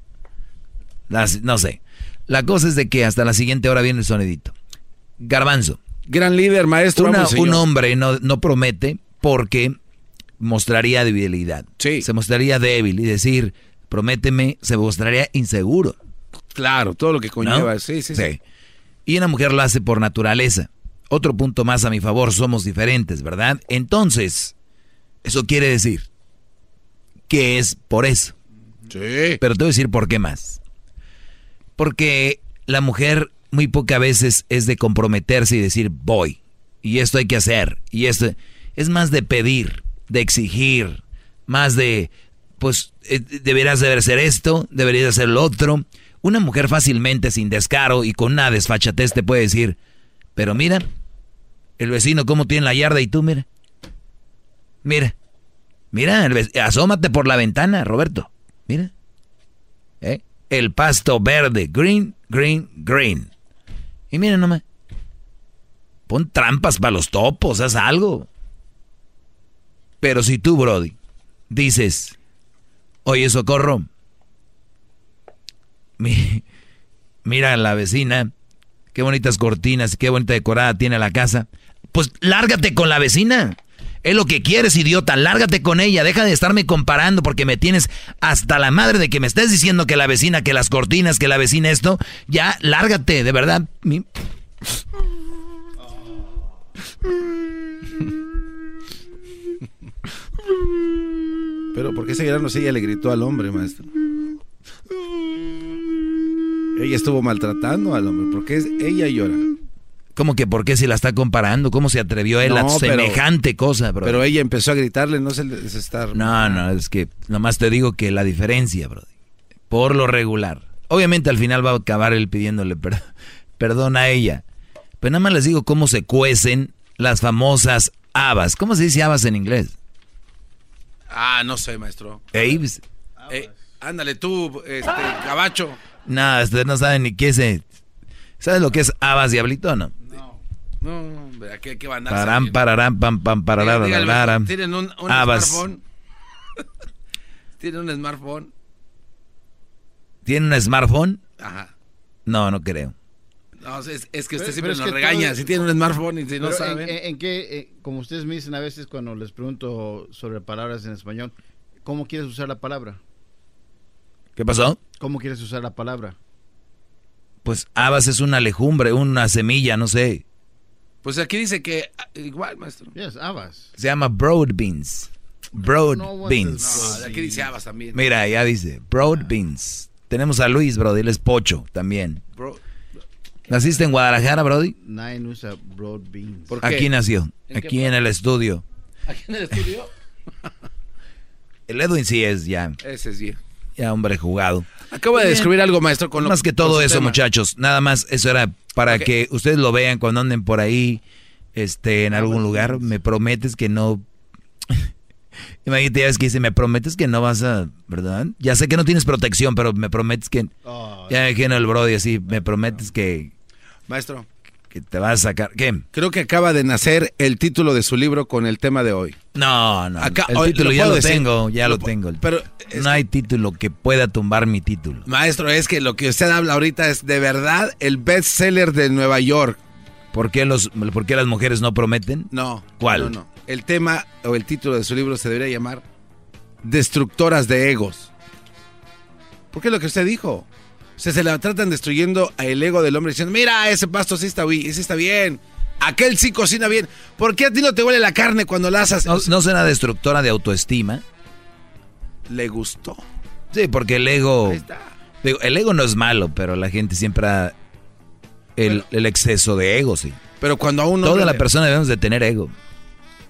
Las, no sé. La cosa es de que hasta la siguiente hora viene el sonidito. Garbanzo. Gran líder, maestro. un hombre no, no promete porque mostraría debilidad. Sí. Se mostraría débil y decir, prométeme, se mostraría inseguro. Claro, todo lo que conlleva. Sí, sí, sí, Y una mujer lo hace por naturaleza. Otro punto más a mi favor, somos diferentes, ¿verdad? Entonces, eso quiere decir que es por eso. Sí. Pero te voy a decir por qué más. Porque la mujer muy pocas veces es de comprometerse y decir voy. Y esto hay que hacer. Y esto es más de pedir, de exigir, más de pues eh, deberías de hacer esto, deberías hacer lo otro. Una mujer fácilmente, sin descaro y con una desfachatez te puede decir, pero mira, el vecino cómo tiene la yarda y tú mira. Mira, mira, asómate por la ventana, Roberto. Mira. ¿Eh? El pasto verde, green, green, green. Y mira nomás. Pon trampas para los topos, haz algo. Pero si tú, Brody, dices, Oye, socorro. mira la vecina. Qué bonitas cortinas, qué bonita decorada tiene la casa. Pues lárgate con la vecina. Es lo que quieres, idiota. Lárgate con ella. Deja de estarme comparando porque me tienes hasta la madre de que me estés diciendo que la vecina, que las cortinas, que la vecina esto. Ya, lárgate, de verdad. Pero ¿por qué ese grano si ella le gritó al hombre, maestro? Ella estuvo maltratando al hombre. ¿Por qué ella llora? ¿Cómo que por qué si la está comparando? ¿Cómo se atrevió él a semejante cosa, bro? Pero ella empezó a gritarle, no se está... No, no, es que nomás te digo que la diferencia, bro. Por lo regular. Obviamente al final va a acabar él pidiéndole (laughs) perdón a ella. Pero nada más les digo cómo se cuecen las famosas habas. ¿Cómo se dice habas en inglés? Ah, no sé, maestro. Aves. Eh, ándale tú, este, cabacho. No, ustedes no saben ni qué es. ¿Sabes lo que es habas diablito no? No. No, ¿qué, qué van a Parán, pararán, pam, pam, pararán, Tienen un, un smartphone. (laughs) Tienen un smartphone. ¿Tienen un smartphone? Ajá. No, no creo. No, es, es que usted siempre nos regaña. Si tiene un smartphone y si no sabe. En, qué, eh, como ustedes me dicen a veces cuando les pregunto sobre palabras en español, ¿cómo quieres usar la palabra? ¿Qué pasó? ¿Cómo quieres usar la palabra? Pues habas es una legumbre, una semilla, no sé. Pues aquí dice que ah, igual, maestro. Yes, habas. Se llama broad beans. Broad beans. No, aquí dice habas también. Mira, ya dice broad beans. Tenemos a Luis, bro, él es pocho también. Bro, ¿Naciste en Guadalajara, Brody? Nine usa broad beans. Aquí nació, aquí en el estudio. ¿Aquí en el estudio? (laughs) el Edwin sí es ya. Ese sí. Ya hombre jugado. Acabo de descubrir algo, maestro, con Más que todo eso, muchachos. Nada más, eso era para que ustedes lo vean cuando anden por ahí, este, en algún lugar. Me prometes que no... (laughs) Imagínate, ya ves que dice, me prometes que no vas a, ¿verdad? Ya sé que no tienes protección, pero me prometes que... ya me imagino el Brody así, me prometes que, Maestro. Que te vas a sacar. ¿Qué? Creo que acaba de nacer el título de su libro con el tema de hoy. No, no. el título ya lo tengo, ya lo, tengo. Pero no hay título que pueda tumbar mi título. Maestro, es que lo que usted habla ahorita es de verdad el bestseller de Nueva York. ¿Por qué, los, ¿Por qué las mujeres no prometen? No. ¿Cuál? No, no. El tema o el título de su libro se debería llamar Destructoras de Egos. ¿Por qué lo que usted dijo? O sea, se la tratan destruyendo el ego del hombre diciendo, mira, ese pasto sí está, bien, sí está bien. Aquel sí cocina bien. ¿Por qué a ti no te huele la carne cuando la haces? ¿No, ¿no será destructora de autoestima? Le gustó. Sí, porque el ego... Ahí está. el ego no es malo, pero la gente siempre ha... El, el exceso de ego, sí. Pero cuando a uno... Toda la persona debemos de tener ego.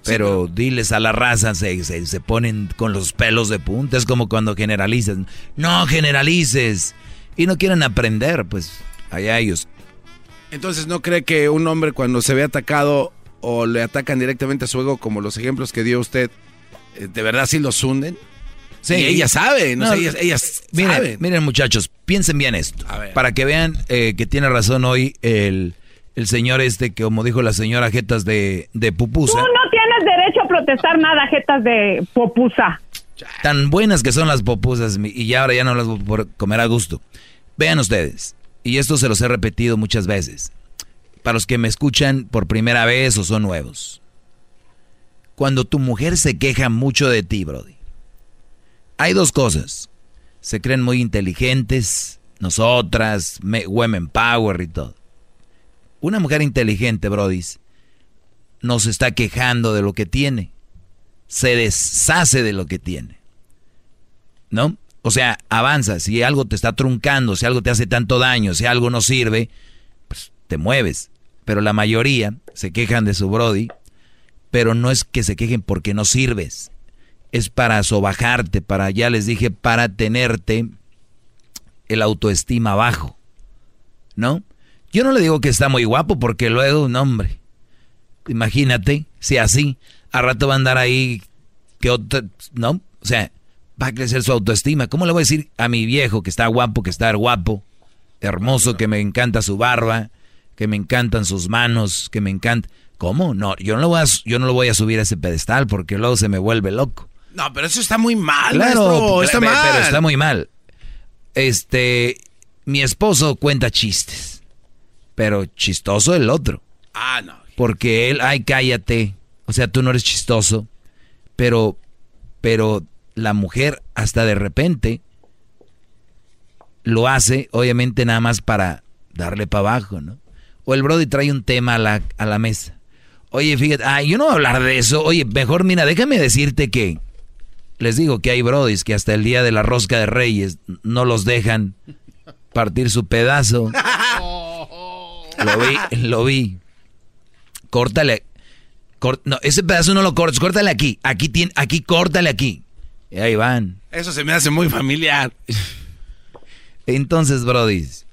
pero, diles a la raza, se, se, ponen con los pelos de punta. Es como cuando generalizas. No generalices. Y no quieren aprender, pues allá ellos. Entonces, ¿no cree que un hombre cuando se ve atacado o le atacan directamente a su ego, como los ejemplos que dio usted, eh, de verdad sí los hunden? Sí, ella sabe, no, sé, ellas, miren, Miren muchachos, piensen bien esto, para que vean eh, que tiene razón hoy el, el, señor este, que como dijo la señora Jetas de, de Pupusa. Tú no tienes derecho a protestar nada, Jetas de Pupusa. Tan buenas que son las popusas y ya ahora ya no las voy a comer a gusto. Vean ustedes, y esto se los he repetido muchas veces, para los que me escuchan por primera vez o son nuevos. Cuando tu mujer se queja mucho de ti, Brody, hay dos cosas. Se creen muy inteligentes, nosotras, women power y todo. Una mujer inteligente, Brody, no se está quejando de lo que tiene. Se deshace de lo que tiene. ¿No? O sea, avanza. Si algo te está truncando, si algo te hace tanto daño, si algo no sirve, pues te mueves. Pero la mayoría se quejan de su Brody, pero no es que se quejen porque no sirves es para sobajarte, para, ya les dije, para tenerte el autoestima bajo. ¿No? Yo no le digo que está muy guapo porque luego, no hombre, imagínate, si así, a rato va a andar ahí, que otra, ¿no? O sea, va a crecer su autoestima. ¿Cómo le voy a decir a mi viejo que está guapo, que está guapo, hermoso, que me encanta su barba, que me encantan sus manos, que me encanta... ¿Cómo? No, yo no, lo voy a, yo no lo voy a subir a ese pedestal porque luego se me vuelve loco. No, pero eso está muy mal, claro, está mal. Pero está muy mal. Este, mi esposo cuenta chistes, pero chistoso el otro. Ah, no. Porque él, ay, cállate. O sea, tú no eres chistoso. Pero, pero la mujer hasta de repente lo hace, obviamente nada más para darle para abajo, ¿no? O el Brody trae un tema a la, a la mesa. Oye, fíjate, ay, yo no voy a hablar de eso. Oye, mejor, mira, déjame decirte que les digo que hay brodis que hasta el día de la rosca de reyes no los dejan partir su pedazo. (laughs) Lo vi, lo vi. Córtale. no, ese pedazo no lo cortes, córtale aquí. Aquí, tiene, aquí, córtale aquí. Y ahí van. Eso se me hace muy familiar. Entonces, brodis,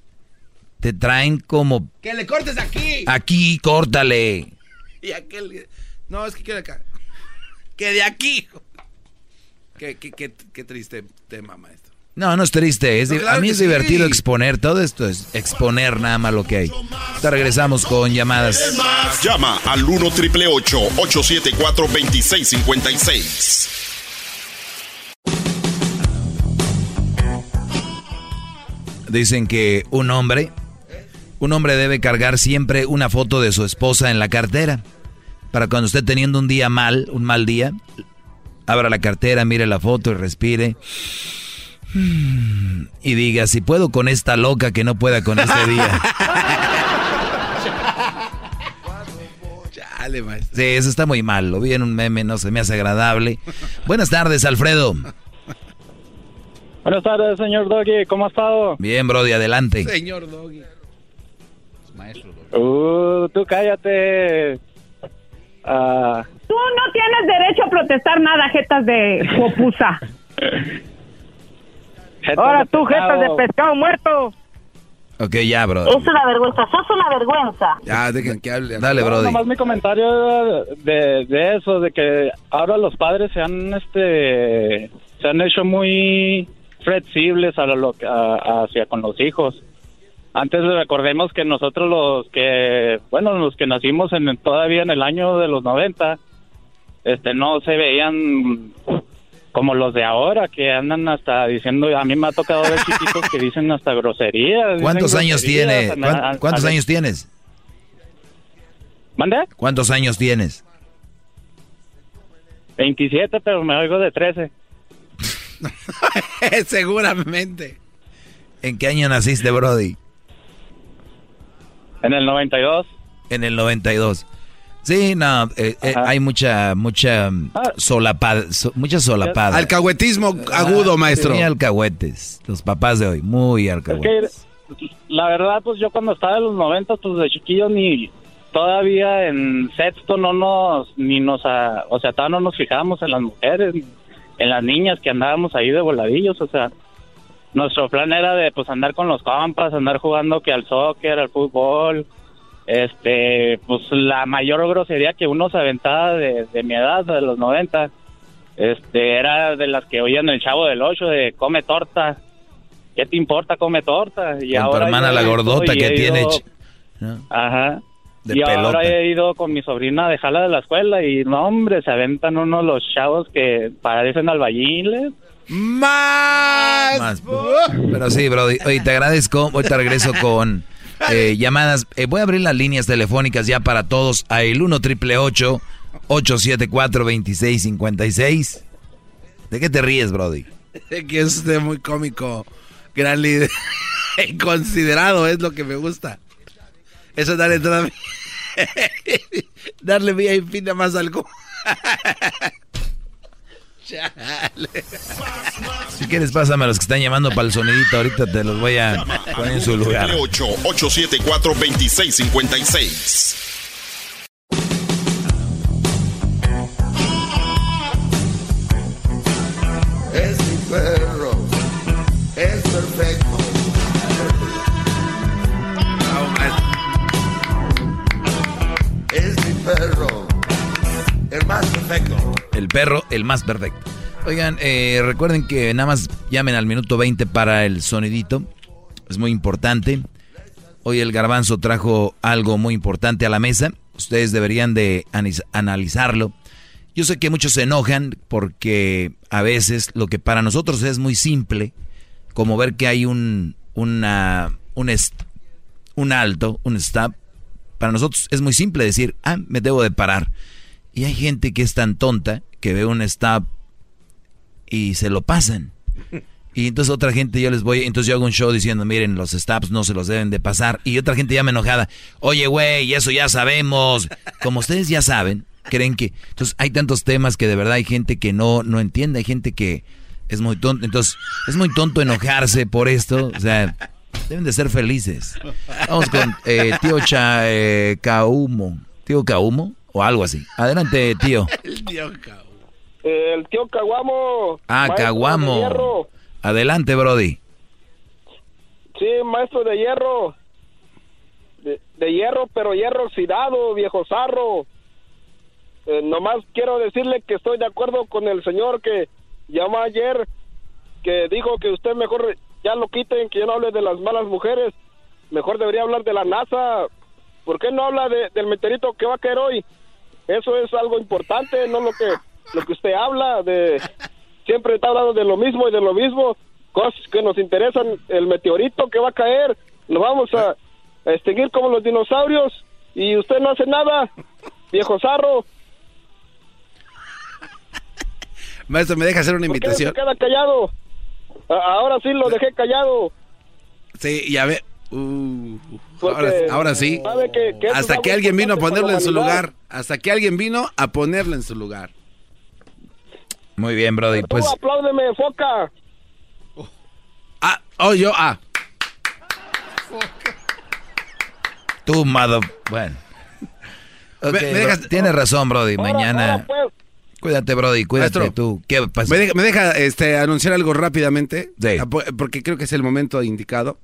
te traen como... Que le cortes aquí. Aquí, córtale. Y aquel... No, es que quiere acá. Que de aquí. Qué, qué, triste tema, maestro. No, no es triste. Es, a mí es divertido exponer. Todo esto es exponer nada más lo que hay. Ahora regresamos con llamadas. Llama al 1 triple 874 2656. Dicen que un hombre, un hombre debe cargar siempre una foto de su esposa en la cartera. Para cuando esté teniendo un día mal, un mal día, abra la cartera, mire la foto y respire. Y diga, si puedo con esta loca que no pueda con este día. Chale, maestro. Sí, eso está muy mal. Lo vi en un meme, no se me hace agradable. Buenas tardes, Alfredo. Buenas tardes, señor Doggy. ¿Cómo ha estado? Bien, Brody, adelante. Señor Doggy. Maestro Doggy. Uh, tú cállate. Ah... Tú no tienes derecho a protestar nada, jetas de popusa. Ahora tú, jetas de pescado muerto. Ok, ya, bro. Es una vergüenza, sos una vergüenza. Ya, dejen que hable. Dale, bro. nomás mi comentario de, de, eso, de que ahora los padres se han, este, se han hecho muy flexibles a lo, hacia con los hijos. Antes recordemos que nosotros los que, bueno, los que nacimos en todavía en el año de los 90, este no se veían como los de ahora que andan hasta diciendo, a mí me ha tocado ver chiquitos que dicen hasta groserías. ¿Cuántos años tiene? ¿Cuántos años tienes? ¿Mande? ¿Cuántos años tienes? 27, pero me oigo de 13. (laughs) Seguramente. ¿En qué año naciste, Brody? En el 92. En el 92. Sí, no, eh, eh, hay mucha, mucha ah. solapada, mucha solapada. Alcahuetismo agudo, maestro. Muy alcahuetes, los papás de hoy, muy alcahuetes. la verdad, pues yo cuando estaba en los 90, pues de chiquillo ni, todavía en sexto no nos, ni nos, o sea, todavía no nos fijamos en las mujeres, en las niñas que andábamos ahí de voladillos, o sea, nuestro plan era de pues andar con los compas, andar jugando que al soccer, al fútbol, este, pues la mayor grosería que uno se aventaba de, mi edad, de los 90, este, era de las que oían el chavo del 8 de come torta. ¿Qué te importa? Come torta. Y ahora tu hermana la gordota que tiene. Ajá. Y ahora he ido con mi sobrina a dejarla de la escuela y no, hombre, se aventan unos los chavos que parecen albañiles. Más. Más. Pero sí, Brody. Oye, te agradezco. Hoy te regreso con (laughs) eh, llamadas. Eh, voy a abrir las líneas telefónicas ya para todos a el 1 triple 874 2656. ¿De qué te ríes, Brody? (laughs) que es muy cómico. Gran líder. (laughs) Considerado es lo que me gusta. Eso darle entrada. (laughs) darle vía infinita más algo. (laughs) Si quieres, pásame a los que están llamando para el sonidito. Ahorita te los voy a poner en su lugar. 874-2656. Es mi perro. Es perfecto. Perfecto. El perro, el más perfecto. Oigan, eh, recuerden que nada más llamen al minuto 20 para el sonidito. Es muy importante. Hoy el garbanzo trajo algo muy importante a la mesa. Ustedes deberían de analizarlo. Yo sé que muchos se enojan porque a veces lo que para nosotros es muy simple, como ver que hay un, una, un, un alto, un stop, para nosotros es muy simple decir, ah, me debo de parar. Y hay gente que es tan tonta que ve un stop y se lo pasan. Y entonces otra gente yo les voy, entonces yo hago un show diciendo, miren, los stops no se los deben de pasar. Y otra gente ya me enojada, oye, güey, eso ya sabemos. Como ustedes ya saben, creen que... Entonces hay tantos temas que de verdad hay gente que no, no entiende, hay gente que es muy tonto. Entonces es muy tonto enojarse por esto. O sea, deben de ser felices. Vamos con eh, tío eh, Caumo. ¿Tío Caumo? O algo así. Adelante, tío. (laughs) El tío Caumo. El tío Caguamo. Ah, Caguamo. Adelante, Brody. Sí, maestro de hierro. De, hierro, pero hierro oxidado, viejo zarro. Eh, nomás quiero decirle que estoy de acuerdo con el señor que llamó ayer, que dijo que usted mejor ya lo quiten, que yo no hable de las malas mujeres. Mejor debería hablar de la NASA. ¿Por qué no habla del meteorito que va a caer hoy? Eso es algo importante, no lo que lo que usted habla, de siempre está hablando de lo mismo y de lo mismo, cosas que nos interesan, el meteorito que va a caer, lo vamos a, extinguir como los dinosaurios y usted no hace nada, viejo zarro. (laughs) Maestro, ¿me deja hacer una invitación? ¿Por queda callado? ahora sí lo dejé callado. Sí, ya ve. Uh, ahora, sí. hasta que alguien vino a ponerlo en su lugar. Hasta que alguien vino a ponerlo en su lugar. Muy bien, Brody. Pues. apláudeme, foca. Ah, oh, yo, ah. Tú, mother. Bueno. Tienes razón, Brody. Mañana. Pues. Cuídate, Brody, cuídate tú. ¿Qué pasa? ¿Me deja, este, anunciar algo rápidamente? Sí. Ah, porque creo que es el momento indicado.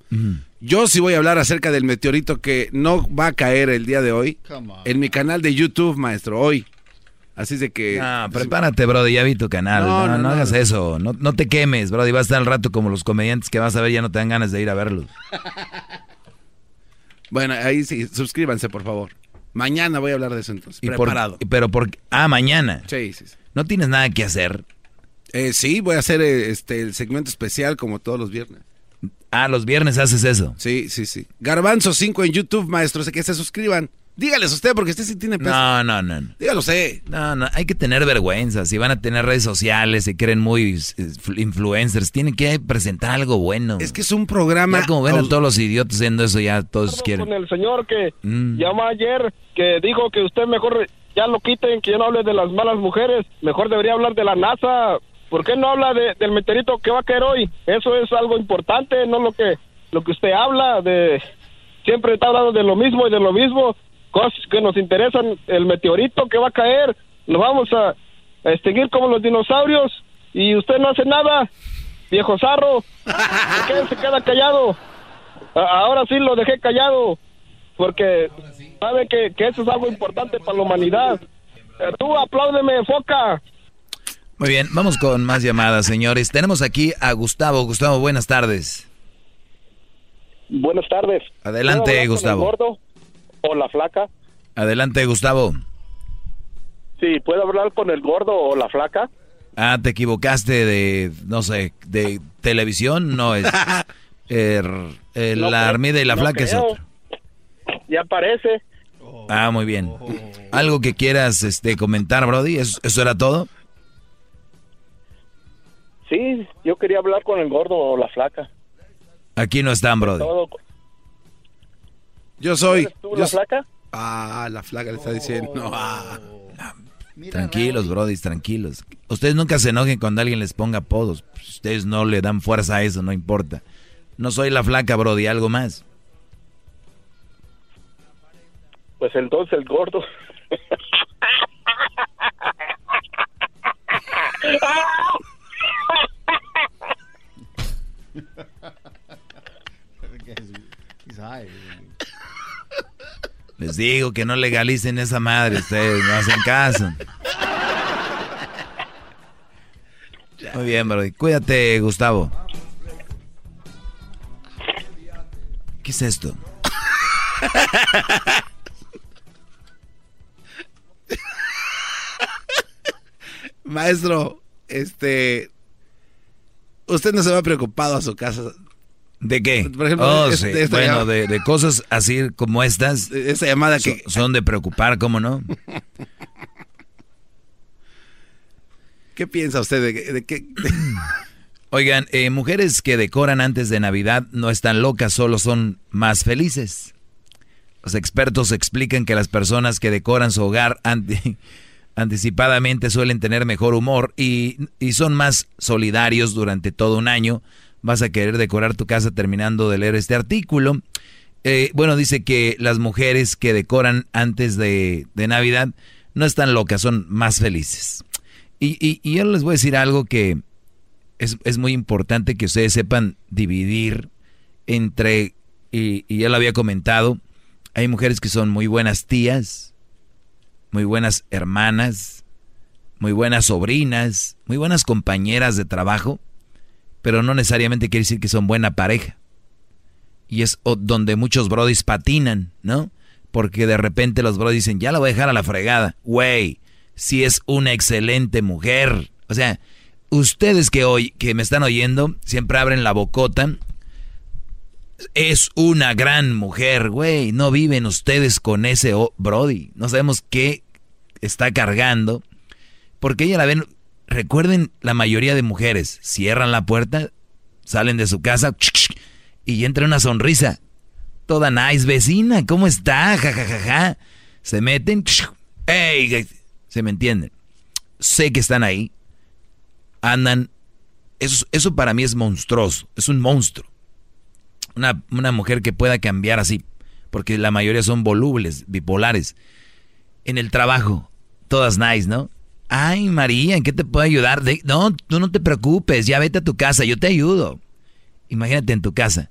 Yo sí voy a hablar acerca del meteorito que no va a caer el día de hoy. En mi canal de YouTube, maestro, hoy. Así de que. No, prepárate, Brody, ya vi tu canal. No, no, hagas eso. No, no te quemes, Brody. Vas a estar al rato como los comediantes que vas a ver, ya no te dan ganas de ir a verlos. (laughs) bueno, ahí sí, suscríbanse, por favor. Mañana voy a hablar de eso entonces. preparado. pero por. Ah, mañana. Sí, sí, sí. ¿No tienes nada que hacer? Eh, sí, voy a hacer eh, este el segmento especial como todos los viernes. Ah, los viernes haces eso. Sí, sí, sí. Garbanzo 5 en YouTube, maestro. Sé que se suscriban. Dígales usted, porque usted sí tiene peso. No, no, no. Dígalo usted. No, no, hay que tener vergüenza. Si van a tener redes sociales, se creen muy influencers, tienen que presentar algo bueno. Es que es un programa... Ya como ven a todos los idiotas haciendo eso, ya todos quieren. Con el señor que mm. llamó ayer, que dijo que usted mejor ya lo quiten, que yo no hable de las malas mujeres. Mejor debería hablar de la NASA. ¿Por qué no habla del meteorito que va a caer hoy? Eso es algo importante, no lo que, lo que usted habla de... Siempre está hablando de lo mismo y de lo mismo cosas que nos interesan, el meteorito que va a caer, nos vamos a, extinguir como los dinosaurios y usted no hace nada, viejo zarro. ¿Por qué se queda callado? Ahora sí lo dejé callado, porque sabe que, que eso es algo importante para la humanidad. Eh, tú apláudeme, foca. Muy bien, vamos con más llamadas, señores. Tenemos aquí a Gustavo. Gustavo, buenas tardes. Buenas tardes. Adelante, Gustavo. O la flaca? Adelante, Gustavo. Sí, ¿puedo hablar con el gordo o la flaca? Ah, te equivocaste de, no sé, de televisión, no es. (laughs) Er, la armida y la flaca es otro. Ya parece. Ah, muy bien. ¿Algo que quieras este, comentar, Brody? ¿Eso, ¿Eso era todo? Sí, yo quería hablar con el gordo o la flaca. Aquí no están, Brody. Yo soy. tú la flaca? Ah, la flaca le está diciendo. Ah. Tranquilos, Brody, tranquilos. Ustedes nunca se enojen cuando alguien les ponga apodos. Ustedes no le dan fuerza a eso, no importa. No soy la flaca, Brody, algo más. Pues entonces el gordo. (laughs) (laughs) Les digo que no legalicen esa madre, ustedes no hacen caso. Muy bien, Brody. Cuídate, Gustavo. ¿Qué es esto? Maestro, este. Usted no se va preocupado a su casa ¿De qué? Por ejemplo, oh, este, bueno, de, cosas así como estas. Esa llamada que... Son de preocupar, ¿cómo no? (laughs) ¿Qué piensa usted de, qué? (laughs) Oigan, eh, mujeres que decoran antes de Navidad no están locas, solo son más felices. Los expertos explican que las personas que decoran su hogar (laughs) anticipadamente suelen tener mejor humor y, y son más solidarios durante todo un año vas a querer decorar tu casa terminando de leer este artículo. Eh, bueno, dice que las mujeres que decoran antes de, Navidad no están locas, son más felices. Y, yo les voy a decir algo que es, muy importante que ustedes sepan dividir entre, y, y ya lo había comentado, hay mujeres que son muy buenas tías, muy buenas hermanas, muy buenas sobrinas, muy buenas compañeras de trabajo, pero no necesariamente quiere decir que son buena pareja. Y es donde muchos brodis patinan, ¿no? Porque de repente los brodis dicen, ya la voy a dejar a la fregada. Güey, si es una excelente mujer. O sea, ustedes que hoy, que me están oyendo, siempre abren la bocota. Es una gran mujer, güey. No viven ustedes con ese brody. No sabemos qué está cargando. Porque ella la ven recuerden, la mayoría de mujeres cierran la puerta, salen de su casa y entra una sonrisa. Toda nice, vecina, ¿cómo está? Ja, ja, ja, ja. Se meten, ¡Ey! Se me entienden. Sé que están ahí. Andan. Eso, eso para mí es monstruoso. Es un monstruo. Una, una mujer que pueda cambiar así. Porque la mayoría son volubles, bipolares. En el trabajo, todas nice, ¿no? Ay, María, ¿en qué te puedo ayudar? no, tú no te preocupes, ya vete a tu casa, yo te ayudo. Imagínate en tu casa.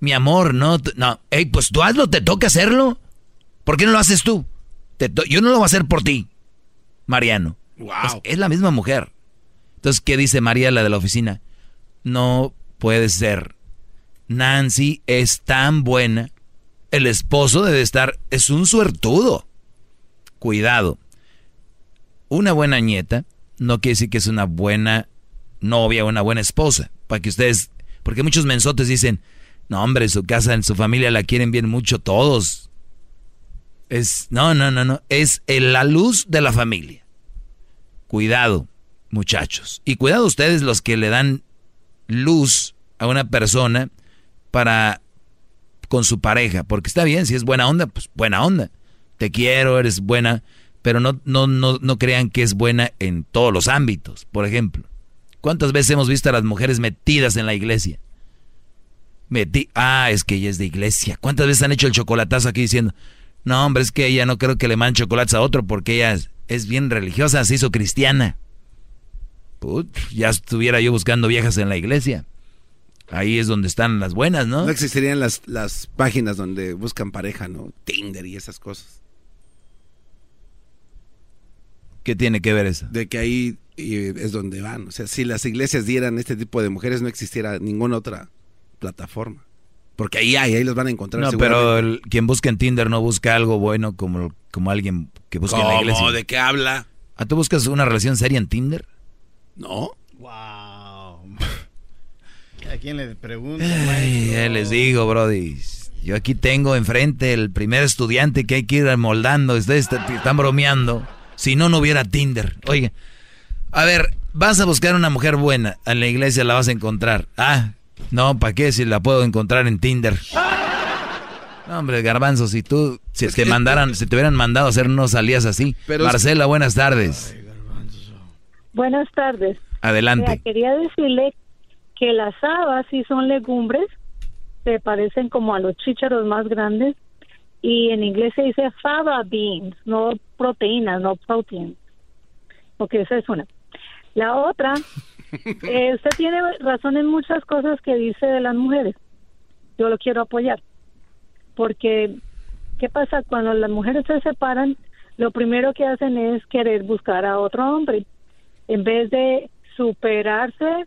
Mi amor, no, no. Ey, pues tú hazlo, te toca hacerlo. ¿Por qué no lo haces tú? yo no lo voy a hacer por ti, Mariano. Wow. es la misma mujer. Entonces, ¿qué dice María, la de la oficina? No puede ser. Nancy es tan buena. El esposo debe estar, es un suertudo. Cuidado una buena nieta no quiere decir que es una buena novia o una buena esposa. Para que ustedes, porque muchos mensotes dicen, no hombre, su casa, en su familia la quieren bien mucho todos. Es, no, no, no, no, es la luz de la familia. Cuidado, muchachos. Y cuidado ustedes los que le dan luz a una persona para con su pareja, porque está bien, si es buena onda, pues buena onda. Te quiero, eres buena pero no, no, no, no crean que es buena en todos los ámbitos. Por ejemplo, ¿cuántas veces hemos visto a las mujeres metidas en la iglesia? Metí, ah, es que ella es de iglesia. ¿Cuántas veces han hecho el chocolatazo aquí diciendo, No, hombre, es que ella no creo que le mande chocolates a otro porque ella es, bien religiosa, se hizo cristiana. ya estuviera yo buscando viejas en la iglesia. Ahí es donde están las buenas, ¿no? No existirían las, las páginas donde buscan pareja, ¿no? Tinder y esas cosas. ¿Qué tiene que ver eso? De que ahí es donde van. O sea, si las iglesias dieran este tipo de mujeres, no existiera ninguna otra plataforma. Porque ahí hay, ahí los van a encontrar. No, pero quien busca en Tinder no busca algo bueno como, como alguien que busca en la iglesia. ¿De qué habla? ¿Ah, tú buscas una relación seria en Tinder? No. Wow. ¿A quién le pregunto? ya les digo, Brody. Yo aquí tengo enfrente el primer estudiante que hay que ir moldando. Ustedes están bromeando. Si no, no hubiera Tinder. Oye, a ver, vas a buscar una mujer buena. En la iglesia la vas a encontrar. Ah, no, ¿para qué si la puedo encontrar en Tinder? No, hombre, garbanzo, si tú, si te mandaran, si te hubieran mandado a hacer, no salías así. Marcela, buenas tardes. buenas tardes. Adelante. quería decirle que las habas sí son legumbres, se parecen como a los chícharos más grandes, y en inglés se dice fava beans, no proteínas, no protein. Ok, esa es una. La otra, (laughs) eh, usted tiene razón en muchas cosas que dice de las mujeres. Yo lo quiero apoyar. Porque, ¿qué pasa? Cuando las mujeres se separan, lo primero que hacen es querer buscar a otro hombre. En vez de superarse,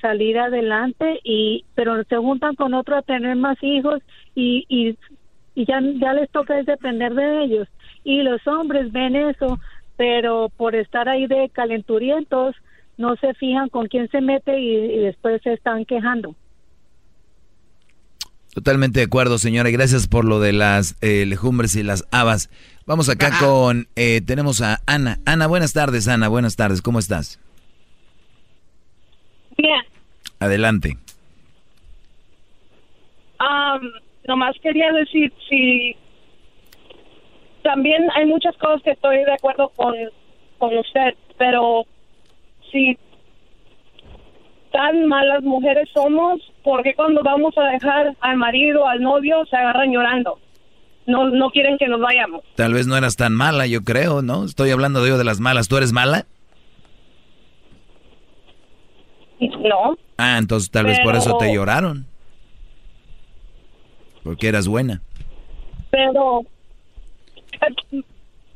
salir adelante, y pero se juntan con otro a tener más hijos y, y y ya, ya les toca es depender de ellos. Y los hombres ven eso, pero por estar ahí de calenturientos, no se fijan con quién se mete y, después se están quejando. Totalmente de acuerdo, señora, y gracias por lo de las eh, legumbres y las habas. Vamos acá con, eh, tenemos a Ana. Ana, buenas tardes, Ana, buenas tardes, ¿cómo estás? Bien. Adelante. Um, nomás quería decir si también hay muchas cosas que estoy de acuerdo con, con usted, pero si tan malas mujeres somos, ¿por qué cuando vamos a dejar al marido, al novio, se agarran llorando? No, no quieren que nos vayamos. Tal vez no eras tan mala, yo creo, ¿no? Estoy hablando de yo de las malas. ¿Tú eres mala? No. Ah, entonces tal vez por eso te lloraron. Porque eras buena. Pero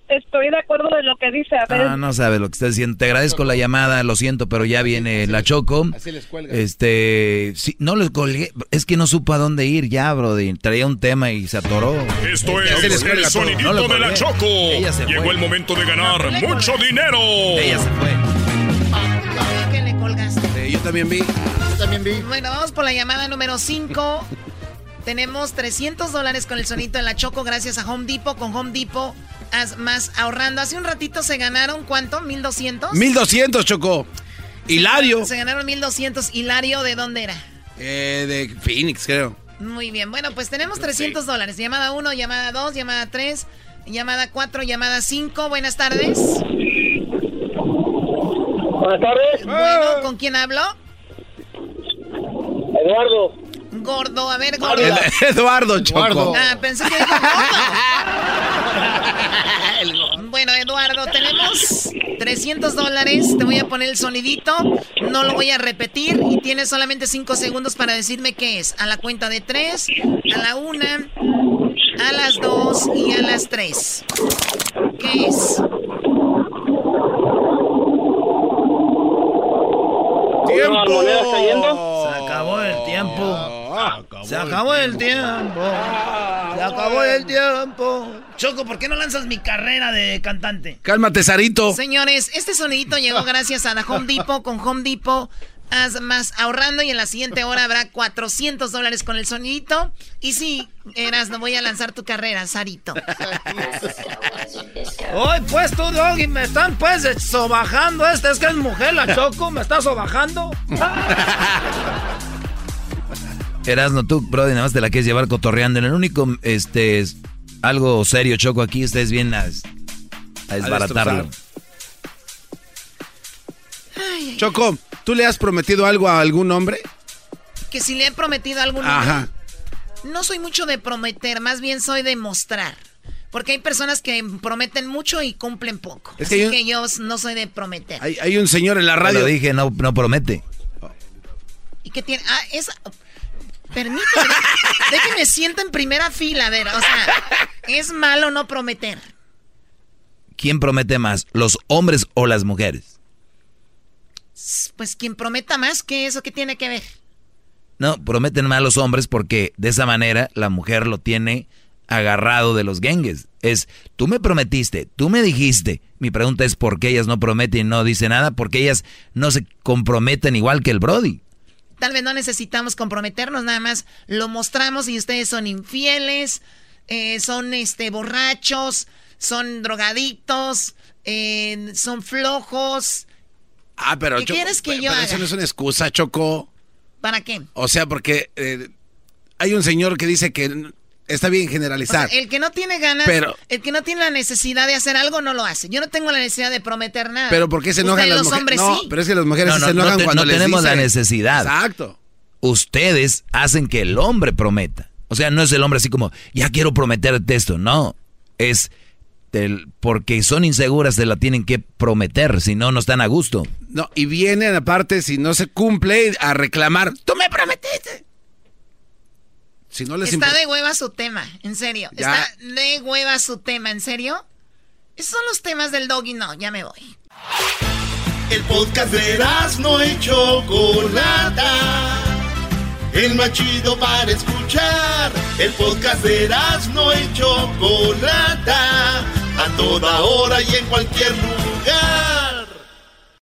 estoy de acuerdo de lo que dice. A Ah, no sabe lo que está diciendo. Te agradezco la llamada, lo siento, pero ya viene la Choco. Así les cuelga. Este, sí, no les colgué. Es que no supo a dónde ir ya, brody. Traía un tema y se atoró. Esto es el sonidito de la Choco. Llegó el momento de ganar mucho dinero. Ella se fue. ¿Qué le colgaste? yo también vi. Yo también vi. Bueno, vamos por la llamada número 5. Tenemos 300 dólares con el sonito de la Choco gracias a Home Depot. Con Home Depot haz más ahorrando. Hace un ratito se ganaron, ¿cuánto? ¿1200? 1200, Choco. Hilario. Se ganaron 1200. Hilario, ¿de dónde era? Eh, de Phoenix, creo. Muy bien. Bueno, pues tenemos 300 dólares. Llamada 1, llamada 2, llamada 3, llamada 4, llamada 5. Buenas tardes. Buenas tardes. Bueno, ¿con quién hablo? Eduardo. Gordo, a ver, gordo. Eduardo Choco. Ah, pensé que (laughs) gordo. bueno, Eduardo, tenemos 300 dólares. Te voy a poner el sonidito. No lo voy a repetir. Y tienes solamente 5 segundos para decirme qué es. A la cuenta de 3, a la 1, a las 2 y a las 3. ¿Qué es? ¡Tiempo! Se acabó el tiempo. Se acabó el tiempo. Choco, ¿por qué no lanzas mi carrera de cantante? Cálmate, Sarito. Señores, este sonidito llegó gracias a la Home Depot. Con Home Depot haz más ahorrando y en la siguiente hora habrá 400 dólares con el sonidito. Y sí, Eras, no voy a lanzar tu carrera, Sarito. Hoy pues tú, Doggy, me están pues sobajando. Este es que es mujer, la Choco, me está sobajando. (laughs) Erasno, tú, Brody, nada más te la quieres llevar cotorreando. En el único, este, algo serio, Choco, aquí ustedes vienen a, a desbaratarlo. Choco, ¿tú le has prometido algo a algún hombre? Que si le he prometido a algún hombre. Ajá. No soy mucho de prometer, más bien soy de mostrar. Porque hay personas que prometen mucho y cumplen poco. Es Así que, yo no soy de prometer. Hay, un señor en la radio. Lo dije, no, no promete. ¿Y qué tiene? Ah, es... Permíteme, (laughs) déjeme siento en primera fila, a ver, o sea, ¿es malo no prometer? ¿Quién promete más, los hombres o las mujeres? Pues quien prometa más, ¿qué eso qué tiene que ver? No, prometen más los hombres porque de esa manera la mujer lo tiene agarrado de los gengues. Es, tú me prometiste, tú me dijiste. Mi pregunta es por qué ellas no prometen y no dicen nada, porque ellas no se comprometen igual que el Brody. Tal vez no necesitamos comprometernos, nada más lo mostramos y ustedes son infieles, eh, son este borrachos, son drogadictos, eh, son flojos. Ah, pero ¿Qué quieres que yo haga? Eso no es una excusa, Choco. ¿Para qué? O sea, porque eh, hay un señor que dice que está bien generalizar. el que no tiene ganas, el que no tiene la necesidad de hacer algo no lo hace. Yo no tengo la necesidad de prometer nada. Pero ¿por qué se enojan las los hombres No, pero es que las mujeres se enojan cuando no tenemos la necesidad. Exacto. Ustedes hacen que el hombre prometa. O sea, no es el hombre así como, ya quiero prometerte esto. No, es porque son inseguras, te la tienen que prometer, si no, no están a gusto. No, y vienen aparte, si no se cumple, a reclamar, tú me prometiste. Si no les Está de hueva su tema, en serio. Está de hueva su tema, ¿en serio? Esos son los temas del doggy, no, ya me voy. El podcast de no hecho Chocolata. El machido para escuchar. El podcast de no hecho Chocolata a toda hora y en cualquier lugar.